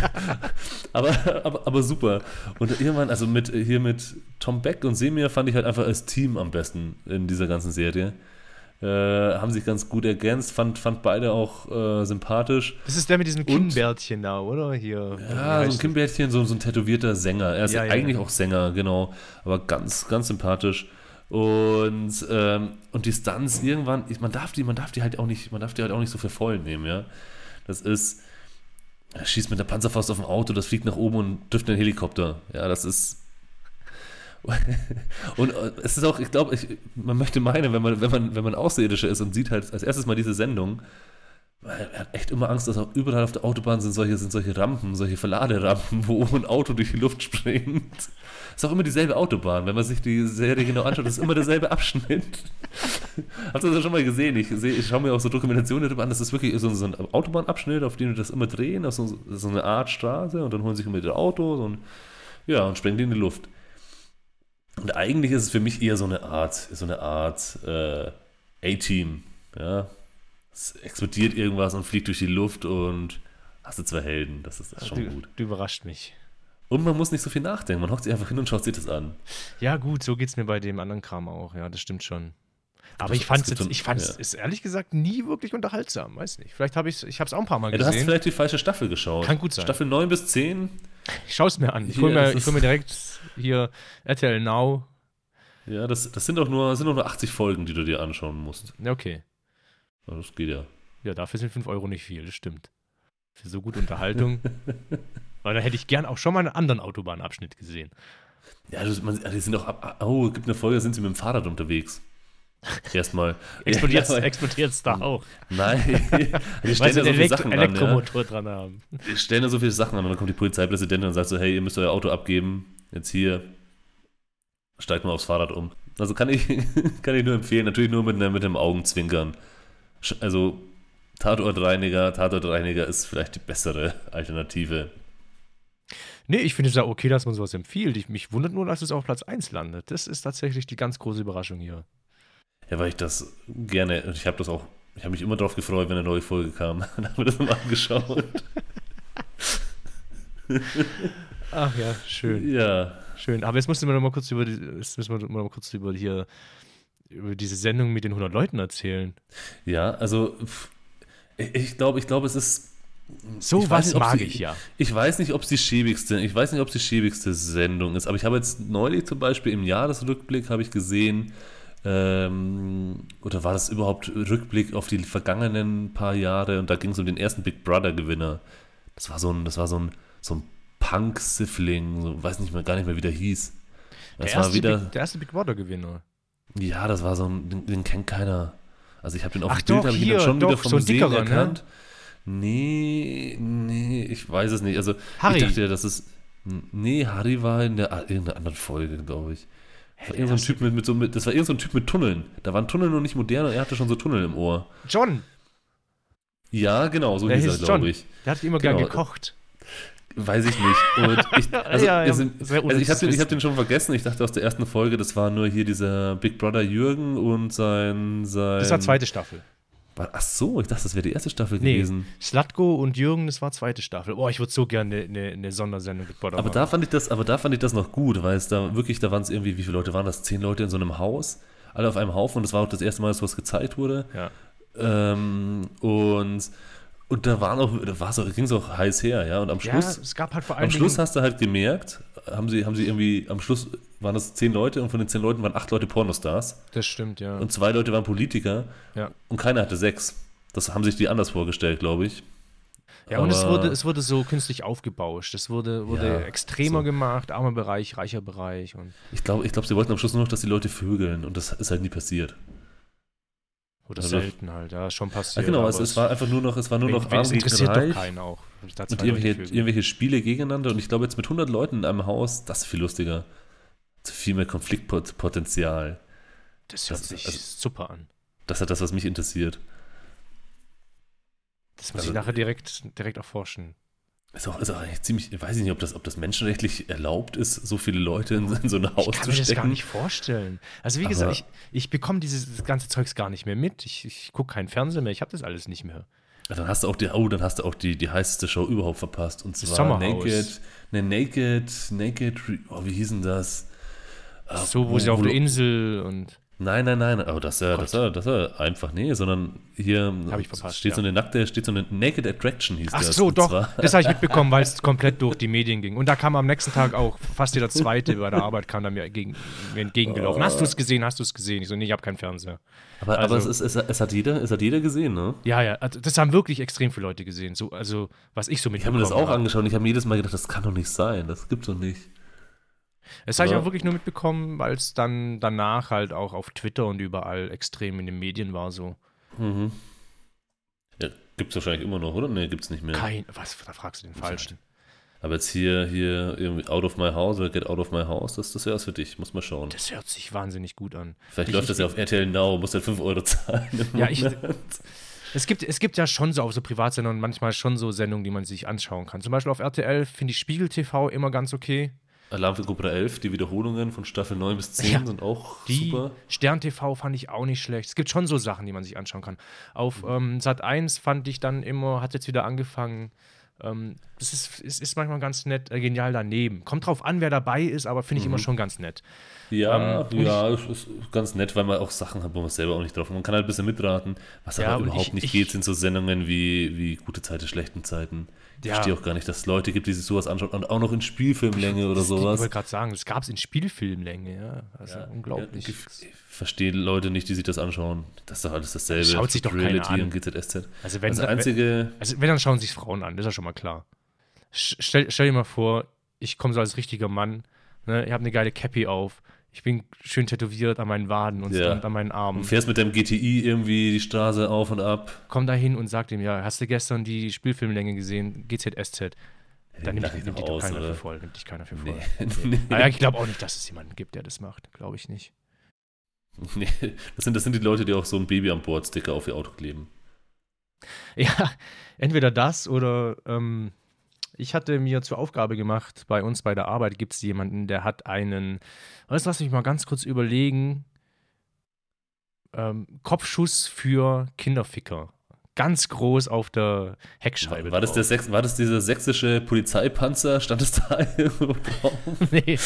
[SPEAKER 3] aber, aber, aber super. Und irgendwann, also mit hier mit Tom Beck und Semir fand ich halt einfach als Team am besten in dieser ganzen Serie. Äh, haben sich ganz gut ergänzt, fand, fand beide auch äh, sympathisch.
[SPEAKER 1] das ist der mit diesem Kinnbärtchen da, oder? Hier.
[SPEAKER 3] Ja, so ein Kimbärtchen, so, so ein tätowierter Sänger. Er ist
[SPEAKER 1] Ja, ja,
[SPEAKER 3] eigentlich
[SPEAKER 1] ja.
[SPEAKER 3] auch Sänger, genau. Aber ganz, ganz sympathisch. Und, ähm, und die Stunts irgendwann, ich, man darf die, man darf die halt auch nicht, man darf die halt auch nicht so für voll nehmen, ja. Das ist, er schießt mit der Panzerfaust auf ein Auto, das fliegt nach oben und trifft einen Helikopter. Ja, das ist. Und äh, es ist auch, ich glaube, man möchte meinen, wenn man, wenn man, wenn man Außerirdischer ist und sieht halt als erstes mal diese Sendung, er hat echt immer Angst, dass auch überall auf der Autobahn sind solche, sind solche Rampen, solche Verladerampen, wo ein Auto durch die Luft springt. Ist auch immer dieselbe Autobahn. Wenn man sich die Serie genau anschaut, ist immer derselbe Abschnitt. Hast du das schon mal gesehen? Ich, sehe, ich schaue mir auch so Dokumentationen darüber an. Das ist wirklich so, so ein Autobahnabschnitt, auf dem die das immer drehen, auf so, so eine Art Straße und dann holen sie sich immer ihre Autos und ja, und sprengen die in die Luft. Und eigentlich ist es für mich eher so eine Art, so eine Art äh, A-Team. Ja, es explodiert irgendwas und fliegt durch die Luft und hast du zwei Helden. Das ist, das ist schon
[SPEAKER 1] du,
[SPEAKER 3] gut.
[SPEAKER 1] du überrascht mich.
[SPEAKER 3] Und man muss nicht so viel nachdenken. Man hockt sich einfach hin und schaut sich das an.
[SPEAKER 1] Ja, gut, so geht's mir bei dem anderen Kram auch. Ja, das stimmt schon. Aber ich fand es ich fand es
[SPEAKER 3] ja.
[SPEAKER 1] ehrlich gesagt nie wirklich unterhaltsam. Weiß nicht. Vielleicht habe ich es, ich habe es auch ein paar Mal
[SPEAKER 3] Ja, du hast
[SPEAKER 1] gesehen.
[SPEAKER 3] vielleicht die falsche Staffel geschaut.
[SPEAKER 1] Kann gut sein.
[SPEAKER 3] Staffel 9 bis 10.
[SPEAKER 1] Ich schaue es mir an. Ich hole mir, ich hol mir direkt hier RTL Now.
[SPEAKER 3] Ja, das, das sind doch nur, das sind doch nur 80 Folgen, die du dir anschauen musst.
[SPEAKER 1] Ja, okay.
[SPEAKER 3] Das geht ja.
[SPEAKER 1] Ja, dafür sind 5 Euro nicht viel, das stimmt. Für so gute Unterhaltung. Weil da hätte ich gern auch schon mal einen anderen Autobahnabschnitt gesehen.
[SPEAKER 3] Ja, das, man, die sind doch ab. Oh, es gibt eine Folge, da sind sie mit dem Fahrrad unterwegs. Erstmal.
[SPEAKER 1] Explodiert es
[SPEAKER 3] Ja,
[SPEAKER 1] da auch.
[SPEAKER 3] Nein. die
[SPEAKER 1] Weil
[SPEAKER 3] stellen
[SPEAKER 1] sie
[SPEAKER 3] ja so viele Sachen an. Ja.
[SPEAKER 1] Elektromotor dran haben.
[SPEAKER 3] Die stellen da so viele Sachen an und dann kommt die Polizeipräsidentin und sagt so: Hey, ihr müsst euer Auto abgeben. Jetzt hier. Steigt mal aufs Fahrrad um. Also kann ich, kann ich nur empfehlen. Natürlich nur mit, einer- mit dem Augenzwinkern. Also Tatortreiniger, Tatortreiniger ist vielleicht die bessere Alternative.
[SPEAKER 1] Nee, ich finde es ja okay, dass man sowas empfiehlt. Ich, mich wundert nur, dass es auf Platz 1 landet. Das ist tatsächlich die ganz große Überraschung hier.
[SPEAKER 3] Ja, weil ich das gerne, und ich habe das auch, ich habe mich immer drauf gefreut, wenn eine neue Folge kam. Dann haben wir das mal angeschaut.
[SPEAKER 1] Ach ja, schön.
[SPEAKER 3] Ja.
[SPEAKER 1] Schön. Aber jetzt müssen wir noch mal kurz über die, jetzt müssen wir noch mal kurz über hier über diese Sendung mit den 100 Leuten erzählen.
[SPEAKER 3] Ja, also ich ich glaube, ich glaube, es ist.
[SPEAKER 1] So
[SPEAKER 3] ich
[SPEAKER 1] was
[SPEAKER 3] nicht,
[SPEAKER 1] mag
[SPEAKER 3] sie-
[SPEAKER 1] ich ja.
[SPEAKER 3] Ich weiß nicht, ob es die schäbigste, ich weiß nicht, ob es die schäbigste Sendung ist, aber ich habe jetzt neulich zum Beispiel im Jahresrückblick habe ich gesehen, ähm, oder war das überhaupt Rückblick auf die vergangenen paar Jahre und da ging es um den ersten Big Brother Gewinner. Das war so ein, das war so ein, so ein Punk-Siffling, so, weiß nicht mehr, gar nicht mehr, wie der hieß. Das
[SPEAKER 1] Der
[SPEAKER 3] war
[SPEAKER 1] erste,
[SPEAKER 3] wieder,
[SPEAKER 1] Big, der erste Big Brother Gewinner.
[SPEAKER 3] ja, das war so ein, den, den kennt keiner. Also ich habe den auf
[SPEAKER 1] Ach
[SPEAKER 3] dem Bild,
[SPEAKER 1] doch,
[SPEAKER 3] habe ich ihn schon
[SPEAKER 1] doch,
[SPEAKER 3] wieder vom
[SPEAKER 1] so
[SPEAKER 3] Sehen
[SPEAKER 1] dickerer, ne?
[SPEAKER 3] erkannt. Nee, nee, ich weiß es nicht. Also
[SPEAKER 1] Harry.
[SPEAKER 3] ich dachte ja, das ist, nee, Harry war in der irgendeiner anderen Folge, glaube ich. Das war, irgend so ein Typ mit, mit so, mit, das war irgend so ein Typ mit Tunneln. Da waren Tunnel noch nicht modern und er hatte schon so Tunnel im Ohr.
[SPEAKER 1] John,
[SPEAKER 3] Ja, genau, so
[SPEAKER 1] der
[SPEAKER 3] hieß er,
[SPEAKER 1] hieß
[SPEAKER 3] glaube
[SPEAKER 1] John.
[SPEAKER 3] ich.
[SPEAKER 1] Der hat immer gern
[SPEAKER 3] Genau.
[SPEAKER 1] gekocht.
[SPEAKER 3] Weiß ich nicht. Und ich, also,
[SPEAKER 1] Ja, ja, sehr
[SPEAKER 3] also ich habe den, ich hab den schon vergessen. Ich dachte aus der ersten Folge, das war nur hier dieser Big Brother Jürgen und sein. sein
[SPEAKER 1] Das war zweite Staffel.
[SPEAKER 3] Ach so, ich dachte, das wäre die erste Staffel
[SPEAKER 1] Nee,
[SPEAKER 3] gewesen.
[SPEAKER 1] Slatko und Jürgen, das war zweite Staffel. Boah, ich würde so gerne eine, eine, Sondersendung Big Brother
[SPEAKER 3] Aber
[SPEAKER 1] machen.
[SPEAKER 3] da fand ich das, aber da fand ich das noch gut, weil es da wirklich, da waren es irgendwie, wie viele Leute waren das? Zehn Leute in so einem Haus, alle auf einem Haufen und das war auch das erste Mal, dass sowas gezeigt wurde.
[SPEAKER 1] ja.
[SPEAKER 3] Ähm, und, und da waren auch, da ging es auch heiß her, ja. Und am
[SPEAKER 1] ja,
[SPEAKER 3] Schluss,
[SPEAKER 1] es gab halt vor allem.
[SPEAKER 3] am Schluss hast du halt gemerkt, haben sie, haben sie irgendwie, am Schluss waren das zehn Leute und von den zehn Leuten waren acht Leute Pornostars
[SPEAKER 1] Das stimmt, ja.
[SPEAKER 3] und zwei Leute waren Politiker
[SPEAKER 1] ja.
[SPEAKER 3] und keiner hatte sechs. Das haben sich die anders vorgestellt, glaube ich.
[SPEAKER 1] Ja, und es
[SPEAKER 3] Aber-
[SPEAKER 1] wurde, es wurde so künstlich aufgebauscht. Es wurde, wurde
[SPEAKER 3] Ja,
[SPEAKER 1] extremer
[SPEAKER 3] so.
[SPEAKER 1] gemacht, armer Bereich, reicher Bereich. Und,
[SPEAKER 3] Ich glaube, ich glaub, sie wollten am Schluss nur noch, dass die Leute vögeln und das ist halt nie passiert.
[SPEAKER 1] Oder
[SPEAKER 3] Also-
[SPEAKER 1] selten halt, ja, schon
[SPEAKER 3] Ja,
[SPEAKER 1] passiert.
[SPEAKER 3] genau,
[SPEAKER 1] aber
[SPEAKER 3] es, war einfach nur noch, es war nur noch arm
[SPEAKER 1] interessiert
[SPEAKER 3] gegen
[SPEAKER 1] doch keinen auch.
[SPEAKER 3] Und irgendwelche, irgendwelche Spiele gegeneinander und ich glaube jetzt mit 100 Leuten in einem Haus, das ist viel lustiger. Zu viel mehr Konfliktpotenzial.
[SPEAKER 1] Das hört
[SPEAKER 3] das-
[SPEAKER 1] sich
[SPEAKER 3] also-
[SPEAKER 1] super an.
[SPEAKER 3] Das ist das, was mich interessiert.
[SPEAKER 1] Das muss
[SPEAKER 3] also-
[SPEAKER 1] ich nachher direkt, direkt erforschen.
[SPEAKER 3] Ist auch, ist auch eigentlich ziemlich, ich weiß nicht, ob das, ob das menschenrechtlich erlaubt ist, so viele Leute in, in so ein Haus
[SPEAKER 1] Ich kann
[SPEAKER 3] zu
[SPEAKER 1] mir das
[SPEAKER 3] stecken.
[SPEAKER 1] gar nicht vorstellen. Also wie
[SPEAKER 3] Aber-
[SPEAKER 1] gesagt, ich, ich bekomme dieses ganze Zeugs gar nicht mehr mit. Ich, ich gucke keinen Fernseher mehr. Ich habe das alles nicht mehr.
[SPEAKER 3] Ja, Dann hast du auch die, oh, dann hast du auch die, die heißeste Show überhaupt verpasst. Und zwar
[SPEAKER 1] Sommerhaus.
[SPEAKER 3] Naked, ne, Naked, Naked, oh, wie hieß denn das?
[SPEAKER 1] So, wo sie auf der Insel und
[SPEAKER 3] Nein, nein, nein, oh, das ist ja, das ja, das ja einfach, nee, sondern hier
[SPEAKER 1] ich verpasst,
[SPEAKER 3] steht so eine nackte, steht so eine Naked Attraction hieß
[SPEAKER 1] Ach
[SPEAKER 3] das.
[SPEAKER 1] so,
[SPEAKER 3] Und
[SPEAKER 1] doch.
[SPEAKER 3] zwar-
[SPEAKER 1] Das habe ich mitbekommen, weil es komplett durch die Medien ging. Und da kam am nächsten Tag auch fast jeder Zweite bei der Arbeit kam da mir, gegen, mir entgegengelaufen. Hast du es gesehen? Hast du es gesehen? Ich so, nee, ich habe keinen Fernseher.
[SPEAKER 3] aber aber
[SPEAKER 1] also-
[SPEAKER 3] es, ist, es, es, hat jeder, es hat jeder gesehen, ne?
[SPEAKER 1] Ja, ja, also das haben wirklich extrem viele Leute gesehen. So, also, was ich so
[SPEAKER 3] Ich habe
[SPEAKER 1] mitbekommen
[SPEAKER 3] mir das auch
[SPEAKER 1] habe.
[SPEAKER 3] angeschaut und ich habe mir jedes Mal gedacht, das kann doch nicht sein, das gibt's doch nicht.
[SPEAKER 1] Das habe ich auch wirklich nur mitbekommen, weil es dann danach halt auch auf Twitter und überall extrem in den Medien war. So,
[SPEAKER 3] Mhm. Ja, gibt's wahrscheinlich immer noch, oder? Nee, gibt's nicht mehr.
[SPEAKER 1] kein, was, da fragst du den Falschen.
[SPEAKER 3] Aber jetzt hier, hier irgendwie Out of My House oder Get Out of My House, das, das wäre was für dich, muss mal schauen.
[SPEAKER 1] Das hört sich wahnsinnig gut an.
[SPEAKER 3] Vielleicht
[SPEAKER 1] ich-
[SPEAKER 3] läuft
[SPEAKER 1] ich-
[SPEAKER 3] das ja auf RTL Now, musst halt 5 Euro zahlen.
[SPEAKER 1] Ja, ich-. Es gibt, es gibt ja schon so auf so Privatsendern manchmal schon so Sendungen, die man sich anschauen kann. Zum Beispiel auf RTL finde ich Spiegel TV immer ganz okay.
[SPEAKER 3] Alarm für Cobra 11, die Wiederholungen von Staffel 9 bis 10
[SPEAKER 1] Ja,
[SPEAKER 3] sind auch
[SPEAKER 1] Die
[SPEAKER 3] super.
[SPEAKER 1] Stern TV fand ich auch nicht schlecht. Es gibt schon so Sachen, die man sich anschauen kann. Auf ähm, Sat 1 fand ich dann immer, hat jetzt wieder angefangen, ähm, das ist, es ist manchmal ganz nett, äh, genial daneben. Kommt drauf an, wer dabei ist, aber finde ich immer schon ganz nett.
[SPEAKER 3] Ja,
[SPEAKER 1] Ähm,
[SPEAKER 3] ja, es ist ganz nett, weil man auch Sachen hat, wo man selber auch nicht drauf Man kann halt ein bisschen mitraten. Was
[SPEAKER 1] Ja,
[SPEAKER 3] aber überhaupt
[SPEAKER 1] ich-
[SPEAKER 3] nicht
[SPEAKER 1] ich-
[SPEAKER 3] geht, sind so Sendungen wie, wie Gute Zeiten, schlechten Zeiten. Ich
[SPEAKER 1] Ja.
[SPEAKER 3] verstehe auch gar nicht, dass es Leute gibt, die sich sowas anschauen und auch noch in Spielfilmlänge oder
[SPEAKER 1] Ich
[SPEAKER 3] sowas.
[SPEAKER 1] wollte gerade sagen, das gab es in Spielfilmlänge, ja. Also unglaublich.
[SPEAKER 3] Ja, ich verstehe Leute nicht, die sich das anschauen. Das ist doch alles dasselbe.
[SPEAKER 1] Schaut sich doch keiner
[SPEAKER 3] Reality
[SPEAKER 1] an.
[SPEAKER 3] und GZSZ.
[SPEAKER 1] Also wenn
[SPEAKER 3] das
[SPEAKER 1] da-
[SPEAKER 3] einzige,
[SPEAKER 1] Also wenn, dann schauen sich Frauen an, das ist ja schon mal klar. Stell, stell dir mal vor, ich komme so als richtiger Mann, ne, ich habe eine geile Cappy auf, ich bin schön tätowiert an meinen Waden und,
[SPEAKER 3] Ja.
[SPEAKER 1] an meinen Armen.
[SPEAKER 3] du fährst mit deinem GTI irgendwie die Straße auf und ab.
[SPEAKER 1] Komm da hin und sag dem, ja, hast du gestern die Spielfilmlänge gesehen, GZSZ? Dann nimmt, nimmt dich
[SPEAKER 3] aus,
[SPEAKER 1] keiner
[SPEAKER 3] oder?
[SPEAKER 1] für voll, nimmt dich keiner für voll.
[SPEAKER 3] Nee.
[SPEAKER 1] Nee. Aber ja, ich glaube auch nicht, dass es jemanden gibt, der das macht, glaube ich nicht.
[SPEAKER 3] Nee, das sind, das sind die Leute, die auch so ein Baby am Bord-Sticker auf ihr Auto kleben.
[SPEAKER 1] Ja, entweder das oder ähm, ich hatte mir zur Aufgabe gemacht, bei uns bei der Arbeit gibt es jemanden, der hat einen, du, lass mich mal ganz kurz überlegen, ähm, Kopfschuss für Kinderficker. Ganz groß auf der Heckscheibe.
[SPEAKER 3] War, war, das der. Sex, war das dieser sächsische Polizeipanzer? Stand es da irgendwo drauf?
[SPEAKER 1] nee.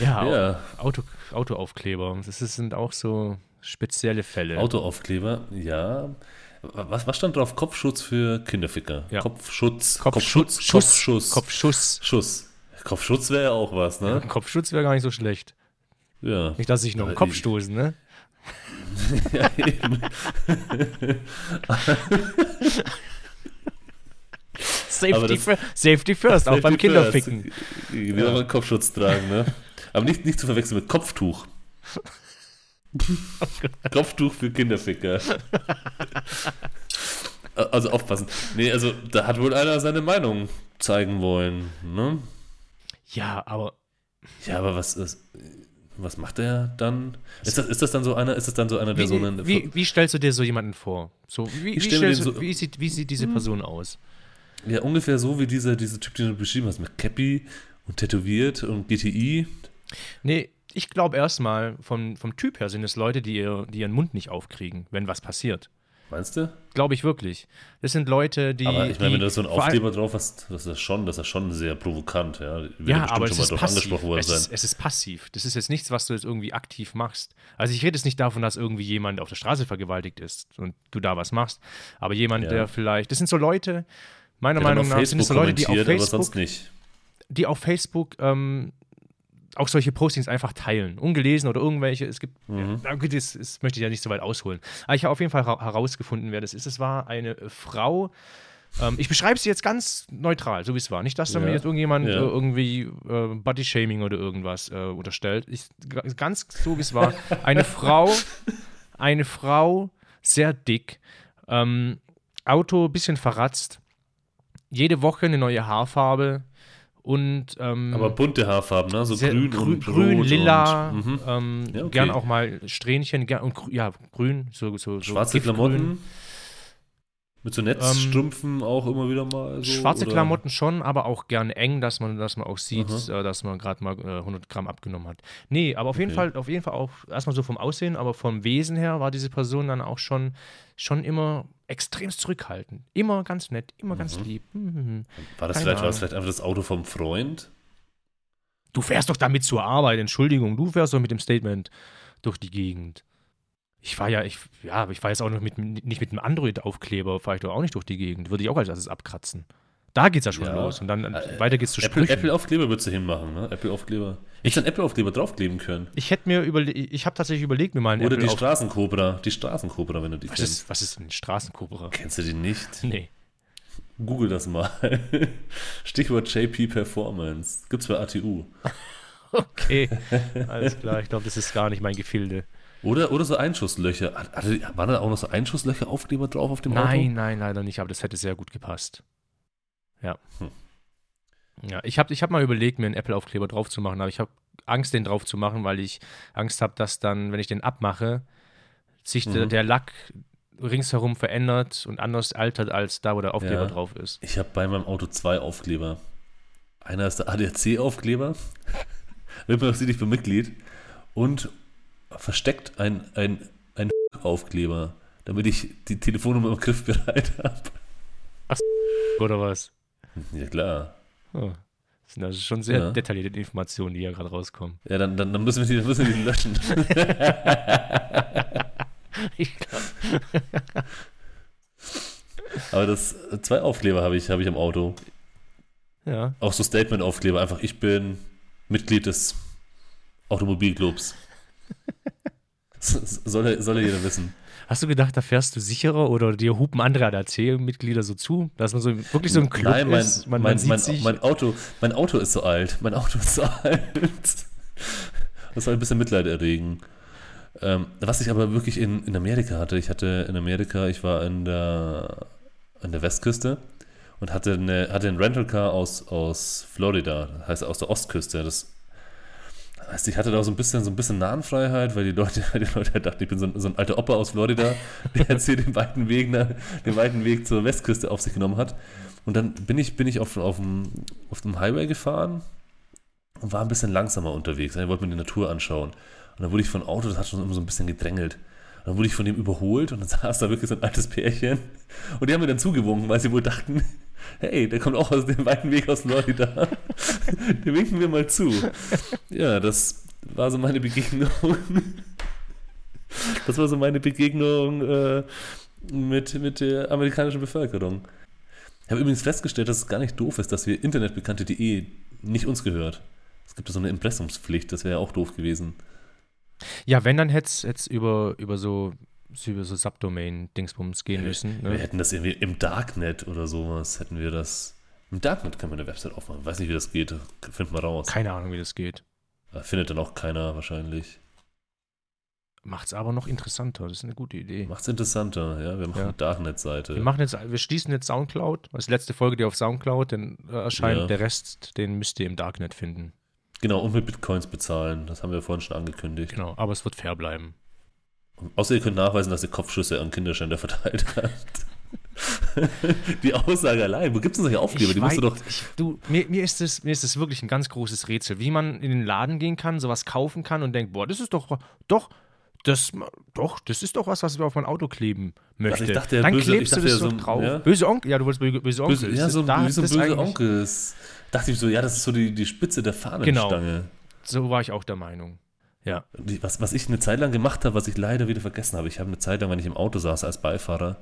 [SPEAKER 1] ja,
[SPEAKER 3] Ja,
[SPEAKER 1] Auto, Autoaufkleber. Das sind auch so spezielle Fälle.
[SPEAKER 3] Autoaufkleber, ja. Was, was stand drauf? Kopfschutz für Kinderficker.
[SPEAKER 1] Ja.
[SPEAKER 3] Kopfschutz.
[SPEAKER 1] Kopfschutz,
[SPEAKER 3] Kopfschutz. Kopfschuss.
[SPEAKER 1] Kopfschuss.
[SPEAKER 3] Schuss. Kopfschutz wäre ja auch was, ne?
[SPEAKER 1] Kopfschutz wäre gar nicht so schlecht.
[SPEAKER 3] Ja.
[SPEAKER 1] Nicht, dass ich noch einen
[SPEAKER 3] Aber
[SPEAKER 1] Kopf stoßen, ne?
[SPEAKER 3] ja eben.
[SPEAKER 1] Safety,
[SPEAKER 3] das-
[SPEAKER 1] Safety first, auch beim
[SPEAKER 3] Safety first.
[SPEAKER 1] Kinderficken.
[SPEAKER 3] Wieder mal einen Kopfschutz tragen, ne? Aber nicht, nicht zu verwechseln mit Kopftuch. Kopftuch für Kinderficker. Also aufpassen. Nee, also da hat wohl einer seine Meinung zeigen wollen, ne?
[SPEAKER 1] Ja, aber
[SPEAKER 3] Ja, aber was ist, was macht er dann? Ist das, ist das dann so einer, ist das dann so einer, der
[SPEAKER 1] wie,
[SPEAKER 3] so einen
[SPEAKER 1] wie, wie stellst du dir so jemanden vor? So, wie, wie, stellst du,
[SPEAKER 3] so- Hm.
[SPEAKER 1] wie, sieht, wie sieht diese Person aus?
[SPEAKER 3] Ja, ungefähr so wie dieser, dieser Typ, den du beschrieben hast, mit Cappy und tätowiert und GTI.
[SPEAKER 1] Nee, ich glaube erstmal, vom, vom Typ her sind es Leute, die, ihr, die ihren Mund nicht aufkriegen, wenn was passiert.
[SPEAKER 3] Meinst du?
[SPEAKER 1] Glaube ich wirklich. Das sind Leute, die.
[SPEAKER 3] aber ich meine, wenn du so einen Aufkleber drauf hast, das ist schon, das ist schon sehr provokant, ja. Wird
[SPEAKER 1] Ja, aber es ist passiv.
[SPEAKER 3] angesprochen worden
[SPEAKER 1] Es
[SPEAKER 3] sein.
[SPEAKER 1] ist, es ist passiv. Das ist jetzt nichts, was du jetzt irgendwie aktiv machst. Also ich rede jetzt nicht davon, dass irgendwie jemand auf der Straße vergewaltigt ist und du da was machst. Aber jemand,
[SPEAKER 3] Ja.
[SPEAKER 1] der vielleicht, das sind so Leute, meiner
[SPEAKER 3] Der
[SPEAKER 1] Meinung nach, sind es so Leute, die auf Facebook,
[SPEAKER 3] sonst nicht.
[SPEAKER 1] die auf Facebook ähm, auch solche Postings einfach teilen. Ungelesen oder irgendwelche. Es gibt,
[SPEAKER 3] Mhm.
[SPEAKER 1] ja, das, das möchte ich ja nicht so weit ausholen. Aber ich habe auf jeden Fall hera- herausgefunden, wer das ist. Es war eine äh, Frau. Ähm, ich beschreibe sie jetzt ganz neutral, so wie es war. Nicht, dass da
[SPEAKER 3] Ja.
[SPEAKER 1] mir jetzt irgendjemand
[SPEAKER 3] Ja.
[SPEAKER 1] äh, irgendwie äh, Body-Shaming oder irgendwas äh, unterstellt. Ich, ganz so wie es war. Eine Frau, eine Frau, sehr dick, ähm, Auto bisschen verratzt, jede Woche eine neue Haarfarbe und ähm,
[SPEAKER 3] Aber bunte Haarfarben, ne? So
[SPEAKER 1] sehr
[SPEAKER 3] grün,
[SPEAKER 1] grün,
[SPEAKER 3] und
[SPEAKER 1] grün
[SPEAKER 3] rot
[SPEAKER 1] lila,
[SPEAKER 3] Und, mhm.
[SPEAKER 1] ähm,
[SPEAKER 3] Ja, okay.
[SPEAKER 1] gern auch mal Strähnchen, gern, und ja, grün, so, so, so
[SPEAKER 3] Schwarze
[SPEAKER 1] Giftgrün.
[SPEAKER 3] Klamotten. Mit so Netzstrümpfen auch immer wieder mal. So,
[SPEAKER 1] Schwarze
[SPEAKER 3] oder?
[SPEAKER 1] Klamotten schon, aber auch gern eng, dass man, dass man auch sieht,
[SPEAKER 3] Aha.
[SPEAKER 1] äh, dass man gerade mal äh, 100 Gramm abgenommen hat. Nee, aber auf jeden
[SPEAKER 3] Okay.
[SPEAKER 1] Fall, auf jeden Fall auch erstmal so vom Aussehen, aber vom Wesen her war diese Person dann auch schon, schon immer extremst zurückhaltend. Immer ganz nett, immer ganz lieb. Mhm.
[SPEAKER 3] War das, vielleicht, war das vielleicht einfach das Auto vom Freund?
[SPEAKER 1] Du fährst doch damit zur Arbeit, Entschuldigung, du fährst doch mit dem Statement durch die Gegend. Ich fahre ja, ich, ja, ich fahre jetzt auch noch mit, nicht mit einem Android-Aufkleber, fahre ich doch auch nicht durch die Gegend. Würde ich auch als erstes abkratzen. Da geht's ja schon
[SPEAKER 3] Ja.
[SPEAKER 1] los. Und dann
[SPEAKER 3] Äh,
[SPEAKER 1] weiter geht's zu
[SPEAKER 3] Apple-
[SPEAKER 1] Sprüchen.
[SPEAKER 3] Apple-Aufkleber würdest du hinmachen, ne? Apple-Aufkleber. Ich dann Apple-Aufkleber draufkleben können.
[SPEAKER 1] ich hätte mir überlegt, ich habe tatsächlich überlegt, mir mal einen
[SPEAKER 3] Oder die
[SPEAKER 1] Apple auf-
[SPEAKER 3] Straßenkobra. Die Straßenkobra, wenn du die
[SPEAKER 1] was
[SPEAKER 3] kennst.
[SPEAKER 1] ist, was ist denn ein Straßenkobra?
[SPEAKER 3] Kennst du die nicht?
[SPEAKER 1] Nee.
[SPEAKER 3] Google das mal. Stichwort JP Performance. Gibt's bei ATU.
[SPEAKER 1] Okay, alles klar. Ich glaube, das ist gar nicht mein Gefilde.
[SPEAKER 3] Oder, oder so Einschusslöcher. Hat- hatte- Waren da auch noch so Einschusslöcher-Aufkleber drauf auf dem Auto?
[SPEAKER 1] Nein, nein, leider nicht, aber das hätte sehr gut gepasst. Ja.
[SPEAKER 3] Hm.
[SPEAKER 1] Ja, ich habe ich hab mal überlegt, mir einen Apple-Aufkleber drauf zu machen, aber ich habe Angst, den drauf zu machen, weil ich Angst habe, dass dann, wenn ich den abmache, sich der,
[SPEAKER 3] Mhm.
[SPEAKER 1] der Lack ringsherum verändert und anders altert als da, wo der Aufkleber
[SPEAKER 3] Ja.
[SPEAKER 1] drauf ist.
[SPEAKER 3] Ich habe bei meinem Auto zwei Aufkleber. Einer ist der ADAC-Aufkleber. Wird man auch sieht, ich bin Mitglied. Und versteckt ein, ein, ein Aufkleber. damit ich die Telefonnummer im Griff bereit habe.
[SPEAKER 1] Oder was?
[SPEAKER 3] Ja, klar.
[SPEAKER 1] Oh. Das sind also schon sehr
[SPEAKER 3] Ja.
[SPEAKER 1] detaillierte Informationen, die hier gerade rauskommen.
[SPEAKER 3] Ja, dann, dann, dann müssen, wir die, dann müssen wir die löschen.
[SPEAKER 1] Ich
[SPEAKER 3] Aber das zwei Aufkleber habe ich, habe ich am Auto.
[SPEAKER 1] ja.
[SPEAKER 3] Auch so Statement-Aufkleber. Einfach, ich bin Mitglied des Automobilclubs. Soll, soll er jeder wissen.
[SPEAKER 1] Hast du gedacht, da fährst du sicherer oder dir hupen andere ADAC-Mitglieder so zu, dass man so wirklich so im Club
[SPEAKER 3] Nein, mein,
[SPEAKER 1] ist? Man,
[SPEAKER 3] mein,
[SPEAKER 1] man
[SPEAKER 3] mein, mein, Auto, mein Auto ist so alt. Mein Auto ist so alt. Das soll ein bisschen Mitleid erregen. Ähm, was ich aber wirklich in, in Amerika hatte, ich hatte in Amerika, ich war in der, an der Westküste und hatte, eine, hatte ein Rental-Car aus, aus Florida, das heißt aus der Ostküste. Das heißt, ich hatte da so ein bisschen, so ein bisschen Nahenfreiheit, weil die Leute, die Leute halt dachten, ich bin so ein, so ein alter Opa aus Florida, der jetzt hier den weiten Weg, nach, den weiten Weg zur Westküste auf sich genommen hat. Und dann bin ich, bin ich auf, auf, dem, auf dem Highway gefahren und war ein bisschen langsamer unterwegs. Ich wollte mir die Natur anschauen. Und dann wurde ich von Auto, das hat schon immer so ein bisschen gedrängelt. Und dann wurde ich von dem überholt und dann saß da wirklich so ein altes Pärchen. Und die haben mir dann zugewunken, weil sie wohl dachten, hey, der kommt auch aus dem weiten Weg aus Florida. Den winken wir mal zu. Ja, das war so meine Begegnung. Das war so meine Begegnung äh, mit, mit der amerikanischen Bevölkerung. Ich habe übrigens festgestellt, dass es gar nicht doof ist, dass wir internetbekannte.de nicht uns gehört. Es gibt ja so eine Impressumspflicht, das wäre ja auch doof gewesen.
[SPEAKER 1] ja, wenn, dann hätte es über, über so über so Subdomain-Dingsbums gehen müssen.
[SPEAKER 3] Wir
[SPEAKER 1] Ne?
[SPEAKER 3] hätten das irgendwie im Darknet oder sowas, hätten wir das. Im Darknet können wir eine Website aufmachen. Weiß nicht, wie das geht. Find mal raus.
[SPEAKER 1] Keine Ahnung, wie das geht.
[SPEAKER 3] Äh, Findet dann auch keiner wahrscheinlich.
[SPEAKER 1] Macht es aber noch interessanter. Das ist eine gute Idee.
[SPEAKER 3] Macht's interessanter, ja. Wir machen
[SPEAKER 1] Ja.
[SPEAKER 3] eine Darknet-Seite.
[SPEAKER 1] Wir, machen jetzt, wir schließen jetzt Soundcloud. Das ist die letzte Folge, die auf Soundcloud dann äh, erscheint.
[SPEAKER 3] Ja.
[SPEAKER 1] Der Rest, den müsst ihr im Darknet finden.
[SPEAKER 3] Genau, und mit Bitcoins bezahlen. Das haben wir vorhin schon angekündigt.
[SPEAKER 1] Genau, aber es wird fair bleiben.
[SPEAKER 3] Außer ihr könnt nachweisen, dass ihr Kopfschüsse an Kinderschänder verteilt habt. Die Aussage allein. Wo gibt es denn solche Aufkleber?
[SPEAKER 1] Ich
[SPEAKER 3] Die musst du doch.
[SPEAKER 1] ich, du, mir, mir, ist es, mir ist es wirklich ein ganz großes Rätsel, wie man in den Laden gehen kann, sowas kaufen kann und denkt, boah, das ist doch, doch, das, doch, das ist doch was, was ich auf mein Auto kleben möchte.
[SPEAKER 3] ich dachte
[SPEAKER 1] Dann
[SPEAKER 3] böse-
[SPEAKER 1] klebst
[SPEAKER 3] ich
[SPEAKER 1] du
[SPEAKER 3] dachte
[SPEAKER 1] das so
[SPEAKER 3] so ein-
[SPEAKER 1] drauf.
[SPEAKER 3] ja.
[SPEAKER 1] Böse Onkel, ja, du wolltest böse, böse Onkel.
[SPEAKER 3] Böse, ja, so,
[SPEAKER 1] Da
[SPEAKER 3] wie so ein böse Onkel. ist- Dachte ich so, ja, das ist so die, die Spitze der Fahnenstange.
[SPEAKER 1] So war ich auch der Meinung. Ja.
[SPEAKER 3] Was, was ich eine Zeit lang gemacht habe, was ich leider wieder vergessen habe. Ich habe eine Zeit lang, wenn ich im Auto saß als Beifahrer,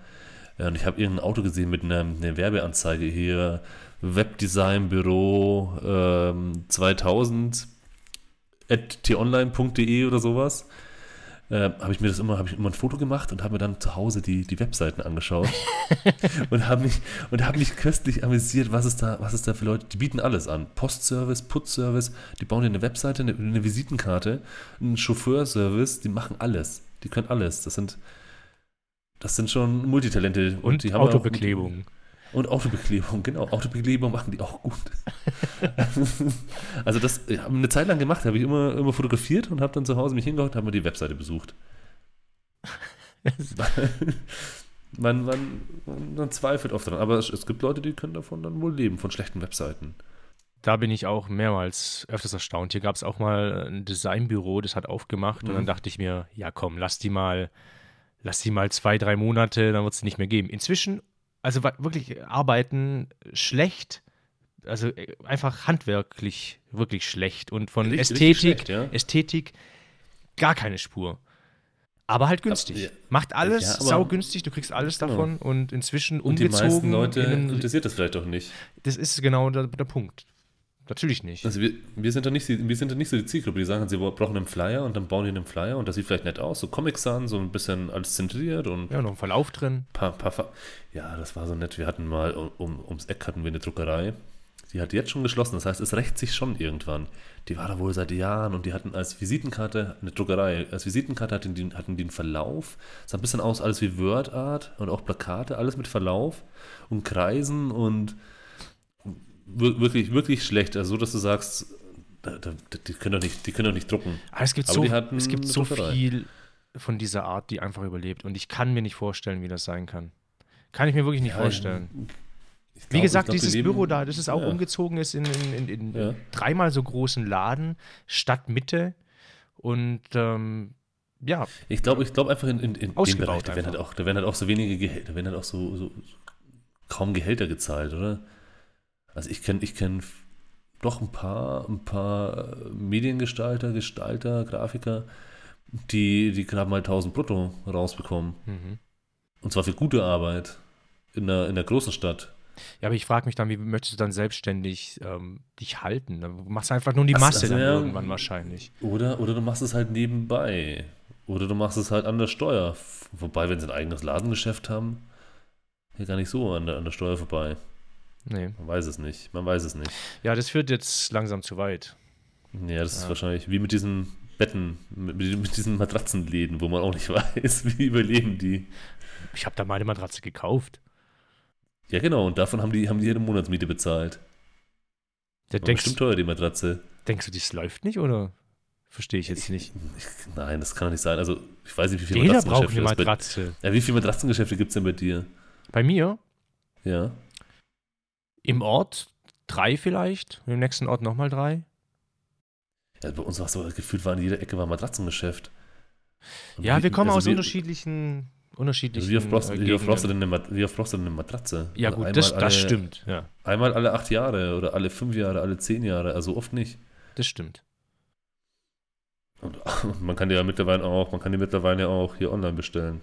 [SPEAKER 3] äh, und ich habe irgendein Auto gesehen mit einer, einer Werbeanzeige hier, Webdesignbüro ähm, 2000 at t-online.de oder sowas. Äh, habe ich mir das immer, habe ich immer ein Foto gemacht und habe mir dann zu Hause die, die Webseiten angeschaut und habe mich und habe mich köstlich amüsiert, was es da, was es da für Leute, die bieten alles an. Postservice, Putzservice, die bauen dir eine Webseite, eine, eine Visitenkarte, einen Chauffeurservice, die machen alles. Die können alles. Das sind das sind schon Multitalente
[SPEAKER 1] Und,
[SPEAKER 3] die haben auch
[SPEAKER 1] Autobeklebung.
[SPEAKER 3] gute- Und Autobeklebung, genau. Autobeklebung machen die auch gut. also das ich habe eine Zeit lang gemacht, habe ich immer, immer fotografiert und habe dann zu Hause mich hingehockt und habe mir die Webseite besucht. man, man, man zweifelt oft dran, aber es, es gibt Leute, die können davon dann wohl leben, von schlechten Webseiten.
[SPEAKER 1] Da bin ich auch mehrmals öfters erstaunt. Hier gab es auch mal ein Designbüro, das hat aufgemacht und
[SPEAKER 3] Mhm.
[SPEAKER 1] dann dachte ich mir, ja komm, lass die mal, lass die mal zwei, drei Monate, dann wird es nicht mehr geben. Inzwischen, also wirklich arbeiten schlecht, also äh, einfach handwerklich wirklich schlecht und von
[SPEAKER 3] Richtig-
[SPEAKER 1] Ästhetik,
[SPEAKER 3] richtig schlecht, ja.
[SPEAKER 1] Ästhetik gar keine Spur. Aber halt günstig.
[SPEAKER 3] ja.
[SPEAKER 1] Macht alles
[SPEAKER 3] Ja, aber-
[SPEAKER 1] saugünstig, du kriegst alles
[SPEAKER 3] Genau.
[SPEAKER 1] davon und inzwischen
[SPEAKER 3] Und die
[SPEAKER 1] umgezogen.
[SPEAKER 3] meisten Leute
[SPEAKER 1] in einen-
[SPEAKER 3] interessiert das vielleicht auch nicht.
[SPEAKER 1] das ist genau der, der Punkt. Natürlich nicht.
[SPEAKER 3] Also wir, wir, sind da nicht, wir sind da nicht so die Zielgruppe, die sagen, sie brauchen einen Flyer und dann bauen die einen Flyer und das sieht vielleicht nett aus, so Comics an, so ein bisschen alles zentriert und
[SPEAKER 1] Ja, noch ein Verlauf drin.
[SPEAKER 3] paar, paar Ja, das war so nett. Wir hatten mal um, ums Eck hatten wir eine Druckerei. Die hat jetzt schon geschlossen. Das heißt, es rächt sich schon irgendwann. Die war da wohl seit Jahren und die hatten als Visitenkarte eine Druckerei. Als Visitenkarte hatten die, hatten die einen Verlauf. Sah ein bisschen aus alles wie WordArt und auch Plakate, alles mit Verlauf und Kreisen und wirklich, wirklich schlecht. Also so, dass du sagst, die, können doch nicht, die können doch nicht drucken.
[SPEAKER 1] Aber es gibt
[SPEAKER 3] Aber
[SPEAKER 1] so,
[SPEAKER 3] die
[SPEAKER 1] es gibt so
[SPEAKER 3] Druckerei.
[SPEAKER 1] viel von dieser Art, die einfach überlebt. Und ich kann mir nicht vorstellen, wie das sein kann. Kann ich mir wirklich nicht
[SPEAKER 3] Ja,
[SPEAKER 1] vorstellen.
[SPEAKER 3] Ich
[SPEAKER 1] Wie
[SPEAKER 3] glaub-
[SPEAKER 1] gesagt,
[SPEAKER 3] glaub,
[SPEAKER 1] dieses
[SPEAKER 3] leben-
[SPEAKER 1] Büro da, das ist auch
[SPEAKER 3] Ja.
[SPEAKER 1] umgezogen ist in, in, in, in
[SPEAKER 3] Ja.
[SPEAKER 1] dreimal so großen Laden, Stadtmitte. Und ähm, ja,
[SPEAKER 3] Ich glaube ich glaub einfach in, in, in dem Bereich, da werden, halt auch, da werden halt auch so wenige Gehälter, da werden halt auch so, so kaum Gehälter gezahlt, oder? Also ich kenne ich kenn doch ein paar, ein paar Mediengestalter, Gestalter, Grafiker, die, die gerade mal 1000 brutto rausbekommen.
[SPEAKER 1] mhm.
[SPEAKER 3] Und zwar für gute Arbeit in der, in der großen Stadt.
[SPEAKER 1] ja, aber ich frage mich dann, wie möchtest du dann selbstständig ähm, dich halten? Du machst einfach nur die
[SPEAKER 3] Ach,
[SPEAKER 1] Masse
[SPEAKER 3] also
[SPEAKER 1] dann
[SPEAKER 3] ja.
[SPEAKER 1] irgendwann wahrscheinlich.
[SPEAKER 3] Oder, oder du machst es halt nebenbei. Oder du machst es halt an der Steuer. Wobei, wenn sie ein eigenes Ladengeschäft haben, ja gar nicht so an der, an der Steuer vorbei.
[SPEAKER 1] Nee.
[SPEAKER 3] Man weiß es nicht. Man weiß es nicht.
[SPEAKER 1] Ja, das führt jetzt langsam zu weit.
[SPEAKER 3] Ja, das ist
[SPEAKER 1] Ja.
[SPEAKER 3] wahrscheinlich wie mit diesen Betten, mit, mit diesen Matratzenläden, wo man auch nicht weiß, wie überleben die.
[SPEAKER 1] Ich habe da meine Matratze gekauft.
[SPEAKER 3] Ja, genau. Und davon haben die, haben die ihre Monatsmiete bezahlt. War
[SPEAKER 1] denkst,
[SPEAKER 3] bestimmt teuer, die Matratze.
[SPEAKER 1] denkst du, das läuft nicht oder? Verstehe ich jetzt nicht.
[SPEAKER 3] Ich, nein, das kann doch nicht sein. Also, ich weiß nicht, wie viele
[SPEAKER 1] Jeder braucht eine
[SPEAKER 3] es bei-
[SPEAKER 1] Matratze.
[SPEAKER 3] Ja, wie viele Matratzengeschäfte gibt es denn bei dir?
[SPEAKER 1] Bei mir
[SPEAKER 3] Ja.
[SPEAKER 1] Im Ort drei vielleicht, im nächsten Ort nochmal drei.
[SPEAKER 3] ja bei uns war es so, gefühlt war in jeder Ecke war ein Matratzengeschäft. Und
[SPEAKER 1] Ja,
[SPEAKER 3] wie-
[SPEAKER 1] wir kommen
[SPEAKER 3] also
[SPEAKER 1] aus
[SPEAKER 3] wie-
[SPEAKER 1] unterschiedlichen, unterschiedlichen
[SPEAKER 3] Also wie, oft brauchst,
[SPEAKER 1] äh,
[SPEAKER 3] wie, oft brauchst du denn eine, Mat- wie oft brauchst du denn eine Matratze?
[SPEAKER 1] Ja
[SPEAKER 3] Also
[SPEAKER 1] gut, das,
[SPEAKER 3] alle,
[SPEAKER 1] das stimmt. Ja,
[SPEAKER 3] Einmal alle acht Jahre oder alle fünf Jahre, alle zehn Jahre, also oft nicht.
[SPEAKER 1] das stimmt.
[SPEAKER 3] Und, und man kann die ja mittlerweile auch, man kann die mittlerweile auch hier online bestellen.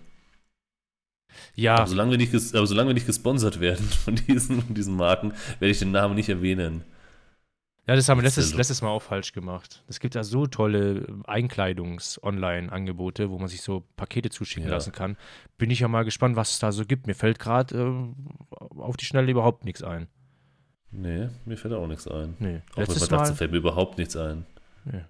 [SPEAKER 1] Ja,
[SPEAKER 3] Aber solange wir nicht, aber solange wir nicht gesponsert werden von diesen, von diesen Marken, werde ich den Namen nicht erwähnen.
[SPEAKER 1] ja, das haben wir letztes, letztes Mal auch falsch gemacht. Es gibt ja so tolle Einkleidungs-Online-Angebote, wo man sich so Pakete zuschicken
[SPEAKER 3] Ja.
[SPEAKER 1] lassen kann. Bin ich ja mal gespannt, was es da so gibt. Mir fällt gerade äh, auf die Schnelle überhaupt nichts ein.
[SPEAKER 3] Nee, mir fällt auch nichts ein.
[SPEAKER 1] Nee.
[SPEAKER 3] Auch mit
[SPEAKER 1] Letztes
[SPEAKER 3] Matratze
[SPEAKER 1] Mal.
[SPEAKER 3] fällt mir überhaupt nichts ein.
[SPEAKER 1] Nee.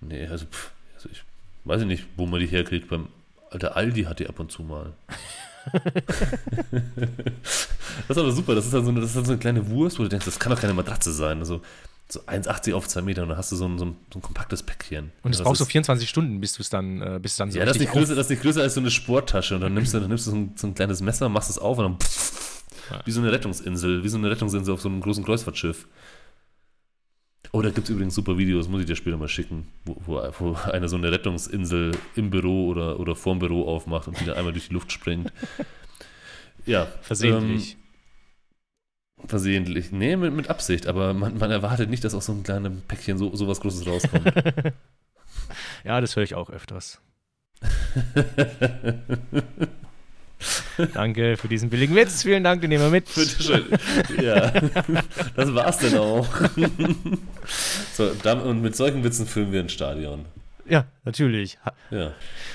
[SPEAKER 3] Nee, also, pff, also ich weiß ich nicht, wo man die herkriegt. Beim alter Aldi hat die ab und zu mal. das ist aber super. Das ist dann so eine, das ist dann so eine kleine Wurst, wo du denkst, das kann doch keine Matratze sein. Also so 1,80 auf 2 Meter und dann hast du so ein, so ein, so ein kompaktes Päckchen.
[SPEAKER 1] Und es
[SPEAKER 3] das
[SPEAKER 1] brauchst du
[SPEAKER 3] ist-
[SPEAKER 1] 24 Stunden, bis du es dann, äh, bis dann so
[SPEAKER 3] Ja, das ist,
[SPEAKER 1] richtig
[SPEAKER 3] nicht größer, das ist nicht größer als so eine Sporttasche und dann nimmst du, dann nimmst du so, ein, so ein kleines Messer, machst es auf und dann
[SPEAKER 1] Ja.
[SPEAKER 3] wie so eine Rettungsinsel, wie so eine Rettungsinsel auf so einem großen Kreuzfahrtschiff. Oh, da gibt es übrigens super Videos, muss ich dir später mal schicken, wo, wo, wo einer so eine Rettungsinsel im Büro oder, oder vorm Büro aufmacht und die dann einmal durch die Luft springt. Ja.
[SPEAKER 1] versehentlich.
[SPEAKER 3] Ähm, versehentlich. Nee, mit, mit Absicht, aber man, man erwartet nicht, dass aus so einem kleinen Päckchen so, so was Großes rauskommt.
[SPEAKER 1] ja, das höre ich auch öfters. Danke für diesen billigen Witz. Vielen Dank, den nehmen wir mit.
[SPEAKER 3] Bitteschön. Ja, das war's dann auch. so, und mit solchen Witzen füllen wir ein Stadion.
[SPEAKER 1] Ja, natürlich.
[SPEAKER 3] Ja,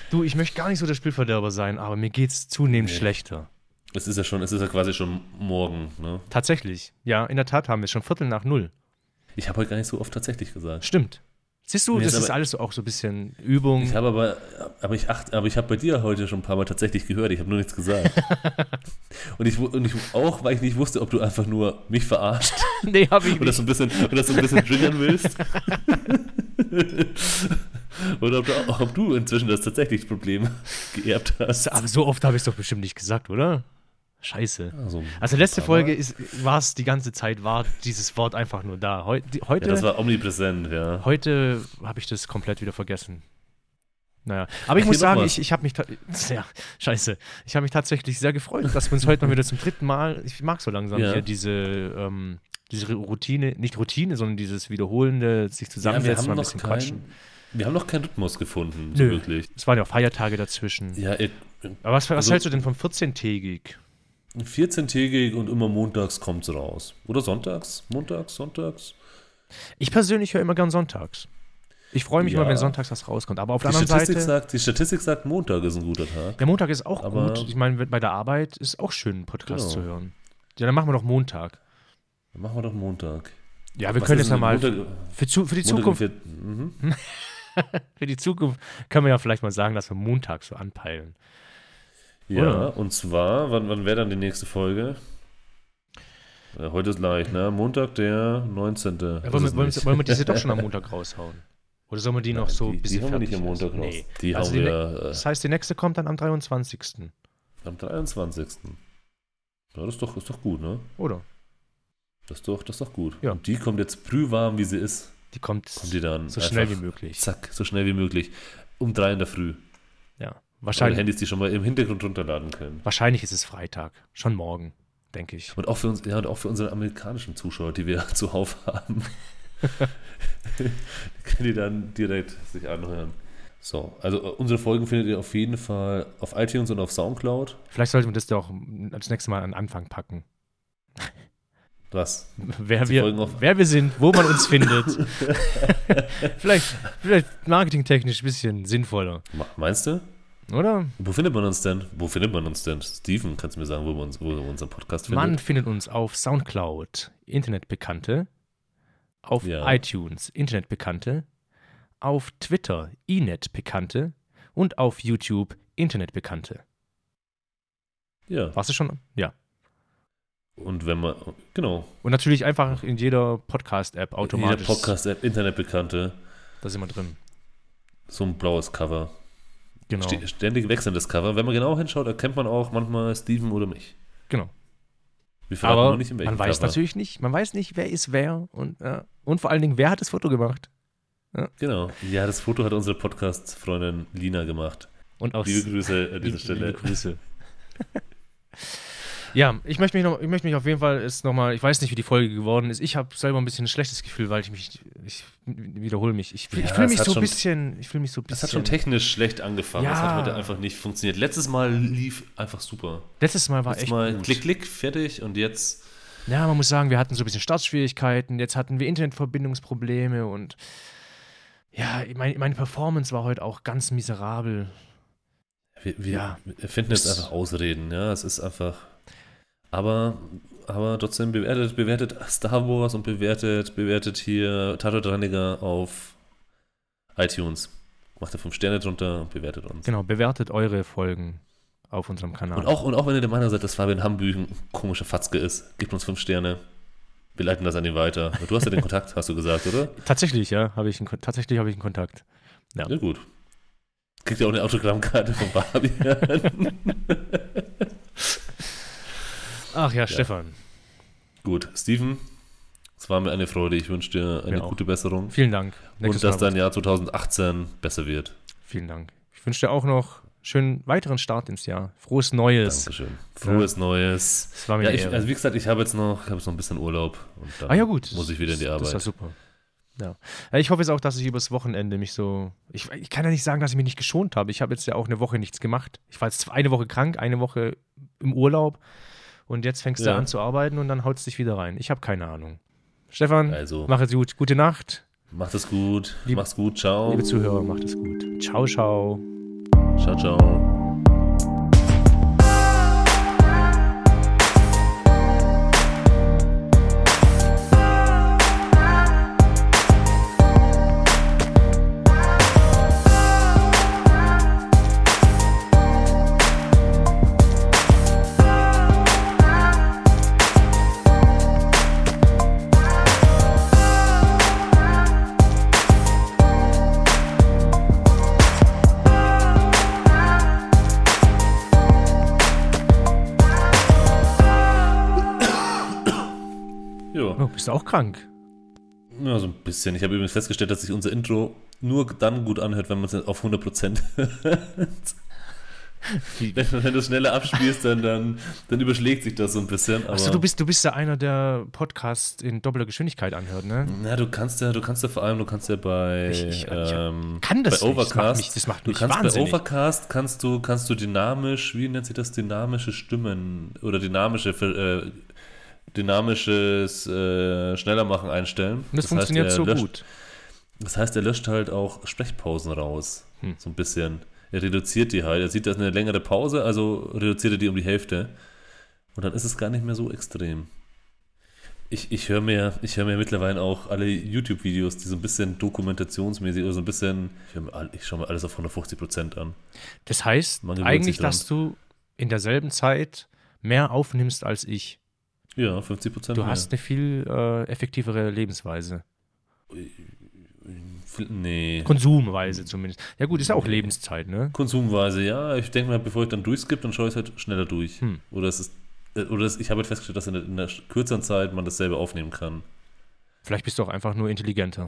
[SPEAKER 1] Du, ich möchte gar nicht so der Spielverderber sein, aber mir geht's zunehmend
[SPEAKER 3] Nee.
[SPEAKER 1] schlechter.
[SPEAKER 3] es ist ja schon, es ist ja quasi schon morgen. Ne?
[SPEAKER 1] Tatsächlich. Ja, in der Tat haben wir es schon Viertel nach null.
[SPEAKER 3] Ich habe heute gar nicht so oft tatsächlich gesagt.
[SPEAKER 1] Stimmt. Siehst du,
[SPEAKER 3] Nee,
[SPEAKER 1] das
[SPEAKER 3] ist aber-
[SPEAKER 1] alles auch so ein bisschen Übung.
[SPEAKER 3] Ich habe aber, aber ich acht, aber ich habe bei dir heute schon ein paar Mal tatsächlich gehört. Ich habe nur nichts gesagt. und, ich, und ich auch, weil ich nicht wusste, ob du einfach nur mich verarscht
[SPEAKER 1] nee, habe ich
[SPEAKER 3] oder
[SPEAKER 1] nicht.
[SPEAKER 3] so ein bisschen, oder so ein bisschen triggern willst. oder ob du, ob du inzwischen das tatsächlich Problem geerbt hast.
[SPEAKER 1] Aber so oft habe ich es doch bestimmt nicht gesagt, oder? Scheiße.
[SPEAKER 3] Also,
[SPEAKER 1] Also letzte Folge war es die ganze Zeit, war dieses Wort einfach nur da. Heu, die,
[SPEAKER 3] Ja,
[SPEAKER 1] heute
[SPEAKER 3] das war omnipräsent, ja.
[SPEAKER 1] heute habe ich das komplett wieder vergessen. Naja, aber ich muss sagen, ich, ich habe mich, ja, scheiße, ich habe mich tatsächlich sehr gefreut, dass wir uns heute mal wieder zum dritten Mal, ich mag so langsam
[SPEAKER 3] Ja.
[SPEAKER 1] hier diese, ähm, diese Routine, nicht Routine, sondern dieses wiederholende, sich
[SPEAKER 3] Ja,
[SPEAKER 1] zusammensetzen,
[SPEAKER 3] haben
[SPEAKER 1] mal ein bisschen quatschen.
[SPEAKER 3] keinen, wir haben noch keinen Rhythmus gefunden, so
[SPEAKER 1] Nö.
[SPEAKER 3] wirklich.
[SPEAKER 1] Es waren ja auch Feiertage dazwischen.
[SPEAKER 3] Ja, ihr-
[SPEAKER 1] Aber was, was
[SPEAKER 3] Also-
[SPEAKER 1] hältst du denn vom 14-tägig?
[SPEAKER 3] 14-tägig und immer montags kommt's raus. Oder sonntags? Montags, sonntags?
[SPEAKER 1] Ich persönlich höre immer gern sonntags. Ich freue mich
[SPEAKER 3] Ja.
[SPEAKER 1] immer, wenn sonntags was rauskommt. Aber auf der
[SPEAKER 3] Die
[SPEAKER 1] anderen
[SPEAKER 3] Statistik,
[SPEAKER 1] Seite,
[SPEAKER 3] sagt, die Statistik sagt, Montag ist ein guter Tag.
[SPEAKER 1] der Montag ist auch
[SPEAKER 3] Aber-
[SPEAKER 1] gut. Ich meine, bei der Arbeit ist auch schön, einen Podcast
[SPEAKER 3] Genau.
[SPEAKER 1] zu hören. Ja, dann machen wir doch Montag.
[SPEAKER 3] Dann machen wir doch Montag.
[SPEAKER 1] Ja, wir
[SPEAKER 3] Was
[SPEAKER 1] können jetzt ja mal
[SPEAKER 3] Montag,
[SPEAKER 1] für, zu, für die
[SPEAKER 3] Montag
[SPEAKER 1] Zukunft,
[SPEAKER 3] vier- mhm.
[SPEAKER 1] für die Zukunft können wir ja vielleicht mal sagen, dass wir Montag so anpeilen.
[SPEAKER 3] Ja,
[SPEAKER 1] Oder?
[SPEAKER 3] und zwar, wann, wann wäre dann die nächste Folge? Ja, heute ist leicht, ne? Montag, der 19.
[SPEAKER 1] Ja,
[SPEAKER 3] Ist
[SPEAKER 1] wollen, wir, wollen, wir, wollen wir diese doch schon am Montag raushauen? Oder sollen wir die noch
[SPEAKER 3] Nein,
[SPEAKER 1] so
[SPEAKER 3] die,
[SPEAKER 1] ein
[SPEAKER 3] die
[SPEAKER 1] bisschen
[SPEAKER 3] haben wir nicht am Montag raus.
[SPEAKER 1] Nee.
[SPEAKER 3] Die
[SPEAKER 1] Also
[SPEAKER 3] haben
[SPEAKER 1] die
[SPEAKER 3] wir
[SPEAKER 1] Das heißt, die nächste kommt dann am 23.
[SPEAKER 3] äh, am 23. Ja, das ist doch, ist doch gut, ne?
[SPEAKER 1] Oder?
[SPEAKER 3] Das ist doch, das ist doch gut.
[SPEAKER 1] Ja.
[SPEAKER 3] Und die kommt jetzt prühwarm, wie sie ist.
[SPEAKER 1] Die kommt
[SPEAKER 3] Kommt die dann
[SPEAKER 1] so schnell wie möglich.
[SPEAKER 3] Zack, so schnell wie möglich. um drei in der Früh.
[SPEAKER 1] Ja.
[SPEAKER 3] Alle
[SPEAKER 1] Wahrscheinlich,
[SPEAKER 3] Handys, die schon mal im Hintergrund runterladen können.
[SPEAKER 1] wahrscheinlich ist es Freitag. Schon morgen, denke ich.
[SPEAKER 3] Und auch für uns, ja, und auch für unsere amerikanischen Zuschauer, die wir zuhauf haben. können die dann direkt sich anhören. So, also äh, unsere Folgen findet ihr auf jeden Fall auf iTunes und auf Soundcloud.
[SPEAKER 1] Vielleicht sollten wir das doch das nächste Mal an Anfang packen.
[SPEAKER 3] Was?
[SPEAKER 1] Wer
[SPEAKER 3] Die
[SPEAKER 1] wir, wer wir sind, wo man uns findet. vielleicht, vielleicht marketingtechnisch ein bisschen sinnvoller,
[SPEAKER 3] Meinst du?
[SPEAKER 1] Oder?
[SPEAKER 3] Wo findet man uns denn? Wo findet man uns denn? Steven, kannst du mir sagen, wo man, uns, wo unseren Podcast findet?
[SPEAKER 1] Man findet uns auf Soundcloud, Internetbekannte, auf
[SPEAKER 3] Ja.
[SPEAKER 1] iTunes, Internetbekannte, auf Twitter, Inetbekannte und auf YouTube, Internetbekannte.
[SPEAKER 3] Ja.
[SPEAKER 1] Warst du schon? Ja.
[SPEAKER 3] Und wenn man, genau,
[SPEAKER 1] Und natürlich einfach in jeder Podcast-App automatisch.
[SPEAKER 3] jeder Podcast-App, Internetbekannte,
[SPEAKER 1] Da sind wir drin.
[SPEAKER 3] so ein blaues Cover.
[SPEAKER 1] Genau.
[SPEAKER 3] Ständig wechselndes Cover. Wenn man genau hinschaut, erkennt man auch manchmal Steven oder mich.
[SPEAKER 1] Genau.
[SPEAKER 3] Wir verraten
[SPEAKER 1] Aber
[SPEAKER 3] noch nicht, in welchem
[SPEAKER 1] man weiß
[SPEAKER 3] Cover.
[SPEAKER 1] natürlich nicht, man weiß nicht, wer ist wer und, ja. und vor allen Dingen, wer hat das Foto gemacht.
[SPEAKER 3] Genau. Ja, das Foto hat unsere Podcast-Freundin Lina gemacht.
[SPEAKER 1] Und auch
[SPEAKER 3] Liebe Grüße an dieser Stelle.
[SPEAKER 1] liebe Grüße. ja, ich möchte mich noch, ich möchte mich auf jeden Fall ist noch mal, ich weiß nicht, wie die Folge geworden ist. Ich habe selber ein bisschen ein schlechtes Gefühl, weil ich mich, ich wiederhole mich. Ich, fühl- ich
[SPEAKER 3] Ja,
[SPEAKER 1] fühle mich so ein bisschen, ich fühle mich so ein
[SPEAKER 3] Das
[SPEAKER 1] bisschen.
[SPEAKER 3] hat schon technisch schlecht angefangen. Das
[SPEAKER 1] Ja.
[SPEAKER 3] hat heute einfach nicht funktioniert. Letztes Mal lief einfach super.
[SPEAKER 1] Letztes Mal war
[SPEAKER 3] Letztes
[SPEAKER 1] echt
[SPEAKER 3] Mal
[SPEAKER 1] gut.
[SPEAKER 3] klick, klick, fertig und jetzt.
[SPEAKER 1] Ja, man muss sagen, wir hatten so ein bisschen Startschwierigkeiten, jetzt hatten wir Internetverbindungsprobleme und ja, meine, meine Performance war heute auch ganz miserabel.
[SPEAKER 3] Wir, wir,
[SPEAKER 1] Ja.
[SPEAKER 3] finden jetzt
[SPEAKER 1] Das-
[SPEAKER 3] einfach Ausreden, ja. Es ist einfach. Aber, aber trotzdem bewertet, bewertet Star Wars und bewertet, bewertet hier Tatortreiniger auf iTunes. Macht da fünf Sterne drunter und bewertet uns.
[SPEAKER 1] Genau, bewertet eure Folgen auf unserem Kanal.
[SPEAKER 3] Und auch, und auch wenn ihr der Meinung seid, dass Fabian Hambüchen ein komischer Fatzke ist, gebt uns fünf Sterne. Wir leiten das an ihn weiter. Du hast ja den Kontakt, hast du gesagt, oder?
[SPEAKER 1] Tatsächlich, ja, habe ich einen, tatsächlich habe ich einen Kontakt. Ja.
[SPEAKER 3] Ja, gut. Kriegt ihr auch eine Autogrammkarte von Fabian.
[SPEAKER 1] Ach ja, Stefan,
[SPEAKER 3] gut, Steven, es war mir eine Freude. Ich wünsche dir eine
[SPEAKER 1] Mir auch.
[SPEAKER 3] gute Besserung.
[SPEAKER 1] vielen Dank.
[SPEAKER 3] Und dass dein Jahr 2018 besser wird.
[SPEAKER 1] Vielen Dank. Ich wünsche dir auch noch schönen weiteren Start ins Jahr. Frohes Neues.
[SPEAKER 3] Dankeschön. Frohes Neues.
[SPEAKER 1] Das war mir
[SPEAKER 3] Ja, ich, also wie gesagt, ich habe jetzt noch, ich habe jetzt noch ein bisschen Urlaub. Und dann
[SPEAKER 1] ah ja gut.
[SPEAKER 3] muss ich wieder in die
[SPEAKER 1] Das ist ja
[SPEAKER 3] Arbeit.
[SPEAKER 1] super. Ja. Ja, Ich hoffe jetzt auch, dass ich übers Wochenende mich so. Ich, ich kann ja nicht sagen, dass ich mich nicht geschont habe. Ich habe jetzt ja auch eine Woche nichts gemacht. Ich war jetzt eine Woche krank, eine Woche im Urlaub und jetzt fängst du
[SPEAKER 3] Ja.
[SPEAKER 1] an zu arbeiten und dann haut es dich wieder rein. Ich habe keine Ahnung. Stefan,
[SPEAKER 3] Also,
[SPEAKER 1] mach es gut. Gute Nacht.
[SPEAKER 3] macht es gut.
[SPEAKER 1] Liebe-
[SPEAKER 3] Mach's gut. Ciao.
[SPEAKER 1] Liebe Zuhörer, macht es gut. Ciao, ciao.
[SPEAKER 3] Ciao, ciao.
[SPEAKER 1] Bist du auch krank?
[SPEAKER 3] ja, so ein bisschen. Ich habe übrigens festgestellt, dass sich unser Intro nur dann gut anhört, wenn man es auf 100% hört. Wenn, wenn du schneller abspielst, dann, dann, dann überschlägt sich das so ein bisschen. Aber,
[SPEAKER 1] Achso, du bist, du bist ja einer, der Podcast in doppelter Geschwindigkeit anhört, ne?
[SPEAKER 3] Na, du kannst ja, du kannst ja vor allem, du kannst ja bei,
[SPEAKER 1] Ich- ich- ich kann das
[SPEAKER 3] bei
[SPEAKER 1] nicht. Das macht
[SPEAKER 3] Overcast,
[SPEAKER 1] mich- das macht
[SPEAKER 3] du kannst
[SPEAKER 1] wahnsinnig.
[SPEAKER 3] bei Overcast kannst du, kannst du dynamisch, wie nennt sich das, dynamische Stimmen oder dynamische, äh, dynamisches äh, schneller machen einstellen.
[SPEAKER 1] Und das,
[SPEAKER 3] heißt,
[SPEAKER 1] funktioniert
[SPEAKER 3] er
[SPEAKER 1] so
[SPEAKER 3] löscht,
[SPEAKER 1] gut.
[SPEAKER 3] Das heißt, er löscht halt auch Sprechpausen raus,
[SPEAKER 1] Hm.
[SPEAKER 3] so ein bisschen. Er reduziert die halt. Er sieht, da ist eine längere Pause, also reduziert er die um die Hälfte. Und dann ist es gar nicht mehr so extrem. Ich, ich höre mir, ich hör mir mittlerweile auch alle YouTube-Videos, die so ein bisschen dokumentationsmäßig oder so ein bisschen, ich, ich schaue mir alles auf 150% an.
[SPEAKER 1] Das heißt eigentlich, dass du in derselben Zeit mehr aufnimmst als ich.
[SPEAKER 3] Ja, 50%
[SPEAKER 1] Du
[SPEAKER 3] mehr.
[SPEAKER 1] hast eine viel äh, effektivere Lebensweise.
[SPEAKER 3] Nee.
[SPEAKER 1] Konsumweise zumindest. Ja gut, ist ja auch Lebenszeit, ne?
[SPEAKER 3] Konsumweise, ja. Ich denke mal, bevor ich dann durchskippe, dann schaue ich es halt schneller durch.
[SPEAKER 1] Hm.
[SPEAKER 3] Oder es ist, äh, oder es, ich habe halt festgestellt, dass in der, in der kürzeren Zeit man dasselbe aufnehmen kann.
[SPEAKER 1] Vielleicht bist du auch einfach nur intelligenter.